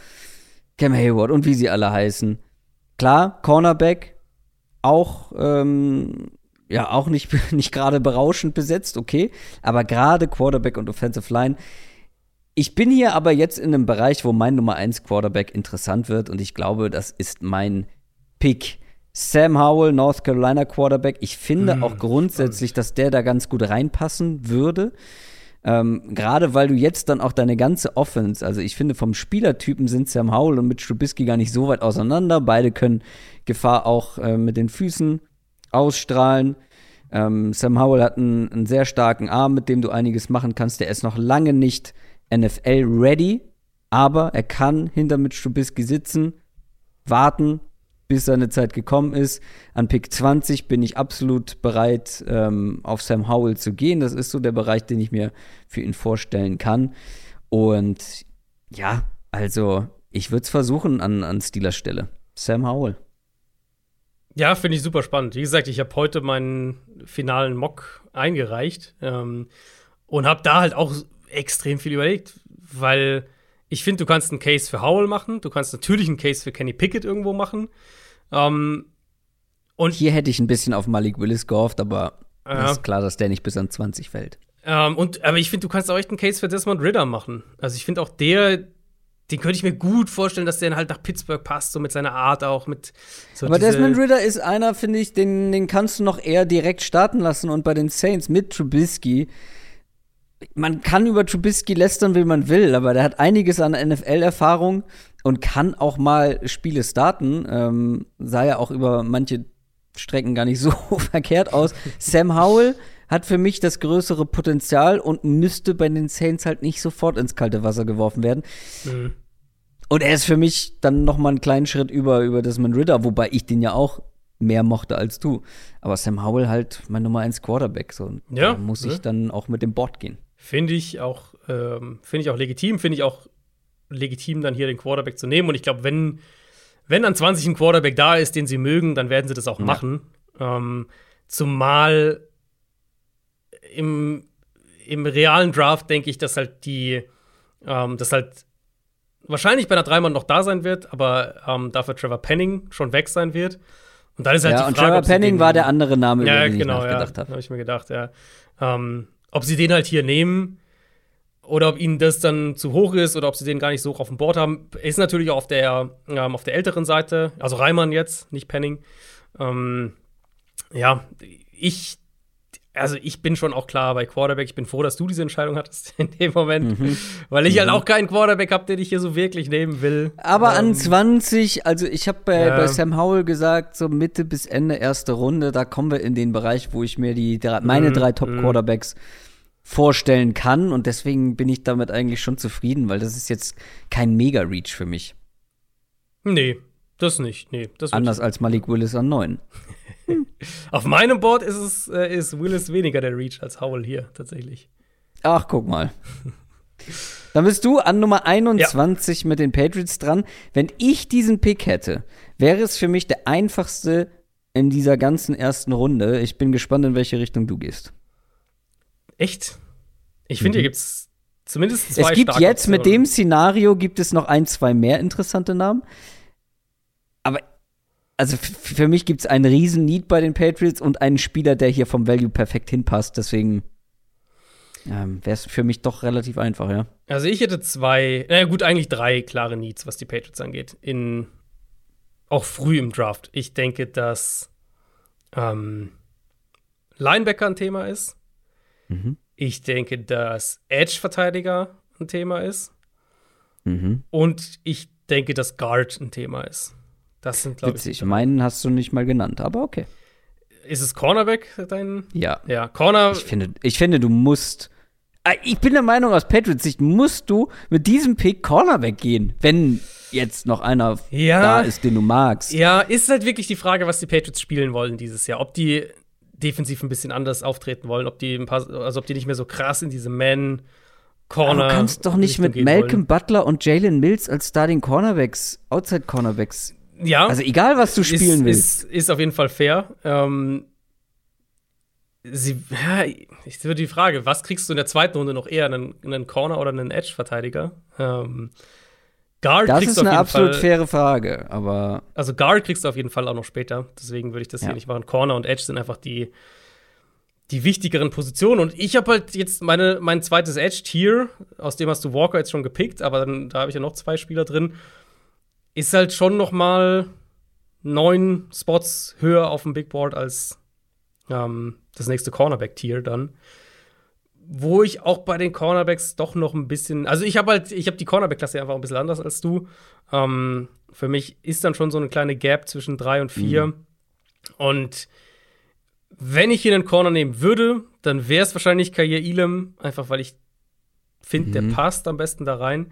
Cam Hayward und wie sie alle heißen. Klar, Cornerback auch ähm, ja auch nicht nicht gerade berauschend besetzt, okay, aber gerade Quarterback und Offensive Line ich bin hier aber jetzt in einem Bereich, wo mein Nummer 1 Quarterback interessant wird und ich glaube, das ist mein Pick. Sam Howell, North Carolina Quarterback. Ich finde mm, auch grundsätzlich, dass der da ganz gut reinpassen würde. Ähm, Gerade weil du jetzt dann auch deine ganze Offense, also ich finde vom Spielertypen sind Sam Howell und Mitch Trubisky gar nicht so weit auseinander. Beide können Gefahr auch äh, mit den Füßen ausstrahlen. Ähm, Sam Howell hat einen, einen, sehr starken Arm, mit dem du einiges machen kannst. Der ist noch lange nicht NFL ready, aber er kann hinter Mitch Trubisky sitzen, warten, bis seine Zeit gekommen ist. An Pick 20 bin ich absolut bereit, ähm, auf Sam Howell zu gehen. Das ist so der Bereich, den ich mir für ihn vorstellen kann. Und ja, also ich würde es versuchen an, an Steelers Stelle. Sam Howell. Ja, finde ich super spannend. Wie gesagt, ich habe heute meinen finalen Mock eingereicht ähm, und habe da halt auch extrem viel überlegt, weil ich finde, du kannst einen Case für Howell machen, du kannst natürlich einen Case für Kenny Pickett irgendwo machen. Ähm, und hier hätte ich ein bisschen auf Malik Willis gehofft, aber äh, ist klar, dass der nicht bis an 20 fällt. Ähm, und, aber ich finde, du kannst auch echt einen Case für Desmond Ritter machen. Also ich finde auch der, den könnte ich mir gut vorstellen, dass der halt nach Pittsburgh passt, so mit seiner Art auch mit. So aber Desmond Ritter ist einer, finde ich, den, den kannst du noch eher direkt starten lassen und bei den Saints mit Trubisky man kann über Trubisky lästern, wie man will, aber der hat einiges an NFL-Erfahrung und kann auch mal Spiele starten. Ähm, sah ja auch über manche Strecken gar nicht so verkehrt aus. Sam Howell hat für mich das größere Potenzial und müsste bei den Saints halt nicht sofort ins kalte Wasser geworfen werden. Mhm. Und er ist für mich dann noch mal einen kleinen Schritt über, über Desmond Ritter, wobei ich den ja auch mehr mochte als du. Aber Sam Howell halt mein Nummer 1 Quarterback. So. Ja, da muss ne? ich dann auch mit dem Board gehen. Finde ich auch, ähm, finde ich auch legitim, finde ich auch legitim, dann hier den Quarterback zu nehmen. Und ich glaube, wenn, wenn an 20 ein Quarterback da ist, den sie mögen, dann werden sie das auch Ja. machen. Ähm, zumal im, im realen Draft denke ich, dass halt die, ähm, dass halt wahrscheinlich bei einer Dreimann noch da sein wird, aber ähm, dafür Trevor Penning schon weg sein wird. Und dann ist halt ja, die und Frage, Trevor ob sie Penning war der andere Name, über ja, den genau, ich nachgedacht ja, habe. habe ich mir gedacht, ja. Ähm, ob sie den halt hier nehmen oder ob ihnen das dann zu hoch ist oder ob sie den gar nicht so hoch auf dem Board haben, ist natürlich auch auf der, ähm, auf der älteren Seite, also Reimann jetzt, nicht Penning. Ähm, ja, ich, also ich bin schon auch klar bei Quarterback. Ich bin froh, dass du diese Entscheidung hattest in dem Moment, Mhm. weil ich halt auch keinen Quarterback habe, den ich hier so wirklich nehmen will. Aber an Ähm, 20, also ich habe bei, Ja. bei Sam Howell gesagt, so Mitte bis Ende erste Runde, da kommen wir in den Bereich, wo ich mir die meine Mhm, drei mhm. Top-Quarterbacks vorstellen kann. Und deswegen bin ich damit eigentlich schon zufrieden, weil das ist jetzt kein Mega-Reach für mich. Nee, das nicht. Nee, das Anders als Malik Willis an 9. Auf meinem Board ist es äh, ist Willis weniger der Reach als Howell hier tatsächlich. Ach, guck mal. Dann bist du an Nummer 21 mit den Patriots dran. Wenn ich diesen Pick hätte, wäre es für mich der einfachste in dieser ganzen ersten Runde. Ich bin gespannt, in welche Richtung du gehst. Echt? Ich finde, Mhm. hier gibt's zumindest zwei Es gibt jetzt mit dem Optionen. Szenario gibt es noch ein, zwei mehr interessante Namen. Aber also für mich gibt es einen riesen Need bei den Patriots und einen Spieler, der hier vom Value perfekt hinpasst. Deswegen ähm, wäre es für mich doch relativ einfach, ja. Also ich hätte zwei, naja gut, eigentlich drei klare Needs, was die Patriots angeht. In auch früh im Draft. Ich denke, dass ähm, Linebacker ein Thema ist. Mhm. Ich denke, dass Edge-Verteidiger ein Thema ist. Mhm. Und ich denke, dass Guard ein Thema ist. Das sind, glaube ich, Witzig. Meinen hast du nicht mal genannt, aber okay. Ist es Cornerback dein? Ja. Ja, Corner. Ich finde, ich finde, du musst. Ah, Ich bin der Meinung, aus Patriots Sicht musst du mit diesem Pick Cornerback gehen, wenn jetzt noch einer Ja. da ist, den du magst. Ja, ist halt wirklich die Frage, was die Patriots spielen wollen dieses Jahr. Ob die defensiv ein bisschen anders auftreten wollen, ob die ein paar, also ob die nicht mehr so krass in diese Man Corner. Aber du kannst doch nicht Richtung mit Malcolm Butler und Jalen Mills als Starting Cornerbacks, Outside Cornerbacks. Ja, Also egal, was du spielen ist, willst. Ist, ist auf jeden Fall fair. Ähm, sie, ja, ich würde die Frage, was kriegst du in der zweiten Runde noch eher, einen, einen Corner oder einen Edge-Verteidiger? Ähm, Guard das kriegst ist du auf eine jeden absolut Fall, faire Frage, aber Also Guard kriegst du auf jeden Fall auch noch später. Deswegen würde ich das Ja. hier nicht machen. Corner und Edge sind einfach die, die wichtigeren Positionen. Und ich habe halt jetzt meine, mein zweites Edge-Tier, aus dem hast du Walker jetzt schon gepickt, aber dann, da habe ich ja noch zwei Spieler drin. Ist halt schon noch mal neun Spots höher auf dem Big Board als ähm, das nächste Cornerback-Tier dann. Wo ich auch bei den Cornerbacks doch noch ein bisschen, also ich habe halt, ich habe die Cornerback-Klasse einfach ein bisschen anders als du. Ähm, für mich ist dann schon so eine kleine Gap zwischen drei und vier. Und wenn ich hier einen Corner nehmen würde, dann wäre es wahrscheinlich Kair Elam, einfach weil ich finde, der Mhm. passt am besten da rein.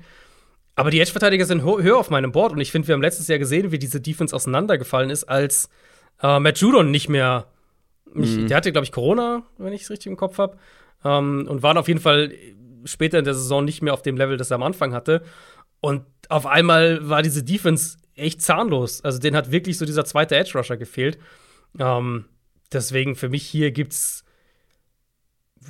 Aber die Edge-Verteidiger sind höher auf meinem Board und ich finde, wir haben letztes Jahr gesehen, wie diese Defense auseinandergefallen ist, als äh, Matt Judon nicht mehr. Nicht, Mhm. Der hatte, glaube ich, Corona, wenn ich es richtig im Kopf habe. Ähm, und waren auf jeden Fall später in der Saison nicht mehr auf dem Level, das er am Anfang hatte. Und auf einmal war diese Defense echt zahnlos. Also, den hat wirklich so dieser zweite Edge-Rusher gefehlt. Ähm, deswegen für mich hier gibt's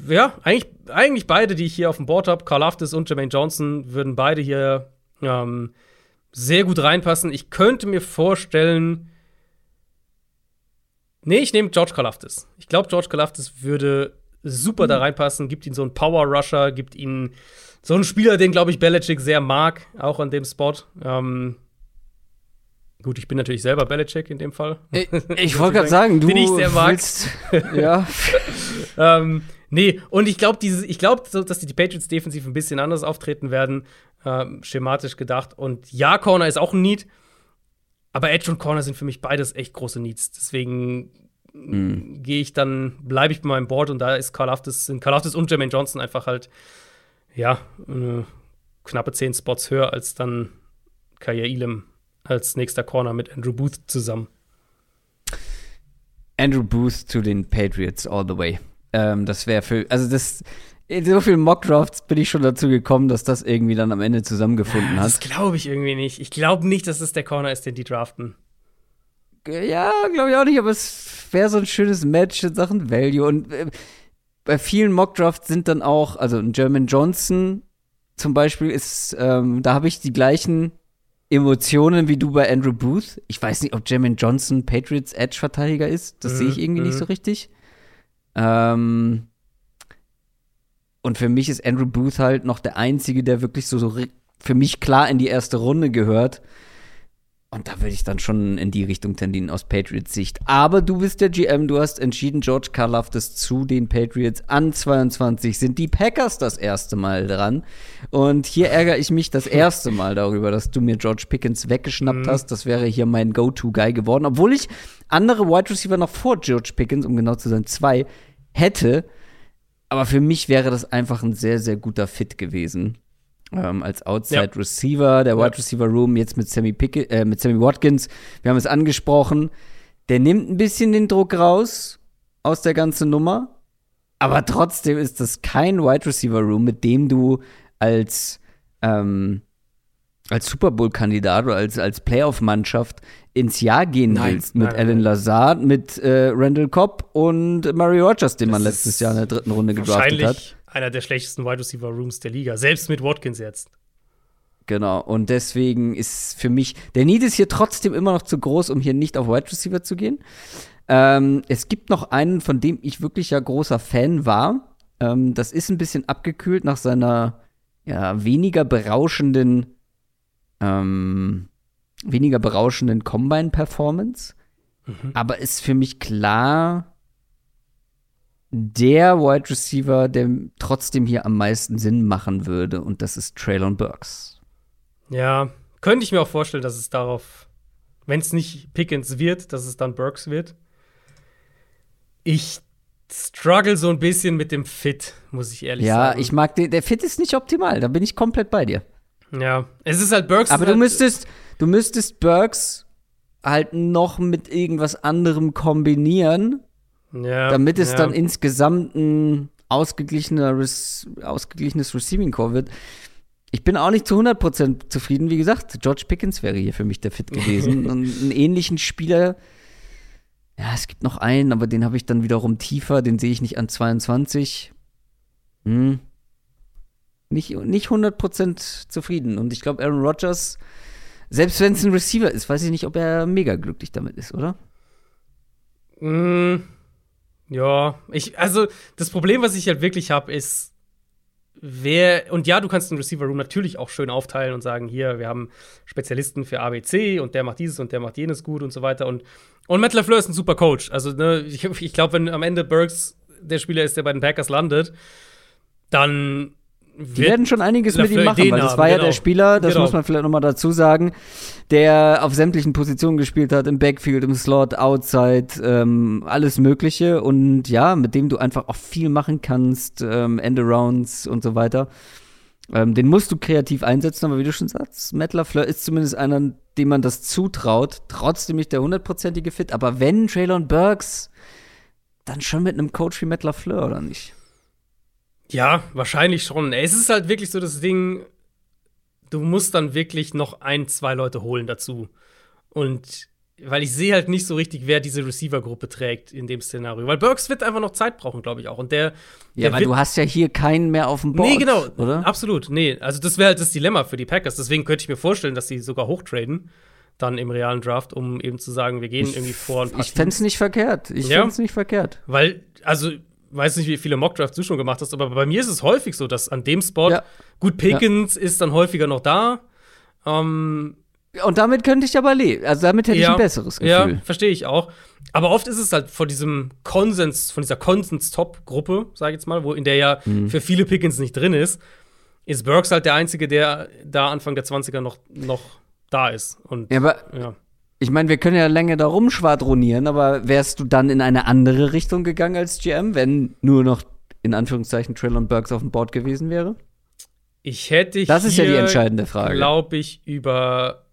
ja, eigentlich, eigentlich beide, die ich hier auf dem Board habe, Carl Aftis und Jermaine Johnson, würden beide hier ähm, sehr gut reinpassen. Ich könnte mir vorstellen, nee, ich nehme George Kalafdis. Ich glaube, George Kalafdis würde super da reinpassen, gibt ihn so einen Power Rusher, gibt ihn so einen Spieler, den, glaube ich, Belichick sehr mag, auch an dem Spot. Ähm, gut, ich bin natürlich selber Belichick in dem Fall. ich, ich wollte gerade sagen, du Den ich sehr mag. willst ja. ähm, nee, und ich glaube, ich glaube, so, dass die Patriots defensiv ein bisschen anders auftreten werden, ähm, schematisch gedacht. Und ja, Corner ist auch ein Need, aber Edge und Corner sind für mich beides echt große Needs. Deswegen mhm. gehe ich dann, bleibe ich bei meinem Board und da ist Karl Aftis, sind Karl Aftis und Jermaine Johnson einfach halt, ja, knappe zehn Spots höher als dann Kaya Elam als nächster Corner mit Andrew Booth zusammen. Andrew Booth zu den Patriots all the way. Ähm, das wäre für, also das, in so vielen Mockdrafts bin ich schon dazu gekommen, dass das irgendwie dann am Ende zusammengefunden hat. Das glaube ich irgendwie nicht. Ich glaube nicht, dass es der Corner ist, den die draften. Ja, glaube ich auch nicht, aber es wäre so ein schönes Match in Sachen Value. Und äh, bei vielen Mockdrafts sind dann auch, also ein German Johnson zum Beispiel ist, ähm, da habe ich die gleichen Emotionen wie du bei Andrew Booth. Ich weiß nicht, ob Jermaine Johnson Patriots Edge-Verteidiger ist. Das mhm. sehe ich irgendwie mhm. nicht so richtig. Ähm, und für mich ist Andrew Booth halt noch der Einzige, der wirklich so, so für mich klar in die erste Runde gehört. Und da würde ich dann schon in die Richtung tendieren aus Patriots Sicht. Aber du bist der GM, du hast entschieden, George Karlaftis zu den Patriots an 22. Sind die Packers das erste Mal dran? Und hier ärgere ich mich das erste Mal darüber, dass du mir George Pickens weggeschnappt mhm. hast. Das wäre hier mein Go-To-Guy geworden. Obwohl ich andere Wide Receiver noch vor George Pickens, um genau zu sein, zwei, hätte. Aber für mich wäre das einfach ein sehr, sehr guter Fit gewesen ähm, als Outside ja. Receiver, der Wide Receiver Room jetzt mit Sammy, Pickett, äh, mit Sammy Watkins. Wir haben es angesprochen. Der nimmt ein bisschen den Druck raus aus der ganzen Nummer. Aber trotzdem ist das kein Wide Receiver Room, mit dem du als, ähm, als Super Bowl-Kandidat oder als, als Playoff-Mannschaft ins Jahr gehen nein, willst. Mit nein, Alan Lazard, mit äh, Randall Cobb und Murray Rogers, den man letztes Jahr in der dritten Runde gedraftet hat einer der schlechtesten Wide Receiver Rooms der Liga, selbst mit Watkins jetzt. Genau, und deswegen ist für mich, der Need ist hier trotzdem immer noch zu groß, um hier nicht auf Wide Receiver zu gehen. Ähm, es gibt noch einen, von dem ich wirklich ja großer Fan war. Ähm, das ist ein bisschen abgekühlt nach seiner ja, weniger berauschenden, ähm, weniger berauschenden Combine-Performance. Mhm. Aber ist für mich klar, der Wide Receiver, der trotzdem hier am meisten Sinn machen würde, und das ist Traylon Burks. Ja, könnte ich mir auch vorstellen, dass es darauf, wenn es nicht Pickens wird, dass es dann Burks wird. Ich struggle so ein bisschen mit dem Fit, muss ich ehrlich ja, sagen. Ja, ich mag den, der Fit ist nicht optimal, da bin ich komplett bei dir. Ja, es ist halt Burks. Aber du halt müsstest, du müsstest Burks halt noch mit irgendwas anderem kombinieren, ja, damit es ja. dann insgesamt ein ausgeglichenes, ausgeglichenes Receiving Core wird. Ich bin auch nicht zu 100% zufrieden. Wie gesagt, George Pickens wäre hier für mich der Fit gewesen. Und einen ähnlichen Spieler, ja, es gibt noch einen, aber den habe ich dann wiederum tiefer. Den sehe ich nicht an 22. Hm. Nicht, nicht 100% zufrieden. Und ich glaube, Aaron Rodgers, selbst wenn es ein Receiver ist, weiß ich nicht, ob er mega glücklich damit ist, oder? Mm, ja, ich, also das Problem, was ich halt wirklich habe, ist, wer, und ja, du kannst den Receiver Room natürlich auch schön aufteilen und sagen, hier, wir haben Spezialisten für ABC und der macht dieses und der macht jenes gut und so weiter. Und, und Matt LaFleur ist ein super Coach. Also, ne, ich, ich glaube, wenn am Ende Burks der Spieler ist, der bei den Packers landet, dann die werden schon einiges mit ihm machen, weil das war genau. ja der Spieler, das genau. muss man vielleicht nochmal dazu sagen, der auf sämtlichen Positionen gespielt hat, im Backfield, im Slot, Outside, ähm, alles Mögliche und ja, mit dem du einfach auch viel machen kannst, ähm, Endarounds und so weiter. Ähm, den musst du kreativ einsetzen, aber wie du schon sagst, Matt LaFleur ist zumindest einer, dem man das zutraut. Trotzdem nicht der hundertprozentige Fit, aber wenn Traylon Burks, dann schon mit einem Coach wie Matt LaFleur, oder nicht? Ja, wahrscheinlich schon. Es ist halt wirklich so das Ding, du musst dann wirklich noch ein, zwei Leute holen dazu. Und weil ich sehe halt nicht so richtig, wer diese Receiver-Gruppe trägt in dem Szenario. Weil Burks wird einfach noch Zeit brauchen, glaube ich auch. Und der. Ja, der weil du hast ja hier keinen mehr auf dem Board. Nee, genau. Oder? Absolut. Nee, also das wäre halt das Dilemma für die Packers. Deswegen könnte ich mir vorstellen, dass sie sogar hochtraden. Dann im realen Draft, um eben zu sagen, wir gehen irgendwie vor ein paar Ich fände es nicht verkehrt. Ich ja, fände es nicht verkehrt. Weil, also weiß nicht, wie viele Mockdrafts du schon gemacht hast, aber bei mir ist es häufig so, dass an dem Spot, ja. gut, Pickens ja. ist dann häufiger noch da. Ähm, und damit könnte ich aber leben. Also damit hätte ja, ich ein besseres Gefühl. Ja, verstehe ich auch. Aber oft ist es halt von diesem Konsens, von dieser Konsens-Top-Gruppe, sage ich jetzt mal, wo in der ja mhm. für viele Pickens nicht drin ist, ist Burks halt der Einzige, der da Anfang der 20er noch, noch da ist. Und, ja, aber ja Ich meine, wir können ja länger da rumschwadronieren, aber wärst du dann in eine andere Richtung gegangen als GM, wenn nur noch in Anführungszeichen Trillon Burks auf dem Board gewesen wäre? Ich hätte Das ist ja die entscheidende Frage. glaube ich, über.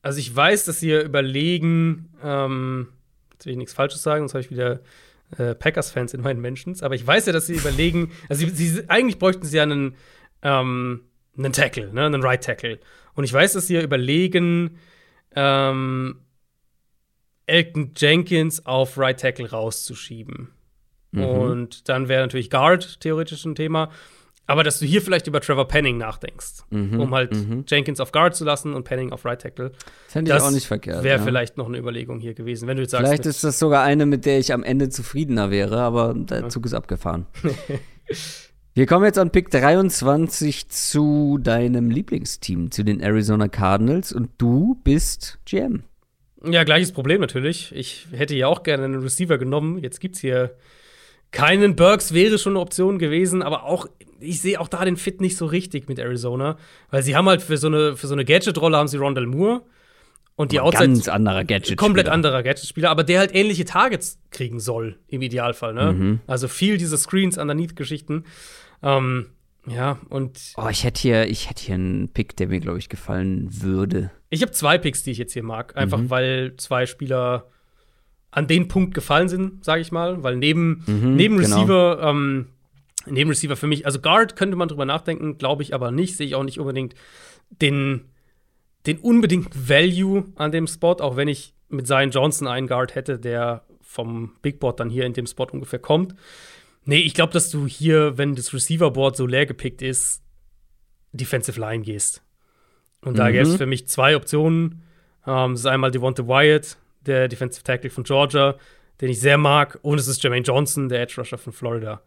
Also, ich weiß, dass sie ja überlegen, ähm, jetzt will ich nichts Falsches sagen, sonst habe ich wieder äh, Packers-Fans in meinen Mentions, aber ich weiß ja, dass sie überlegen, also, sie, sie, eigentlich bräuchten sie ja einen, ähm, einen Tackle, ne, einen Right Tackle. Und ich weiß, dass sie ja überlegen, ähm, Elton Jenkins auf Right Tackle rauszuschieben. Mhm. Und dann wäre natürlich Guard theoretisch ein Thema. Aber dass du hier vielleicht über Trevor Penning nachdenkst, Mhm, um halt mhm. Jenkins auf Guard zu lassen und Penning auf Right Tackle. Fände ich Das auch nicht verkehrt. Wäre ja. vielleicht noch eine Überlegung hier gewesen, wenn du jetzt sagst. Vielleicht ist das sogar eine, mit der ich am Ende zufriedener wäre, aber der Zug ist abgefahren. Wir kommen jetzt an Pick 23 zu deinem Lieblingsteam, zu den Arizona Cardinals und du bist GM. Ja, gleiches Problem natürlich. Ich hätte ja auch gerne einen Receiver genommen. Jetzt gibt's hier keinen. Burks wäre schon eine Option gewesen, aber auch, ich sehe auch da den Fit nicht so richtig mit Arizona. Weil sie haben halt für so eine, für so eine Gadget-Rolle haben sie Rondell Moore. Und die Outside ganz anderer Gadget. komplett anderer Gadget-Spieler, aber der halt ähnliche Targets kriegen soll, im Idealfall, ne? Mhm. Also viel diese Screens, Underneath-Geschichten. Ähm, ja, und Oh, ich hätte hier, ich hätte hier einen Pick, der mir, glaube ich, gefallen würde. Ich habe zwei Picks, die ich jetzt hier mag. Einfach Mhm. weil zwei Spieler an den Punkt gefallen sind, sage ich mal. Weil neben, Mhm, neben genau. Receiver, ähm, neben Receiver für mich, also Guard könnte man drüber nachdenken, glaube ich aber nicht. Sehe ich auch nicht unbedingt den, den unbedingt Value an dem Spot, auch wenn ich mit Zion Johnson einen Guard hätte, der vom Big Board dann hier in dem Spot ungefähr kommt. Nee, ich glaube, dass du hier, wenn das Receiver-Board so leer gepickt ist, Defensive Line gehst. Und da Mhm. gäbe es für mich zwei Optionen. Ähm, das ist einmal Devonta Wyatt, der Defensive Tackle von Georgia, den ich sehr mag. Und es ist Jermaine Johnson, der Edge Rusher von Florida.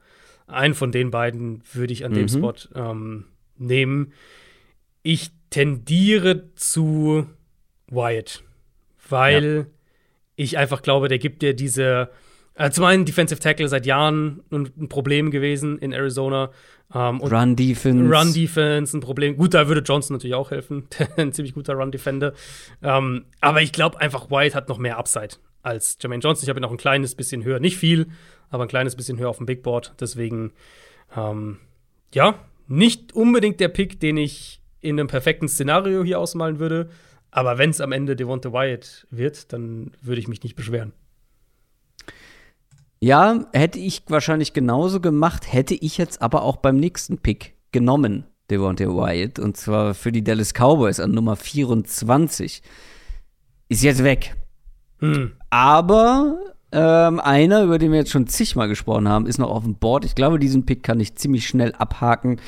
Einen von den beiden würde ich an dem Mhm. Spot ähm, nehmen. Ich tendiere zu Wyatt, weil ich einfach glaube, der gibt dir diese. Äh, zum einen Defensive Tackle seit Jahren ein, ein Problem gewesen in Arizona. Ähm, Run Defense. Run Defense ein Problem. Gut, da würde Johnson natürlich auch helfen. ein ziemlich guter Run Defender. Ähm, aber ich glaube einfach, White hat noch mehr Upside als Jermaine Johnson. Ich habe ihn auch ein kleines bisschen höher. Nicht viel, aber ein kleines bisschen höher auf dem Big Board. Deswegen, ähm, ja, nicht unbedingt der Pick, den ich in einem perfekten Szenario hier ausmalen würde. Aber wenn es am Ende Devonta Wyatt wird, dann würde ich mich nicht beschweren. Ja, hätte ich wahrscheinlich genauso gemacht, hätte ich jetzt aber auch beim nächsten Pick genommen, Devontae Wyatt, und zwar für die Dallas Cowboys an Nummer 24. Ist jetzt weg. Hm. Aber ähm, einer, über den wir jetzt schon zigmal gesprochen haben, ist noch auf dem Board. Ich glaube, diesen Pick kann ich ziemlich schnell abhaken.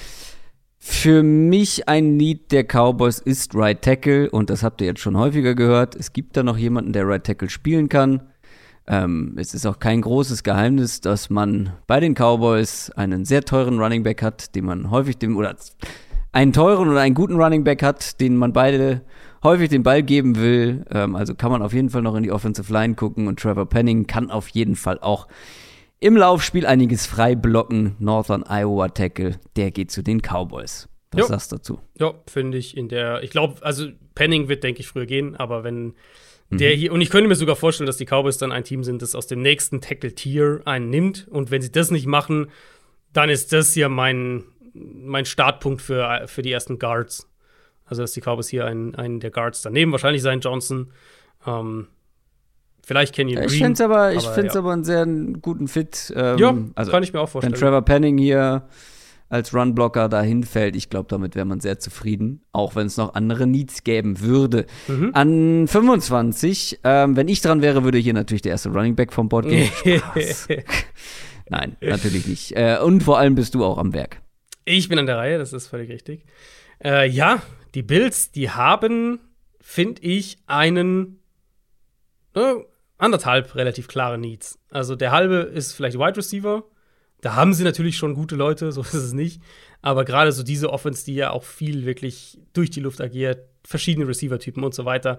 Für mich ein Need der Cowboys ist Right Tackle und das habt ihr jetzt schon häufiger gehört. Es gibt da noch jemanden, der Right Tackle spielen kann. Ähm, es ist auch kein großes Geheimnis, dass man bei den Cowboys einen sehr teuren Running Back hat, den man häufig dem oder einen teuren oder einen guten Running Back hat, den man beide häufig den Ball geben will. Ähm, also kann man auf jeden Fall noch in die Offensive Line gucken und Trevor Penning kann auf jeden Fall auch im Laufspiel einiges frei blocken. Northern Iowa Tackle, der geht zu den Cowboys. Was Jo. sagst du dazu? Ja, finde ich in der. Ich glaube, also Penning wird, denke ich, früher gehen, aber wenn der hier. Und ich könnte mir sogar vorstellen, dass die Cowboys dann ein Team sind, das aus dem nächsten Tackle-Tier einen nimmt. Und wenn sie das nicht machen, dann ist das hier mein, mein Startpunkt für, für die ersten Guards. Also, dass die Cowboys hier einen, einen der Guards dann nehmen. Wahrscheinlich sein Johnson. Ähm, vielleicht Kenyon Ja, ich Green. finde es aber, ich aber find's ja. aber einen sehr guten Fit. Ähm, ja, also, kann ich mir auch wenn vorstellen. Trevor Penning hier als Runblocker dahin fällt, ich glaube, damit wäre man sehr zufrieden, auch wenn es noch andere Needs geben würde. Mhm. An 25, ähm, wenn ich dran wäre, würde hier natürlich der erste Running Back vom Board gehen. Nein, natürlich nicht. Äh, und vor allem bist du auch am Werk. Ich bin an der Reihe, das ist völlig richtig. Äh, ja, die Bills, die haben, finde ich, einen äh, anderthalb relativ klare Needs. Also der halbe ist vielleicht Wide Receiver. Da haben sie natürlich schon gute Leute, so ist es nicht. Aber gerade so diese Offense, die ja auch viel wirklich durch die Luft agiert, verschiedene Receiver-Typen und so weiter,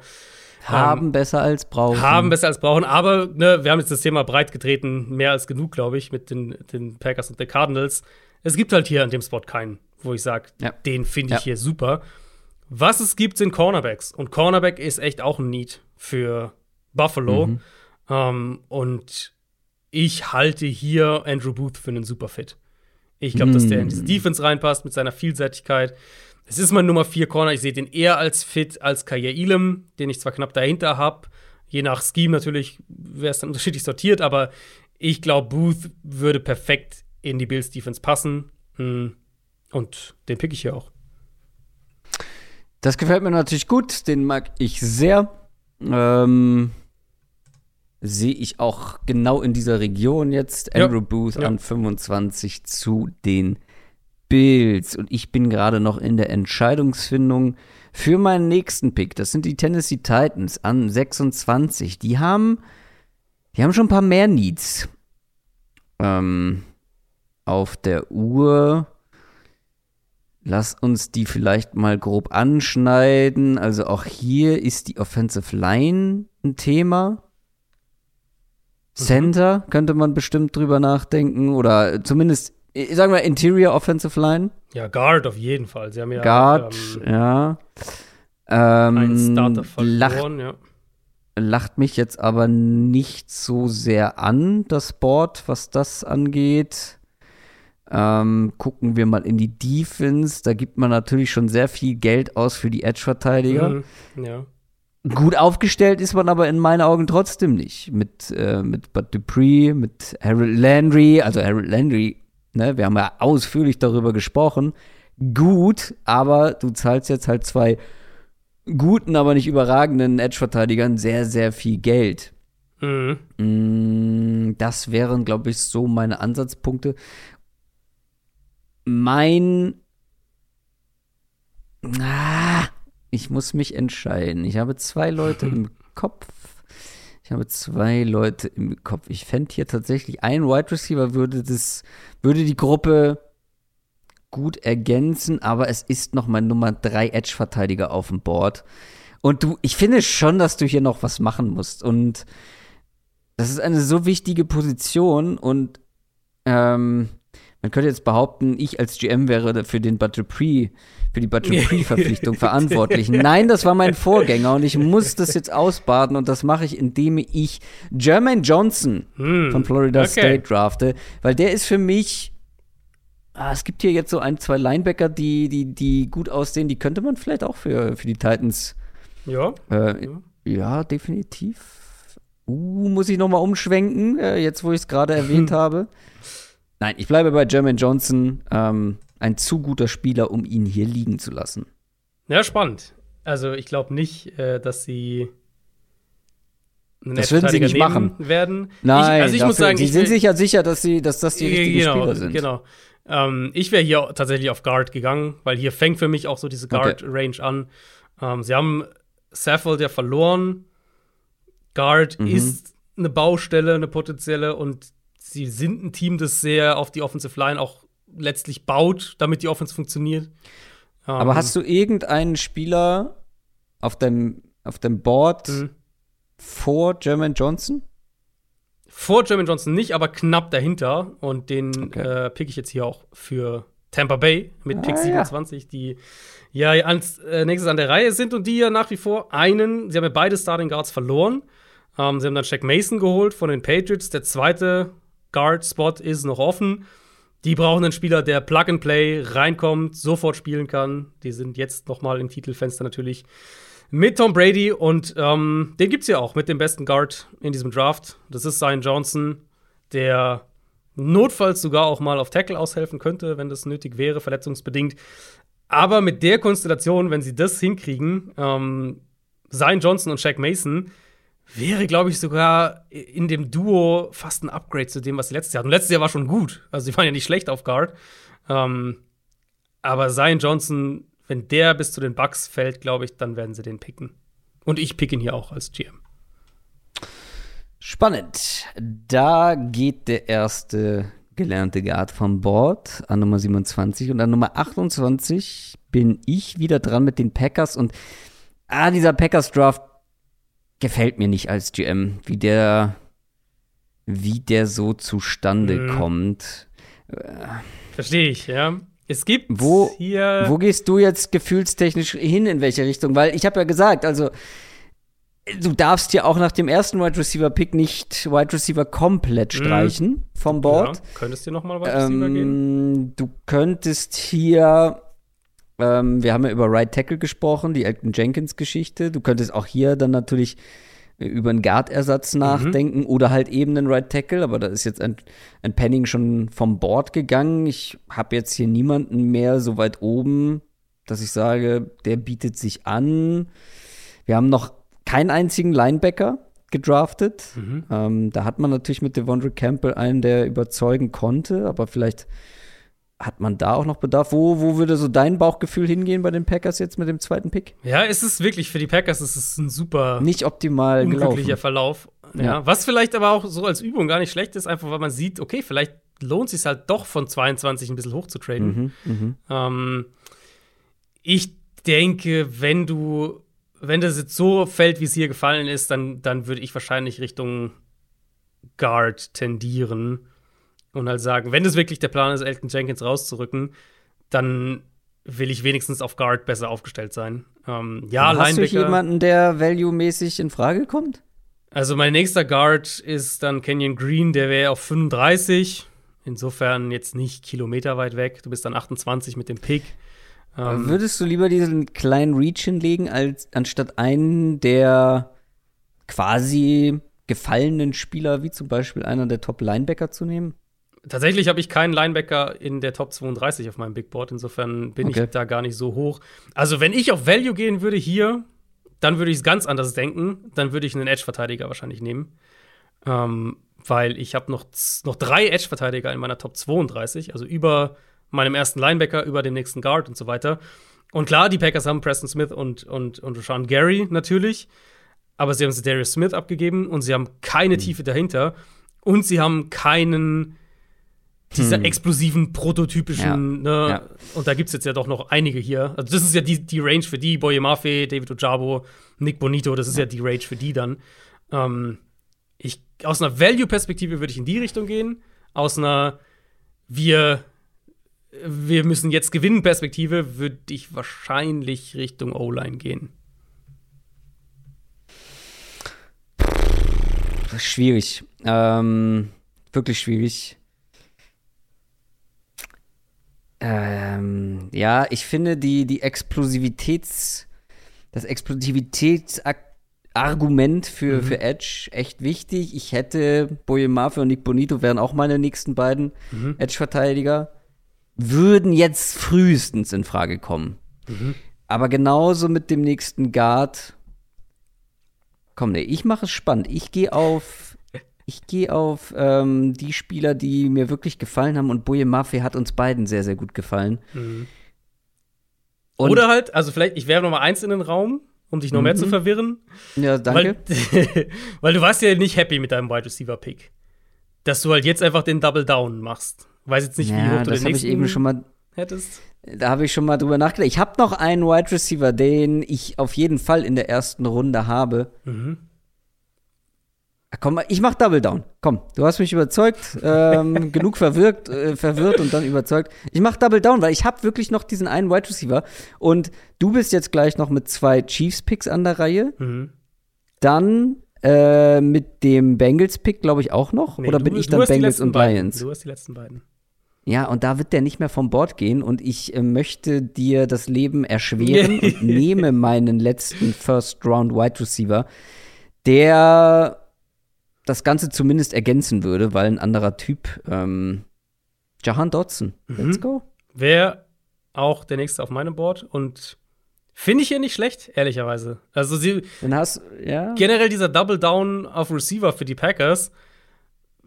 Haben besser als brauchen. haben besser als brauchen. Aber ne, wir haben jetzt das Thema breit getreten, mehr als genug, glaube ich, mit den, den Packers und den Cardinals. Es gibt halt hier an dem Spot keinen, wo ich sage, Ja. den finde ich Ja. hier super. Was es gibt, sind Cornerbacks. Und Cornerback ist echt auch ein Need für Buffalo. Mhm. Ähm, und ich halte hier Andrew Booth für einen super Fit. Ich glaube, mm. dass der in diese mm. Defense reinpasst mit seiner Vielseitigkeit. Es ist mein Nummer 4 Corner. Ich sehe den eher als fit als Kaya Elam, den ich zwar knapp dahinter habe. Je nach Scheme natürlich wäre es dann unterschiedlich sortiert, aber ich glaube, Booth würde perfekt in die Bills Defense passen. Mm. Und den pick ich hier auch. Das gefällt mir natürlich gut. Den mag ich sehr. Ähm, sehe ich auch genau in dieser Region jetzt. Andrew ja. Booth ja. an 25 zu den Bills. Und ich bin gerade noch in der Entscheidungsfindung für meinen nächsten Pick. Das sind die Tennessee Titans an 26. Die haben, die haben schon ein paar mehr Needs ähm, auf der Uhr. Lass uns die vielleicht mal grob anschneiden. Also auch hier ist die Offensive Line ein Thema. Center könnte man bestimmt drüber nachdenken oder zumindest, sagen wir, Interior Offensive Line. Ja, Guard auf jeden Fall. Sie haben ja Guard, ähm, ja. Ähm, einen Starter verloren, lacht, ja. Lacht mich jetzt aber nicht so sehr an, das Board, was das angeht. Ähm, gucken wir mal in die Defense. Da gibt man natürlich schon sehr viel Geld aus für die Edge-Verteidiger. Mhm, ja. Gut aufgestellt ist man aber in meinen Augen trotzdem nicht. Mit, äh, mit Bud Dupree, mit Harold Landry, also Harold Landry, ne, wir haben ja ausführlich darüber gesprochen. Gut, aber du zahlst jetzt halt zwei guten, aber nicht überragenden Edge-Verteidigern sehr, sehr viel Geld. Mhm. Mm, das wären, glaube ich, so meine Ansatzpunkte. Mein. Ah, ich muss mich entscheiden. Ich habe zwei Leute im Kopf. Ich habe zwei Leute im Kopf. Ich fände hier tatsächlich ein Wide Receiver würde das, würde die Gruppe gut ergänzen, aber es ist noch mein Nummer drei Edge-Verteidiger auf dem Board. Und du, ich finde schon, dass du hier noch was machen musst. Und das ist eine so wichtige Position und ähm, man könnte jetzt behaupten, ich als GM wäre für den Dupree für die Batterie-Verpflichtung verantwortlich. Nein, das war mein Vorgänger und ich muss das jetzt ausbaden und das mache ich, indem ich Jermaine Johnson hm, von Florida okay. State drafte, weil der ist für mich ah, es gibt hier jetzt so ein, zwei Linebacker, die, die, die gut aussehen, die könnte man vielleicht auch für, für die Titans. Ja. Äh, ja. ja. definitiv. Uh, muss ich noch mal umschwenken, äh, jetzt wo ich es gerade erwähnt habe. Nein, ich bleibe bei Jermaine Johnson. Ähm, ein zu guter Spieler, um ihn hier liegen zu lassen. Ja, spannend. Also ich glaube nicht, äh, dass sie das würden sie nicht machen werden. Nein, ich, also ich dafür, muss sagen, sie sind sich ja sicher, dass sie, dass das die richtigen genau, Spieler sind. Genau. Ähm, ich wäre hier tatsächlich auf Guard gegangen, weil hier fängt für mich auch so diese Guard-Range okay. an. Ähm, sie haben Saffold ja verloren. Guard mhm. ist eine Baustelle, eine potenzielle, und sie sind ein Team, das sehr auf die Offensive Line auch letztlich baut, damit die Offense funktioniert. Aber um, ähm, hast du irgendeinen Spieler auf dem, auf dem Board mhm. vor German Johnson? Vor German Johnson nicht, aber knapp dahinter. Und den okay. äh, pick ich jetzt hier auch für Tampa Bay mit ah, Pick 27, ja. die ja als äh, nächstes an der Reihe sind und die ja nach wie vor einen, sie haben ja beide Starting Guards verloren. Ähm, sie haben dann Jack Mason geholt von den Patriots. Der zweite Guard-Spot ist noch offen. Die brauchen einen Spieler, der Plug and Play reinkommt, sofort spielen kann. Die sind jetzt noch mal im Titelfenster natürlich mit Tom Brady und ähm, den gibt's ja auch mit dem besten Guard in diesem Draft. Das ist Zion Johnson, der notfalls sogar auch mal auf Tackle aushelfen könnte, wenn das nötig wäre, verletzungsbedingt. Aber mit der Konstellation, wenn sie das hinkriegen, ähm, Zion Johnson und Shaq Mason, wäre, glaube ich, sogar in dem Duo fast ein Upgrade zu dem, was sie letztes Jahr hatten. Letztes Jahr war schon gut. Also, sie waren ja nicht schlecht auf Guard. Ähm, aber Zion Johnson, wenn der bis zu den Bucks fällt, glaube ich, dann werden sie den picken. Und ich pick ihn hier auch als GM. Spannend. Da geht der erste gelernte Guard vom Board an Nummer 27 und an Nummer 28 bin ich wieder dran mit den Packers und ah, dieser Packers Draft gefällt mir nicht als GM, wie der, wie der so zustande mhm. kommt. Verstehe ich, ja. Es gibt Wo, hier. wo gehst du jetzt gefühlstechnisch hin, in welche Richtung? Weil ich habe ja gesagt, also du darfst ja auch nach dem ersten Wide Receiver Pick nicht Wide Receiver komplett streichen vom Board. Ja, könntest du noch mal Wide Receiver gehen? Ähm, du könntest hier, ähm, wir haben ja über Right Tackle gesprochen, die Elton Jenkins Geschichte. Du könntest auch hier dann natürlich äh, über einen Guard-Ersatz nachdenken oder halt eben einen Right Tackle, aber da ist jetzt ein, ein Penning schon vom Board gegangen. Ich habe jetzt hier niemanden mehr so weit oben, dass ich sage, der bietet sich an. Wir haben noch keinen einzigen Linebacker gedraftet. Mhm. Ähm, da hat man natürlich mit Devondre Campbell einen, der überzeugen konnte, aber vielleicht hat man da auch noch Bedarf. Wo, wo würde so dein Bauchgefühl hingehen bei den Packers jetzt mit dem zweiten Pick? Ja, es ist wirklich für die Packers es ist ein super Nicht optimal unglücklicher gelaufen. Verlauf. Ja. Ja. Was vielleicht aber auch so als Übung gar nicht schlecht ist, einfach weil man sieht, okay, vielleicht lohnt es sich halt doch von 22 ein bisschen hoch zu traden. Mhm, mhm. Ähm, ich denke, wenn du, wenn das jetzt so fällt, wie es hier gefallen ist, dann, dann würde ich wahrscheinlich Richtung Guard tendieren und halt sagen, wenn es wirklich der Plan ist, Elton Jenkins rauszurücken, dann will ich wenigstens auf Guard besser aufgestellt sein. Ähm, ja, Hast du Linebacker. jemanden, der value-mäßig in Frage kommt? Also mein nächster Guard ist dann Kenyon Green, der wäre auf 35. Insofern jetzt nicht kilometerweit weg. Du bist dann 28 mit dem Pick. Ähm, Würdest du lieber diesen kleinen Reach hinlegen, als anstatt einen der quasi gefallenen Spieler, wie zum Beispiel einer der Top-Linebacker zu nehmen? Tatsächlich habe ich keinen Linebacker in der Top 32 auf meinem Big Board. Insofern bin Okay. ich da gar nicht so hoch. Also wenn ich auf Value gehen würde hier, dann würde ich es ganz anders denken. Dann würde ich einen Edge-Verteidiger wahrscheinlich nehmen. Ähm, weil ich habe noch, noch drei Edge-Verteidiger in meiner Top 32, also über meinem ersten Linebacker, über dem nächsten Guard und so weiter. Und klar, die Packers haben Preston Smith und, und, und Rashawn Gary natürlich, aber sie haben Darius Smith abgegeben und sie haben keine Tiefe dahinter und sie haben keinen dieser Hm. explosiven, prototypischen, Ja. ne? Ja. Und da gibt es jetzt ja doch noch einige hier. Also, das ist ja die, die Range für die, Boye Mafe, David Ojabo, Nick Bonito, das ist ja, die Range für die dann. Ähm, ich, aus einer Value-Perspektive würde ich in die Richtung gehen. Aus einer wir, wir müssen jetzt gewinnen Perspektive würde ich wahrscheinlich Richtung O-Line gehen. Schwierig. Ähm, wirklich schwierig. Ähm, ja, ich finde die, die Explosivitäts, das Explosivitätsargument für, für Edge echt wichtig. Ich hätte Boye Mafe und Nick Bonito wären auch meine nächsten beiden Edge-Verteidiger. Würden jetzt frühestens in Frage kommen. Aber genauso mit dem nächsten Guard. Komm, nee, ich mache es spannend. Ich gehe auf, ich gehe auf ähm, die Spieler, die mir wirklich gefallen haben. Und Boye Mafe hat uns beiden sehr, sehr gut gefallen. Und Oder halt, also vielleicht, ich werfe noch mal eins in den Raum, um dich noch mehr zu verwirren. ja, danke. Weil, weil du warst ja nicht happy mit deinem Wide Receiver Pick. Dass du halt jetzt einfach den Double Down machst. Weiß jetzt nicht, wie ja, hoch du das den habe ich nächsten eben schon mal. hättest. Da habe ich schon mal drüber nachgedacht. Ich habe noch einen Wide Receiver, den ich auf jeden Fall in der ersten Runde habe. Mhm. Ah, Komm, ich mach Double Down. Komm, du hast mich überzeugt, ähm, genug verwirrt, äh, verwirrt und dann überzeugt. Ich mach Double Down, weil ich habe wirklich noch diesen einen Wide Receiver und du bist jetzt gleich noch mit zwei Chiefs Picks an der Reihe. Mhm. Dann äh, mit dem Bengals Pick, glaube ich, auch noch. Nee, Oder du- bin ich dann Bengals und beiden. Lions? Du hast die letzten beiden. Ja, und da wird der nicht mehr vom Board gehen und ich äh, möchte dir das Leben erschweren und nehme meinen letzten First Round Wide Receiver, der das Ganze zumindest ergänzen würde, weil ein anderer Typ, ähm, Jahan Dodson. Mhm. Let's go. Wäre auch der nächste auf meinem Board und finde ich hier nicht schlecht, ehrlicherweise. Also sie, Dann hast ja. generell dieser Double Down auf Receiver für die Packers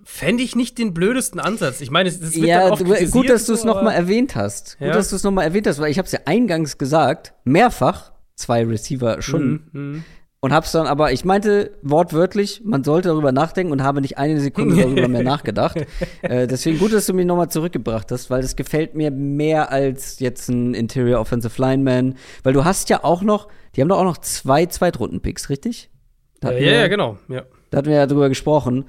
fände ich nicht den blödesten Ansatz. Ich meine, es dann Ja, oft gut, dass du es so, nochmal aber- erwähnt hast. Ja. Gut, dass du es nochmal erwähnt hast, weil ich habe es ja eingangs gesagt, mehrfach, zwei Receiver schon. Mhm, mhm. Und hab's dann aber, ich meinte wortwörtlich, man sollte darüber nachdenken und habe nicht eine Sekunde darüber mehr nachgedacht. Äh, deswegen gut, dass du mich nochmal zurückgebracht hast, weil das gefällt mir mehr als jetzt ein Interior Offensive Lineman. Weil du hast ja auch noch, die haben doch auch noch zwei Zweitrunden-Picks, richtig? Da Ja, ja, genau. Ja. Da hatten wir ja drüber gesprochen.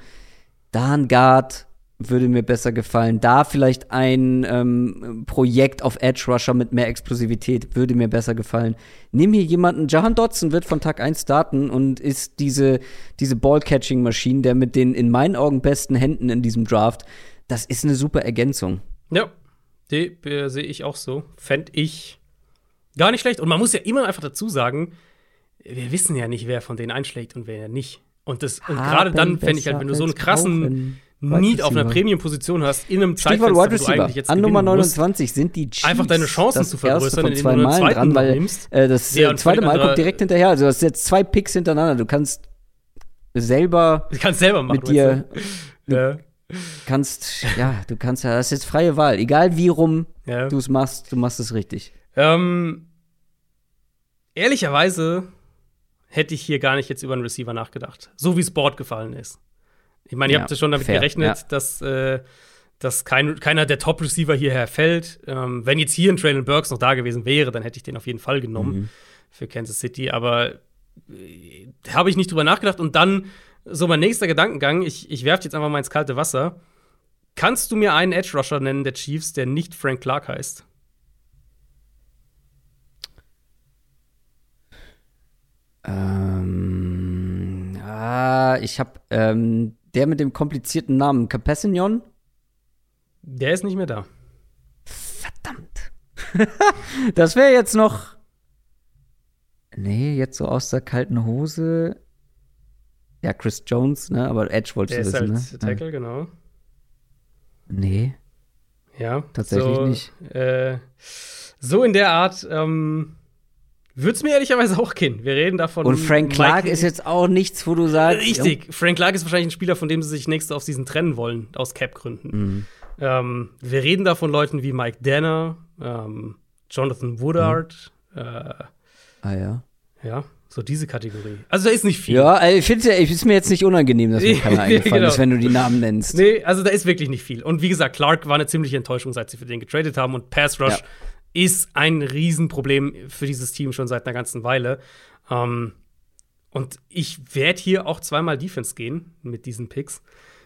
Da ein Guard, würde mir besser gefallen. Da vielleicht ein ähm, Projekt auf Edge Rusher mit mehr Explosivität würde mir besser gefallen. Nimm hier jemanden, Jahan Dotson wird von Tag 1 starten und ist diese, diese Ball-Catching-Maschine, der mit den in meinen Augen besten Händen in diesem Draft. Das ist eine super Ergänzung. Ja, die äh, sehe ich auch so. Fände ich gar nicht schlecht. Und man muss ja immer einfach dazu sagen, wir wissen ja nicht, wer von denen einschlägt und wer nicht. Und, das, und gerade dann fände ich halt, wenn du so einen krassen Need auf einer Premium-Position hast, in einem Stichwort Wide Receiver. An Nummer 29 sind die Chiefs einfach deine Chancen zu vergrößern, indem du einen dran, weil, nimmst. Äh, das äh, zweite Mal kommt direkt hinterher. Also du hast jetzt zwei Picks hintereinander. Du kannst selber, du kannst selber machen, mit dir ja. kannst ja, du kannst ja, das ist jetzt freie Wahl. Egal wie rum ja. du es machst, du machst es richtig. Ähm, ehrlicherweise hätte ich hier gar nicht jetzt über einen Receiver nachgedacht, so wie es Board gefallen ist. Ich meine, ihr ja, habt ja schon damit fair, gerechnet, ja. dass, äh, dass kein, keiner der Top-Receiver hierher fällt. Ähm, wenn jetzt hier ein Traylon Burks noch da gewesen wäre, dann hätte ich den auf jeden Fall genommen mhm. für Kansas City. Aber äh, habe ich nicht drüber nachgedacht. Und dann so mein nächster Gedankengang, ich, ich werfe jetzt einfach mal ins kalte Wasser. Kannst du mir einen Edge-Rusher nennen der Chiefs, der nicht Frank Clark heißt? Ähm, ah, ich habe ähm, der mit dem komplizierten Namen, Capessignon? Der ist nicht mehr da. Verdammt. das wäre jetzt noch. Nee, jetzt so aus der kalten Hose. Ja, Chris Jones, ne? Aber Edge wolltest du wissen, halt ne? Tackle, ja. genau. Nee. Ja. Tatsächlich so, nicht. Äh, so in der Art, ähm, würde es mir ehrlicherweise auch gehen. Wir reden davon. Und Frank Clark Mike ist jetzt auch nichts, wo du sagst. Richtig. Ja. Frank Clark ist wahrscheinlich ein Spieler, von dem sie sich nächste auf diesen trennen wollen, aus Cap-Gründen. Mhm. Ähm, wir reden da von Leuten wie Mike Danner, ähm, Jonathan Woodard. Mhm. Äh, ah ja. Ja, so diese Kategorie. Also da ist nicht viel. Ja, ich finde es ist mir jetzt nicht unangenehm, dass mir keiner eingefallen genau. ist, wenn du die Namen nennst. Nee, also da ist wirklich nicht viel. Und wie gesagt, Clark war eine ziemliche Enttäuschung, seit sie für den getradet haben. Und Pass Rush ja ist ein Riesenproblem für dieses Team schon seit einer ganzen Weile. Ähm, und ich werde hier auch zweimal Defense gehen mit diesen Picks.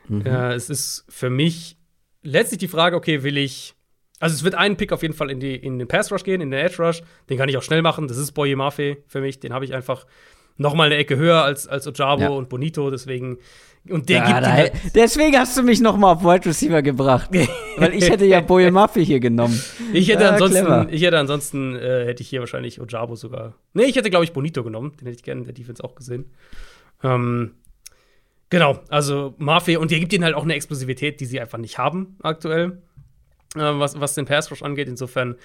Mhm. Äh, es ist für mich letztlich die Frage, okay, will ich. Also es wird ein Pick auf jeden Fall in, die, in den Pass Rush gehen, in den Edge Rush. Den kann ich auch schnell machen. Das ist Boye Mafe für mich. Den habe ich einfach noch mal eine Ecke höher als, als Ojabo ja. und Bonito. Deswegen und der ja, gibt halt Deswegen hast du mich noch mal auf Wide Receiver gebracht. weil ich hätte ja Boye Maffi hier genommen. Ich hätte ja, ansonsten, clever. ich hätte ansonsten, äh, hätte ich hier wahrscheinlich Ojabo sogar. Nee, ich hätte, glaube ich, Bonito genommen. Den hätte ich gerne in der Defense auch gesehen. Ähm, genau, also Mafia. Und der gibt ihnen halt auch eine Explosivität, die sie einfach nicht haben aktuell. Äh, was, was den Pass Rush angeht. Insofern,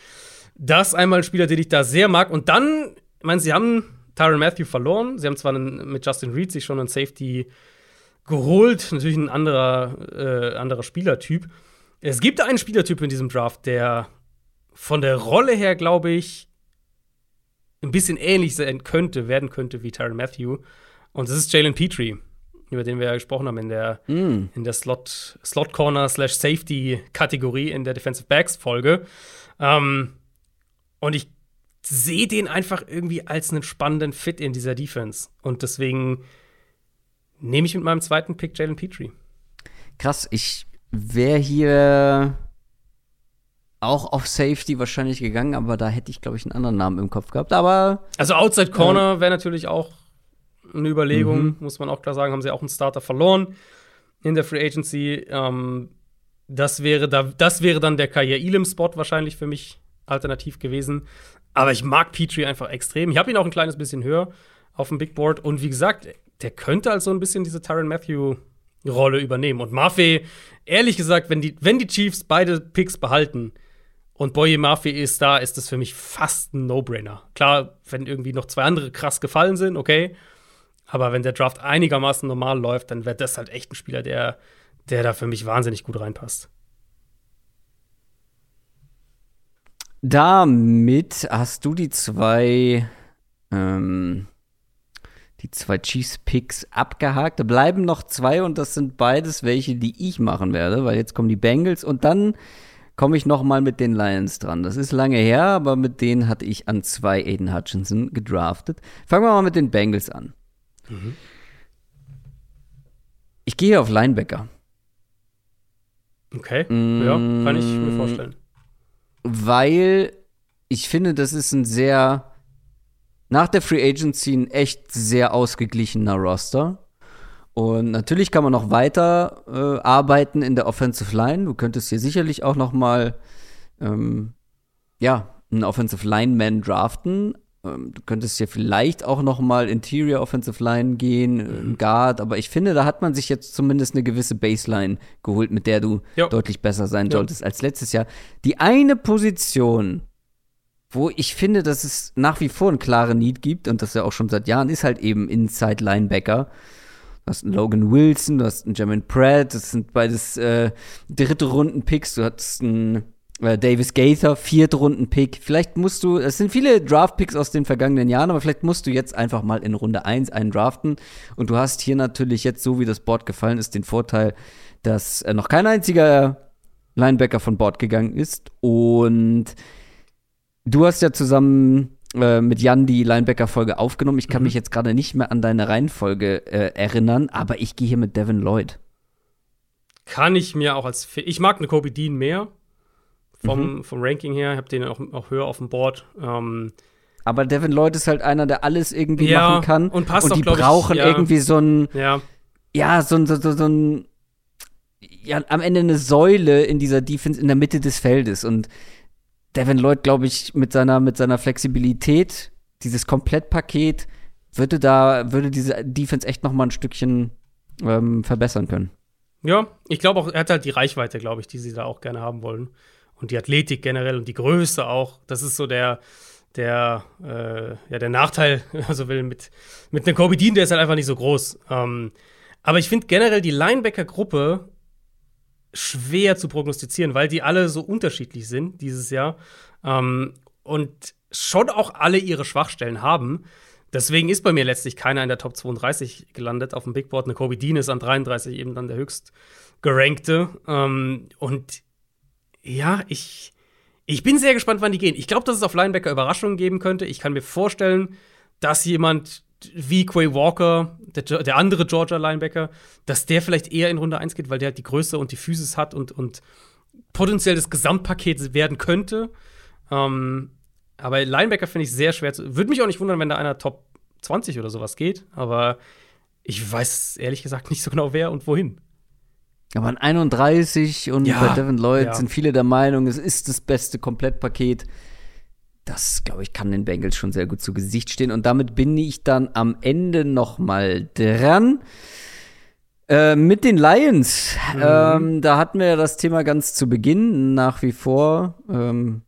das einmal ein Spieler, den ich da sehr mag. Und dann, ich meine, sie haben Tyron Matthew verloren. Sie haben zwar einen, mit Justin Reed sich schon einen Safety geholt. Natürlich ein anderer, äh, anderer Spielertyp. Es gibt einen Spielertyp in diesem Draft, der von der Rolle her, glaube ich, ein bisschen ähnlich sein könnte, werden könnte wie Tyron Matthew. Und das ist Jalen Petrie, über den wir ja gesprochen haben in der, mm. in der Slot, Slot Corner slash Safety Kategorie in der Defensive Backs Folge. Ähm, und ich sehe den einfach irgendwie als einen spannenden Fit in dieser Defense. Und deswegen nehme ich mit meinem zweiten Pick Jalen Petrie. Krass, ich wäre hier auch auf Safety wahrscheinlich gegangen, aber da hätte ich, glaube ich, einen anderen Namen im Kopf gehabt. Aber. Also Outside Corner äh, wäre natürlich auch eine Überlegung, mhm. muss man auch klar sagen, haben sie auch einen Starter verloren in der Free Agency. Ähm, das wäre da, das wäre dann der Kaya Elam-Spot wahrscheinlich für mich alternativ gewesen. Aber ich mag Petrie einfach extrem. Ich habe ihn auch ein kleines bisschen höher auf dem Big Board. Und wie gesagt, der könnte halt so ein bisschen diese Tyron Matthew-Rolle übernehmen. Und Maffei, ehrlich gesagt, wenn die, wenn die Chiefs beide Picks behalten und Boye Maffei ist da, ist das für mich fast ein No-Brainer. Klar, wenn irgendwie noch zwei andere krass gefallen sind, okay. Aber wenn der Draft einigermaßen normal läuft, dann wäre das halt echt ein Spieler, der, der da für mich wahnsinnig gut reinpasst. Damit hast du die zwei ähm, die zwei Chiefs-Picks abgehakt. Da bleiben noch zwei und das sind beides welche, die ich machen werde, weil jetzt kommen die Bengals und dann komme ich noch mal mit den Lions dran. Das ist lange her, aber mit denen hatte ich an zwei Aiden Hutchinson gedraftet. Fangen wir mal mit den Bengals an. Mhm. Ich gehe auf Linebacker. Okay, ja, kann ich mir vorstellen. Weil ich finde, das ist ein sehr nach der Free Agency ein echt sehr ausgeglichener Roster. Und natürlich kann man noch weiter äh, arbeiten in der Offensive Line. Du könntest hier sicherlich auch noch mal ähm, ja, einen Offensive Lineman draften. Ähm, du könntest hier vielleicht auch noch mal Interior Offensive Line gehen, mhm. Guard. Aber ich finde, da hat man sich jetzt zumindest eine gewisse Baseline geholt, mit der du jo. deutlich besser sein solltest als letztes Jahr. Die eine Position, wo ich finde, dass es nach wie vor einen klaren Need gibt und das ja auch schon seit Jahren, ist halt eben Inside Linebacker. Du hast einen Logan Wilson, du hast einen Jermaine Pratt, das sind beides äh, dritte Runden-Picks. Du hast einen äh, Davis Gaither, vierte Runden-Pick. Vielleicht musst du, es sind viele Draft-Picks aus den vergangenen Jahren, aber vielleicht musst du jetzt einfach mal in Runde 1 einen draften. Und du hast hier natürlich jetzt, so wie das Board gefallen ist, den Vorteil, dass äh, noch kein einziger Linebacker von Bord gegangen ist. Und du hast ja zusammen äh, mit Jan die Linebacker-Folge aufgenommen. Ich kann mhm. mich jetzt gerade nicht mehr an deine Reihenfolge äh, erinnern, aber ich gehe hier mit Devin Lloyd. Kann ich mir auch als. Ich mag eine Kobe Dean mehr vom, mhm. vom Ranking her. Ich habe den auch, auch höher auf dem Board. Ähm, aber Devin Lloyd ist halt einer, der alles irgendwie ja, machen kann. Und passt Und die auch, brauchen ich, ja. irgendwie so ein. Ja. Ja, so ein. So, so, so ein ja, am Ende eine Säule in dieser Defense in der Mitte des Feldes. Und Devin Lloyd, glaube ich, mit seiner, mit seiner Flexibilität, dieses Komplettpaket, würde da, würde diese Defense echt noch mal ein Stückchen ähm, verbessern können. Ja, ich glaube auch, er hat halt die Reichweite, glaube ich, die sie da auch gerne haben wollen. Und die Athletik generell und die Größe auch. Das ist so der, der, äh, ja, der Nachteil, also will mit, mit einem Kobe Dean, der ist halt einfach nicht so groß. Ähm, aber ich finde generell die Linebacker-Gruppe schwer zu prognostizieren, weil die alle so unterschiedlich sind dieses Jahr ähm, und schon auch alle ihre Schwachstellen haben. Deswegen ist bei mir letztlich keiner in der Top 32 gelandet auf dem Big Board. Eine Kobe Dean ist an 33 eben dann der höchst gerankte. Ähm, und ja, ich, ich bin sehr gespannt, wann die gehen. Ich glaube, dass es auf Linebacker Überraschungen geben könnte. Ich kann mir vorstellen, dass jemand wie Quay Walker, der, der, andere Georgia Linebacker, dass der vielleicht eher in Runde 1 geht, weil der halt die Größe und die Physis hat und, und potenziell das Gesamtpaket werden könnte. Ähm, aber Linebacker finde ich sehr schwer zu. Würde mich auch nicht wundern, wenn da einer Top 20 oder sowas geht, aber ich weiß ehrlich gesagt nicht so genau, wer und wohin. Aber an 31 und ja, bei Devin Lloyd ja. sind viele der Meinung, es ist das beste Komplettpaket das, glaube ich, kann den Bengals schon sehr gut zu Gesicht stehen. Und damit bin ich dann am Ende noch mal dran. Äh, mit den Lions, mhm. ähm, da hatten wir ja das Thema ganz zu Beginn. Nach wie vor ähm,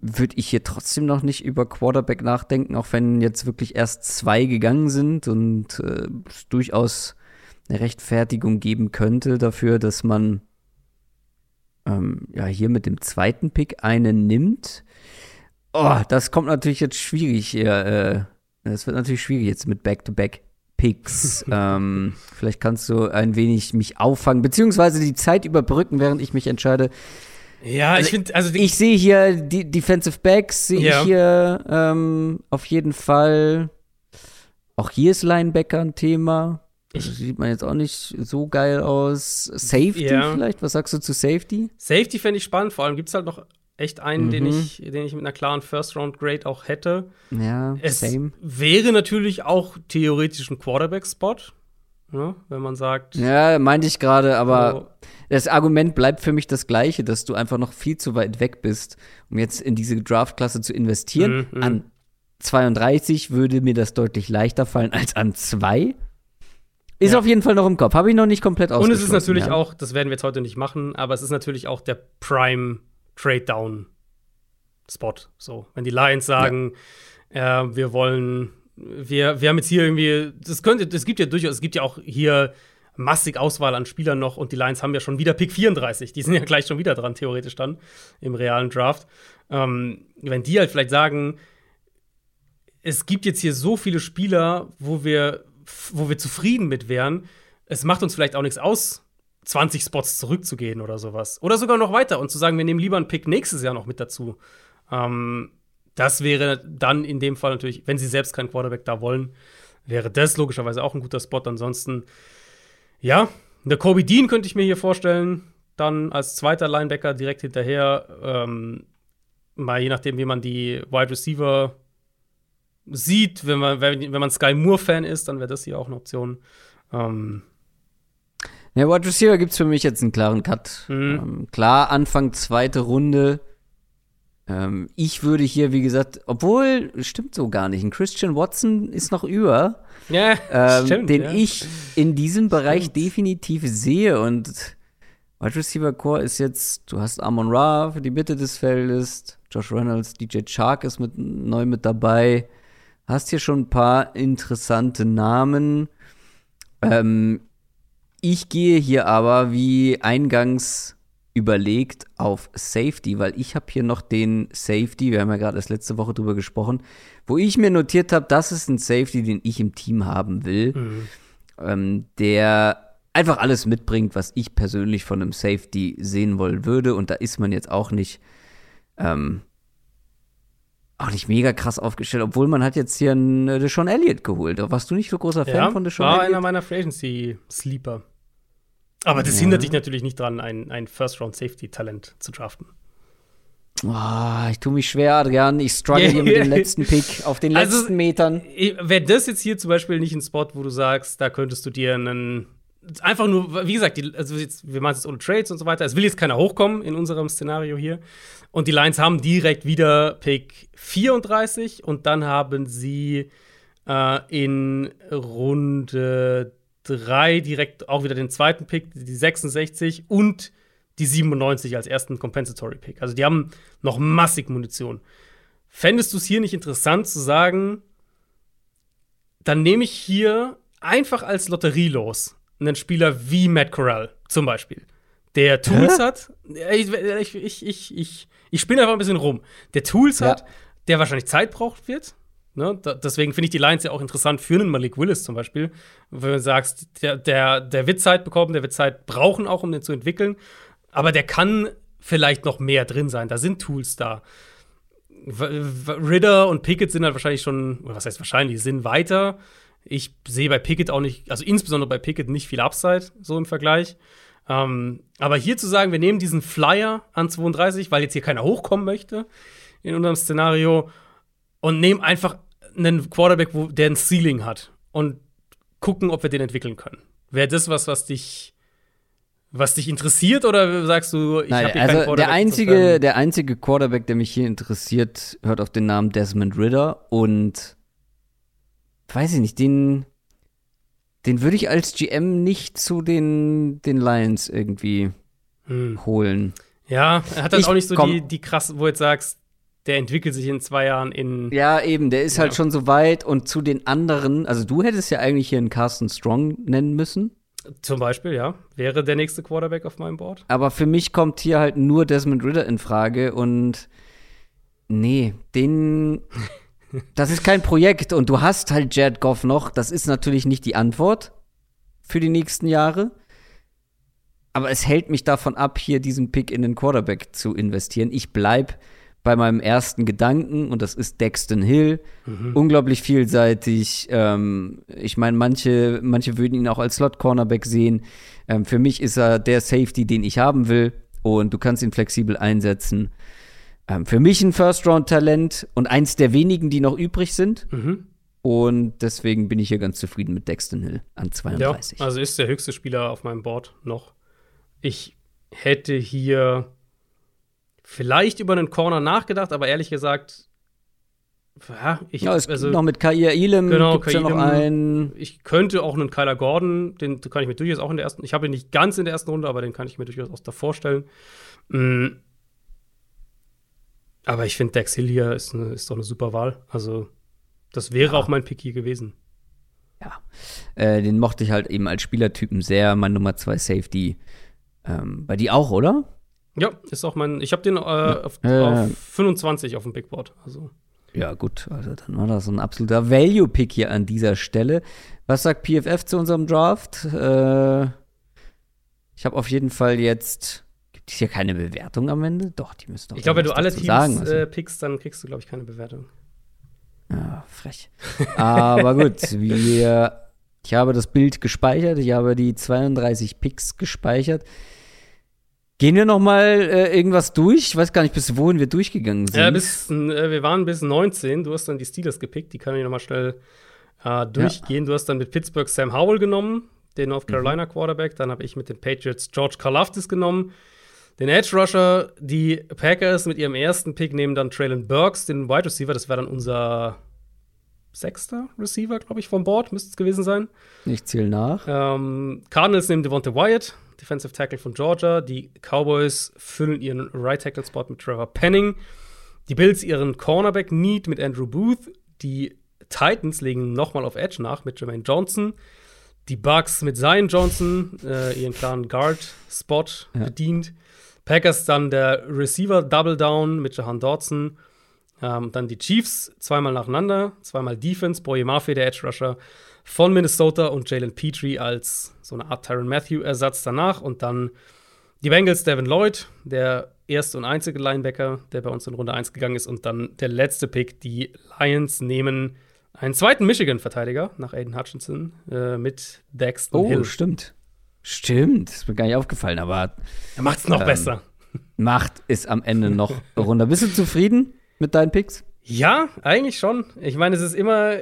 würde ich hier trotzdem noch nicht über Quarterback nachdenken, auch wenn jetzt wirklich erst zwei gegangen sind und äh, es durchaus eine Rechtfertigung geben könnte dafür, dass man ähm, ja hier mit dem zweiten Pick einen nimmt. Oh, das kommt natürlich jetzt schwierig hier. Äh, das wird natürlich schwierig jetzt mit Back-to-Back-Picks. ähm, vielleicht kannst du ein wenig mich auffangen, beziehungsweise die Zeit überbrücken, während ich mich entscheide. Ja, also ich finde, also ich sehe hier die Defensive Backs, sehe ja. ich hier ähm, auf jeden Fall. Auch hier ist Linebacker ein Thema. Das sieht man jetzt auch nicht so geil aus. Safety ja. vielleicht? Was sagst du zu Safety? Safety fände ich spannend. Vor allem gibt es halt noch echt einen, mhm. den, ich, den ich mit einer klaren First-Round-Grade auch hätte. Ja, es same. wäre natürlich auch theoretisch ein Quarterback-Spot, ne, wenn man sagt. Ja, meinte ich gerade, aber so. das Argument bleibt für mich das gleiche, dass du einfach noch viel zu weit weg bist, um jetzt in diese Draft-Klasse zu investieren. Mhm, mhm. An 32 würde mir das deutlich leichter fallen als an 2. Ist ja. auf jeden Fall noch im Kopf. Habe ich noch nicht komplett ausgeschlossen. Und es ist natürlich ja. auch, das werden wir jetzt heute nicht machen, aber es ist natürlich auch der Prime Trade-Down-Spot. So, wenn die Lions sagen, ja. äh, wir wollen, wir, wir haben jetzt hier irgendwie, das könnte, es gibt ja durchaus, es gibt ja auch hier massig Auswahl an Spielern noch und die Lions haben ja schon wieder Pick 34. Die sind ja gleich schon wieder dran, theoretisch dann, im realen Draft. Ähm, wenn die halt vielleicht sagen, es gibt jetzt hier so viele Spieler, wo wir, wo wir zufrieden mit wären, es macht uns vielleicht auch nichts aus, 20 Spots zurückzugehen oder sowas. Oder sogar noch weiter und zu sagen, wir nehmen lieber einen Pick nächstes Jahr noch mit dazu. Ähm, das wäre dann in dem Fall natürlich, wenn sie selbst keinen Quarterback da wollen, wäre das logischerweise auch ein guter Spot. Ansonsten, ja, eine Kobe Dean könnte ich mir hier vorstellen. dann als zweiter Linebacker direkt hinterher. Ähm, mal je nachdem, wie man die Wide Receiver sieht. Wenn man, wenn, wenn man Sky Moore-Fan ist, dann wäre das hier auch eine Option. Ähm, ja, Wide Receiver gibt es für mich jetzt einen klaren Cut. Mhm. Ähm, klar, Anfang zweite Runde. Ähm, ich würde hier, wie gesagt, obwohl, stimmt so gar nicht. Ein Christian Watson ist noch über. Ja, ähm, stimmt, den ja. ich in diesem Bereich Stimmt. definitiv sehe. Und Wide Receiver Core ist jetzt, du hast Amon Ra für die Mitte des Feldes, Josh Reynolds, DJ Chark ist mit, neu mit dabei. Hast hier schon ein paar interessante Namen. Ähm, ich gehe hier aber, wie eingangs überlegt, auf Safety, weil ich habe hier noch den Safety, wir haben ja gerade erst letzte Woche drüber gesprochen, wo ich mir notiert habe, das ist ein Safety, den ich im Team haben will, Mhm. ähm, der einfach alles mitbringt, was ich persönlich von einem Safety sehen wollen würde. Und da ist man jetzt auch nicht, ähm, auch nicht mega krass aufgestellt, obwohl man hat jetzt hier einen äh, Deshaun Elliott geholt. Warst du nicht so großer Fan ja, von Deshaun war Elliott? einer meiner Free Agency Sleeper. Aber das Ja. hindert dich natürlich nicht dran, ein, ein First-Round-Safety-Talent zu draften. Oh, ich tue mich schwer, Adrian. Ich struggle hier mit dem letzten Pick auf den Also, letzten Metern. Wäre das jetzt hier zum Beispiel nicht ein Spot, wo du sagst, da könntest du dir einen. Einfach nur, wie gesagt, die, also jetzt, wir machen es jetzt ohne Trades und so weiter. Es will jetzt keiner hochkommen in unserem Szenario hier. Und die Lions haben direkt wieder Pick 34 und dann haben sie äh, in Runde 3 direkt auch wieder den zweiten Pick, die 66 und die 97 als ersten Compensatory Pick. Also die haben noch massig Munition. Fändest du es hier nicht interessant zu sagen, dann nehme ich hier einfach als Lotterie los einen Spieler wie Matt Corral zum Beispiel, der Tools hat. Ich, ich, ich, ich, ich, spinne einfach ein bisschen rum. Der Tools Ja. hat, der wahrscheinlich Zeit braucht wird. Ne? Da, deswegen finde ich die Lions ja auch interessant für einen Malik Willis zum Beispiel. Wenn du sagst, der, der, der wird Zeit bekommen, der wird Zeit brauchen, auch um den zu entwickeln. Aber der kann vielleicht noch mehr drin sein. Da sind Tools da. Ritter und Pickett sind halt wahrscheinlich schon, oder was heißt wahrscheinlich, sind weiter. Ich sehe bei Pickett auch nicht, also insbesondere bei Pickett nicht viel Upside, so im Vergleich. Ähm, aber hier zu sagen, wir nehmen diesen Flyer an 32, weil jetzt hier keiner hochkommen möchte in unserem Szenario und nehmen einfach einen Quarterback, wo, der ein Ceiling hat und gucken, ob wir den entwickeln können. Wäre das was, was dich, was dich interessiert oder sagst du, ich habe hier keinen also der Quarterback, einzige, der einzige Quarterback, der mich hier interessiert, hört auf den Namen Desmond Ritter und weiß ich nicht, den, den würde ich als GM nicht zu den, den Lions irgendwie Hm. holen. Ja, er hat halt Ich- auch nicht so komm. die, die krass, wo du jetzt sagst, der entwickelt sich in zwei Jahren in. Ja, eben, der ist halt Ja. schon so weit und zu den anderen, also du hättest ja eigentlich hier einen Carsten Strong nennen müssen. Zum Beispiel, ja. Wäre der nächste Quarterback auf meinem Board. Aber für mich kommt hier halt nur Desmond Ritter in Frage und nee, den. Das ist kein Projekt und du hast halt Jared Goff noch. Das ist natürlich nicht die Antwort für die nächsten Jahre. Aber es hält mich davon ab, hier diesen Pick in den Quarterback zu investieren. Ich bleib bei meinem ersten Gedanken und das ist Dexton Hill. Unglaublich vielseitig. Ähm, ich meine, manche, manche würden ihn auch als Slot-Cornerback sehen. Ähm, für mich ist er der Safety, den ich haben will und du kannst ihn flexibel einsetzen. Ähm, für mich ein First-Round-Talent und eins der wenigen, die noch übrig sind. Mhm. Und deswegen bin ich hier ganz zufrieden mit Dexton Hill an Ja, 32. also ist der höchste Spieler auf meinem Board noch. Ich hätte hier vielleicht über einen Corner nachgedacht, aber ehrlich gesagt, ja, ich, ja, es also, noch mit Kair Elam Genau, gibt's ja noch Kair einen. ich könnte auch einen Kyler Gordon, den kann ich mir durchaus auch in der ersten, ich habe ihn nicht ganz in der ersten Runde, aber den kann ich mir durchaus auch davor stellen. Mm. Aber ich finde, Dex Hill hier ist, eine, ist doch eine super Wahl. Also, das wäre Ja. auch mein Pick hier gewesen. Äh, den mochte ich halt eben als Spielertypen sehr. Mein Nummer 2 Safety. Ähm, bei dir auch, oder? Ja, ist auch mein, ich habe den äh, auf, Ja, ja, ja. auf 25 auf dem Big Board. Also, Ja, gut. Also dann war das so ein absoluter Value-Pick hier an dieser Stelle. Was sagt PFF zu unserem Draft? Äh, ich habe auf jeden Fall jetzt. Gibt es hier keine Bewertung am Ende? Doch, die müssen doch. ich glaube, wenn du alle Teams sagen, also. äh, pickst, dann kriegst du, glaube ich, keine Bewertung. Ja, frech. Aber gut, wir, ich habe das Bild gespeichert, ich habe die 32 Picks gespeichert. Gehen wir noch mal äh, irgendwas durch? Ich weiß gar nicht, bis wohin wir durchgegangen sind. Ja, bis, äh, wir waren bis 19. Du hast dann die Steelers gepickt. Die kann ich noch mal schnell äh, durchgehen. Ja. Du hast dann mit Pittsburgh Sam Howell genommen, den North Carolina mhm. Quarterback. Dann habe ich mit den Patriots George Karlaftis genommen, den Edge Rusher. Die Packers mit ihrem ersten Pick nehmen dann Traylon Burks, den Wide Receiver. Das wäre dann unser sechster Receiver, glaube ich, vom Board, müsste es gewesen sein. Ich zähle nach. Ähm, Cardinals nehmen Devonta Wyatt, Defensive Tackle von Georgia. Die Cowboys füllen ihren Right Tackle Spot mit Trevor Penning. Die Bills ihren Cornerback Need mit Andrew Booth. Die Titans legen nochmal auf Edge nach mit Jermaine Johnson. Die Bucks mit Zion Johnson äh, ihren klaren Guard-Spot ja. bedient. Packers dann der Receiver Double Down mit Jahan Dodson. Ähm, dann die Chiefs zweimal nacheinander, zweimal Defense, Boye Murphy, der Edge Rusher von Minnesota und Jalen Petrie als so eine Art Tyron Matthew-Ersatz danach. Und dann die Bengals, Devin Lloyd, der erste und einzige Linebacker, der bei uns in Runde 1 gegangen ist. Und dann der letzte Pick, die Lions nehmen einen zweiten Michigan-Verteidiger nach Aiden Hutchinson äh, mit Daxton oh, Hill. Oh, stimmt. Stimmt, ist mir gar nicht aufgefallen, aber. Er macht es noch ähm, besser. Macht es am Ende noch runter. Bist du zufrieden mit deinen Picks? Ja, eigentlich schon. Ich meine, es ist immer,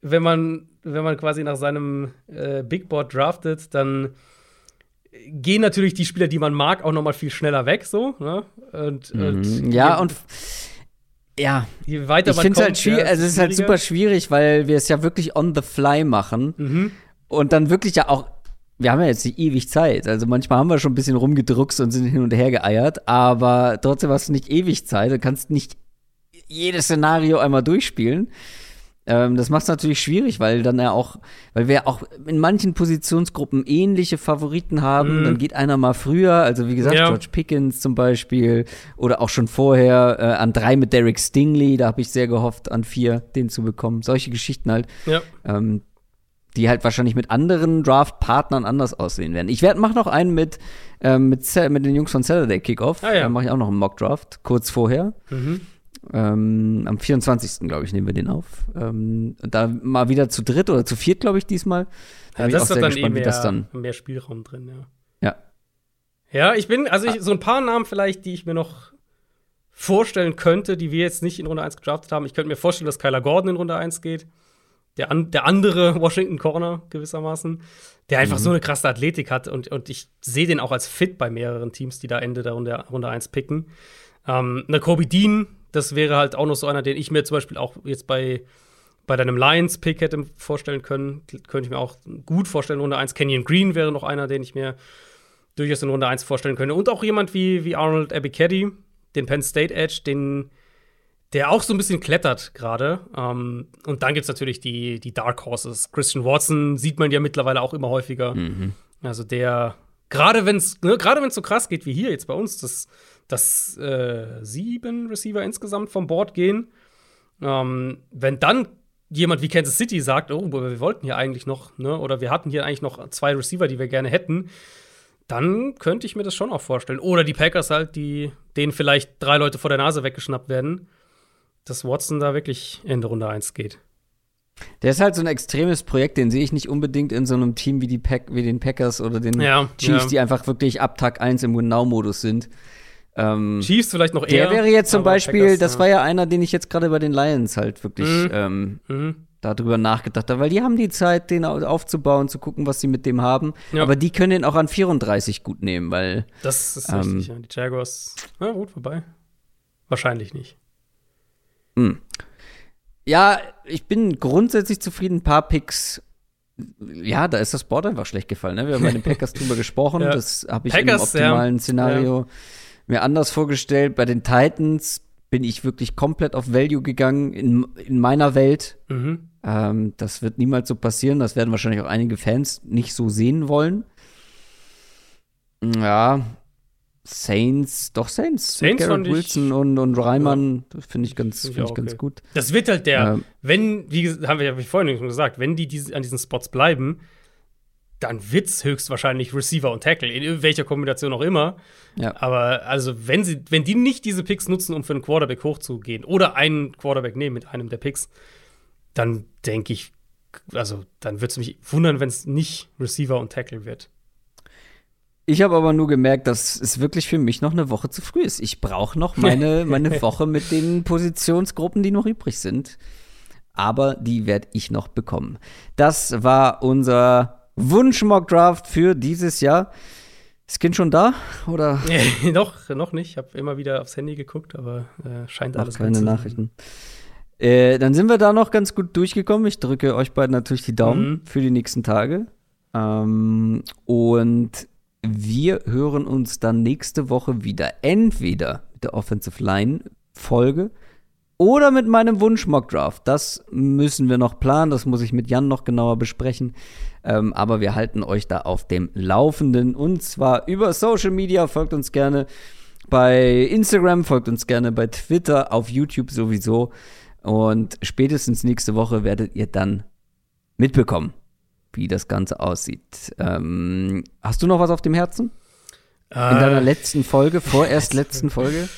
wenn man, wenn man quasi nach seinem äh, Big Board draftet, dann gehen natürlich die Spieler, die man mag, auch noch mal viel schneller weg, so. Ne? Und, mhm. und ja, und ja, je weiter ich finde es halt schwierig, also es ist halt super schwierig, weil wir es ja wirklich on the fly machen mhm. und dann wirklich ja auch wir haben ja jetzt nicht ewig Zeit. Also manchmal haben wir schon ein bisschen rumgedruckst und sind hin und her geeiert, aber trotzdem hast du nicht ewig Zeit. Du kannst nicht jedes Szenario einmal durchspielen. Ähm, das macht es natürlich schwierig, weil dann ja auch, weil wir auch in manchen Positionsgruppen ähnliche Favoriten haben. Mhm. Dann geht einer mal früher, also wie gesagt, ja. George Pickens zum Beispiel, oder auch schon vorher äh, an drei mit Derek Stingley, da habe ich sehr gehofft, an vier den zu bekommen. Solche Geschichten halt. Ja. Ähm, die halt wahrscheinlich mit anderen Draft-Partnern anders aussehen werden. Ich werde mach noch einen mit, ähm, mit, mit den Jungs von Saturday Kickoff. Ah, ja. Da mache ich auch noch einen Mock-Draft, kurz vorher. Mhm. Ähm, am 24. glaube ich, nehmen wir den auf. Ähm, da mal wieder zu dritt oder zu viert, glaube ich, diesmal. Da ja, das ist dann gespannt, eh mehr, das dann mehr Spielraum drin, ja. Ja. Ja, ich bin, also ich, so ein paar Namen vielleicht, die ich mir noch vorstellen könnte, die wir jetzt nicht in Runde 1 gedraftet haben. Ich könnte mir vorstellen, dass Kyler Gordon in Runde 1 geht. Der, an, der andere Washington Corner gewissermaßen, der einfach mhm. so eine krasse Athletik hat und, und ich sehe den auch als fit bei mehreren Teams, die da Ende der Runde, Runde 1 picken. Ähm, eine Kobe Dean, das wäre halt auch noch so einer, den ich mir zum Beispiel auch jetzt bei, bei deinem Lions-Pick hätte vorstellen können. Könnte ich mir auch gut vorstellen. Runde 1 Kenyon Green wäre noch einer, den ich mir durchaus in Runde 1 vorstellen könnte. Und auch jemand wie, wie Arnold Abicaddy, den Penn State Edge, den, der auch so ein bisschen klettert gerade. Ähm, und dann gibt es natürlich die, die Dark Horses. Christian Watson sieht man ja mittlerweile auch immer häufiger. Mhm. Also der, gerade wenn es ne, gerade so krass geht wie hier jetzt bei uns, das dass äh, sieben Receiver insgesamt vom Board gehen. Ähm, wenn dann jemand wie Kansas City sagt, oh, wir wollten hier eigentlich noch, ne, oder wir hatten hier eigentlich noch zwei Receiver, die wir gerne hätten, dann könnte ich mir das schon auch vorstellen. Oder die Packers halt, die denen vielleicht drei Leute vor der Nase weggeschnappt werden, dass Watson da wirklich Ende Runde 1 geht. Der ist halt so ein extremes Projekt, den sehe ich nicht unbedingt in so einem Team wie, die Pack, wie den Packers oder den ja, Chiefs, ja. die einfach wirklich ab Tag 1 im Win-Now-Modus sind. Ähm, Chiefs vielleicht noch eher. Der wäre jetzt zum Beispiel, Packers, das ja. war ja einer, den ich jetzt gerade bei den Lions halt wirklich mhm. Ähm, mhm. darüber nachgedacht habe, weil die haben die Zeit, den aufzubauen, zu gucken, was sie mit dem haben. Aber die können den auch an 34 gut nehmen, weil. Das ist ähm, richtig, ja. Die Jaguars, na gut, vorbei. Wahrscheinlich nicht. Mh. Ja, ich bin grundsätzlich zufrieden. Ein paar Picks ja, da ist das Board einfach schlecht gefallen. Ne? Wir haben bei den Packers drüber gesprochen. Ja. Das habe ich Packers, im optimalen ja. Szenario ja mir anders vorgestellt. Bei den Titans bin ich wirklich komplett auf Value gegangen in, in meiner Welt. Mhm. Ähm, das wird niemals so passieren. Das werden wahrscheinlich auch einige Fans nicht so sehen wollen. Ja, Saints, doch Saints. Saints Garrett Wilson und, und Reimann, ja. finde ich ganz, find ich okay. ganz gut. Das wird halt der, ähm, wenn, wie haben wir ja vorhin schon gesagt, wenn die diese, an diesen Spots bleiben, dann wird es höchstwahrscheinlich Receiver und Tackle, in welcher Kombination auch immer. Ja. Aber also, wenn sie, wenn die nicht diese Picks nutzen, um für einen Quarterback hochzugehen oder einen Quarterback nehmen mit einem der Picks, dann denke ich, also dann würde es mich wundern, wenn es nicht Receiver und Tackle wird. Ich habe aber nur gemerkt, dass es wirklich für mich noch eine Woche zu früh ist. Ich brauche noch meine, meine Woche mit den Positionsgruppen, die noch übrig sind. Aber die werde ich noch bekommen. Das war unser Wunsch-Mock-Draft für dieses Jahr. Ist Kind schon da? Oder? noch, noch nicht. Ich habe immer wieder aufs Handy geguckt, aber äh, scheint alles Ach, keine Nachrichten. Äh, dann sind wir da noch ganz gut durchgekommen. Ich drücke euch beiden natürlich die Daumen mhm. für die nächsten Tage. Ähm, und wir hören uns dann nächste Woche wieder. Entweder mit der Offensive Line Folge oder mit meinem Wunsch Mock Draft. Das müssen wir noch planen. Das muss ich mit Jan noch genauer besprechen. Ähm, aber wir halten euch da auf dem Laufenden und zwar über Social Media. Folgt uns gerne bei Instagram, folgt uns gerne bei Twitter, auf YouTube sowieso. Und spätestens nächste Woche werdet ihr dann mitbekommen, wie das Ganze aussieht. Ähm, hast du noch was auf dem Herzen? In deiner äh, letzten Folge, vorerst letzten Folge?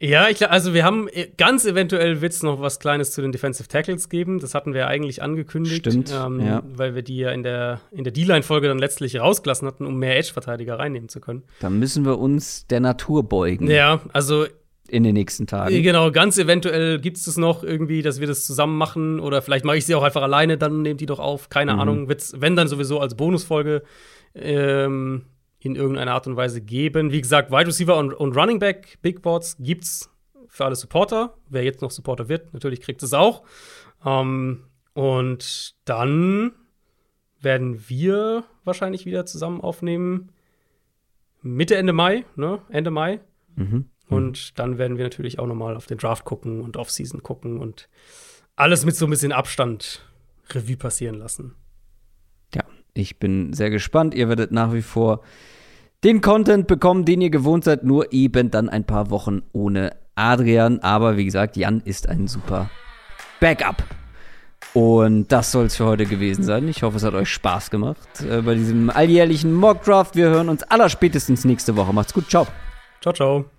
Ja, ich, also wir haben äh, ganz eventuell wird es noch was Kleines zu den Defensive Tackles geben. Das hatten wir eigentlich angekündigt, Stimmt, ähm, ja. weil wir die ja in der, in der D-Line-Folge dann letztlich rausgelassen hatten, um mehr Edge-Verteidiger reinnehmen zu können. Da müssen wir uns der Natur beugen. Ja, also in den nächsten Tagen. Äh, genau, ganz eventuell gibt es das noch irgendwie, dass wir das zusammen machen oder vielleicht mache ich sie auch einfach alleine, dann nehmt die doch auf. Keine mhm. Ahnung, wird's, wenn dann sowieso als Bonusfolge ähm, in irgendeiner Art und Weise geben. Wie gesagt, Wide Receiver und, und Running Back Big Boards gibt's für alle Supporter. Wer jetzt noch Supporter wird, natürlich kriegt es auch. Ähm, und dann werden wir wahrscheinlich wieder zusammen aufnehmen. Mitte, Ende Mai, ne? Ende Mai. Mhm. Und dann werden wir natürlich auch nochmal auf den Draft gucken und auf Season gucken und alles mit so ein bisschen Abstand Revue passieren lassen. Ja, ich bin sehr gespannt. Ihr werdet nach wie vor den Content bekommen, den ihr gewohnt seid, nur eben dann ein paar Wochen ohne Adrian. Aber wie gesagt, Jan ist ein super Backup. Und das soll es für heute gewesen sein. Ich hoffe, es hat euch Spaß gemacht äh, bei diesem alljährlichen Mock Draft. Wir hören uns allerspätestens nächste Woche. Macht's gut. Ciao. Ciao, ciao.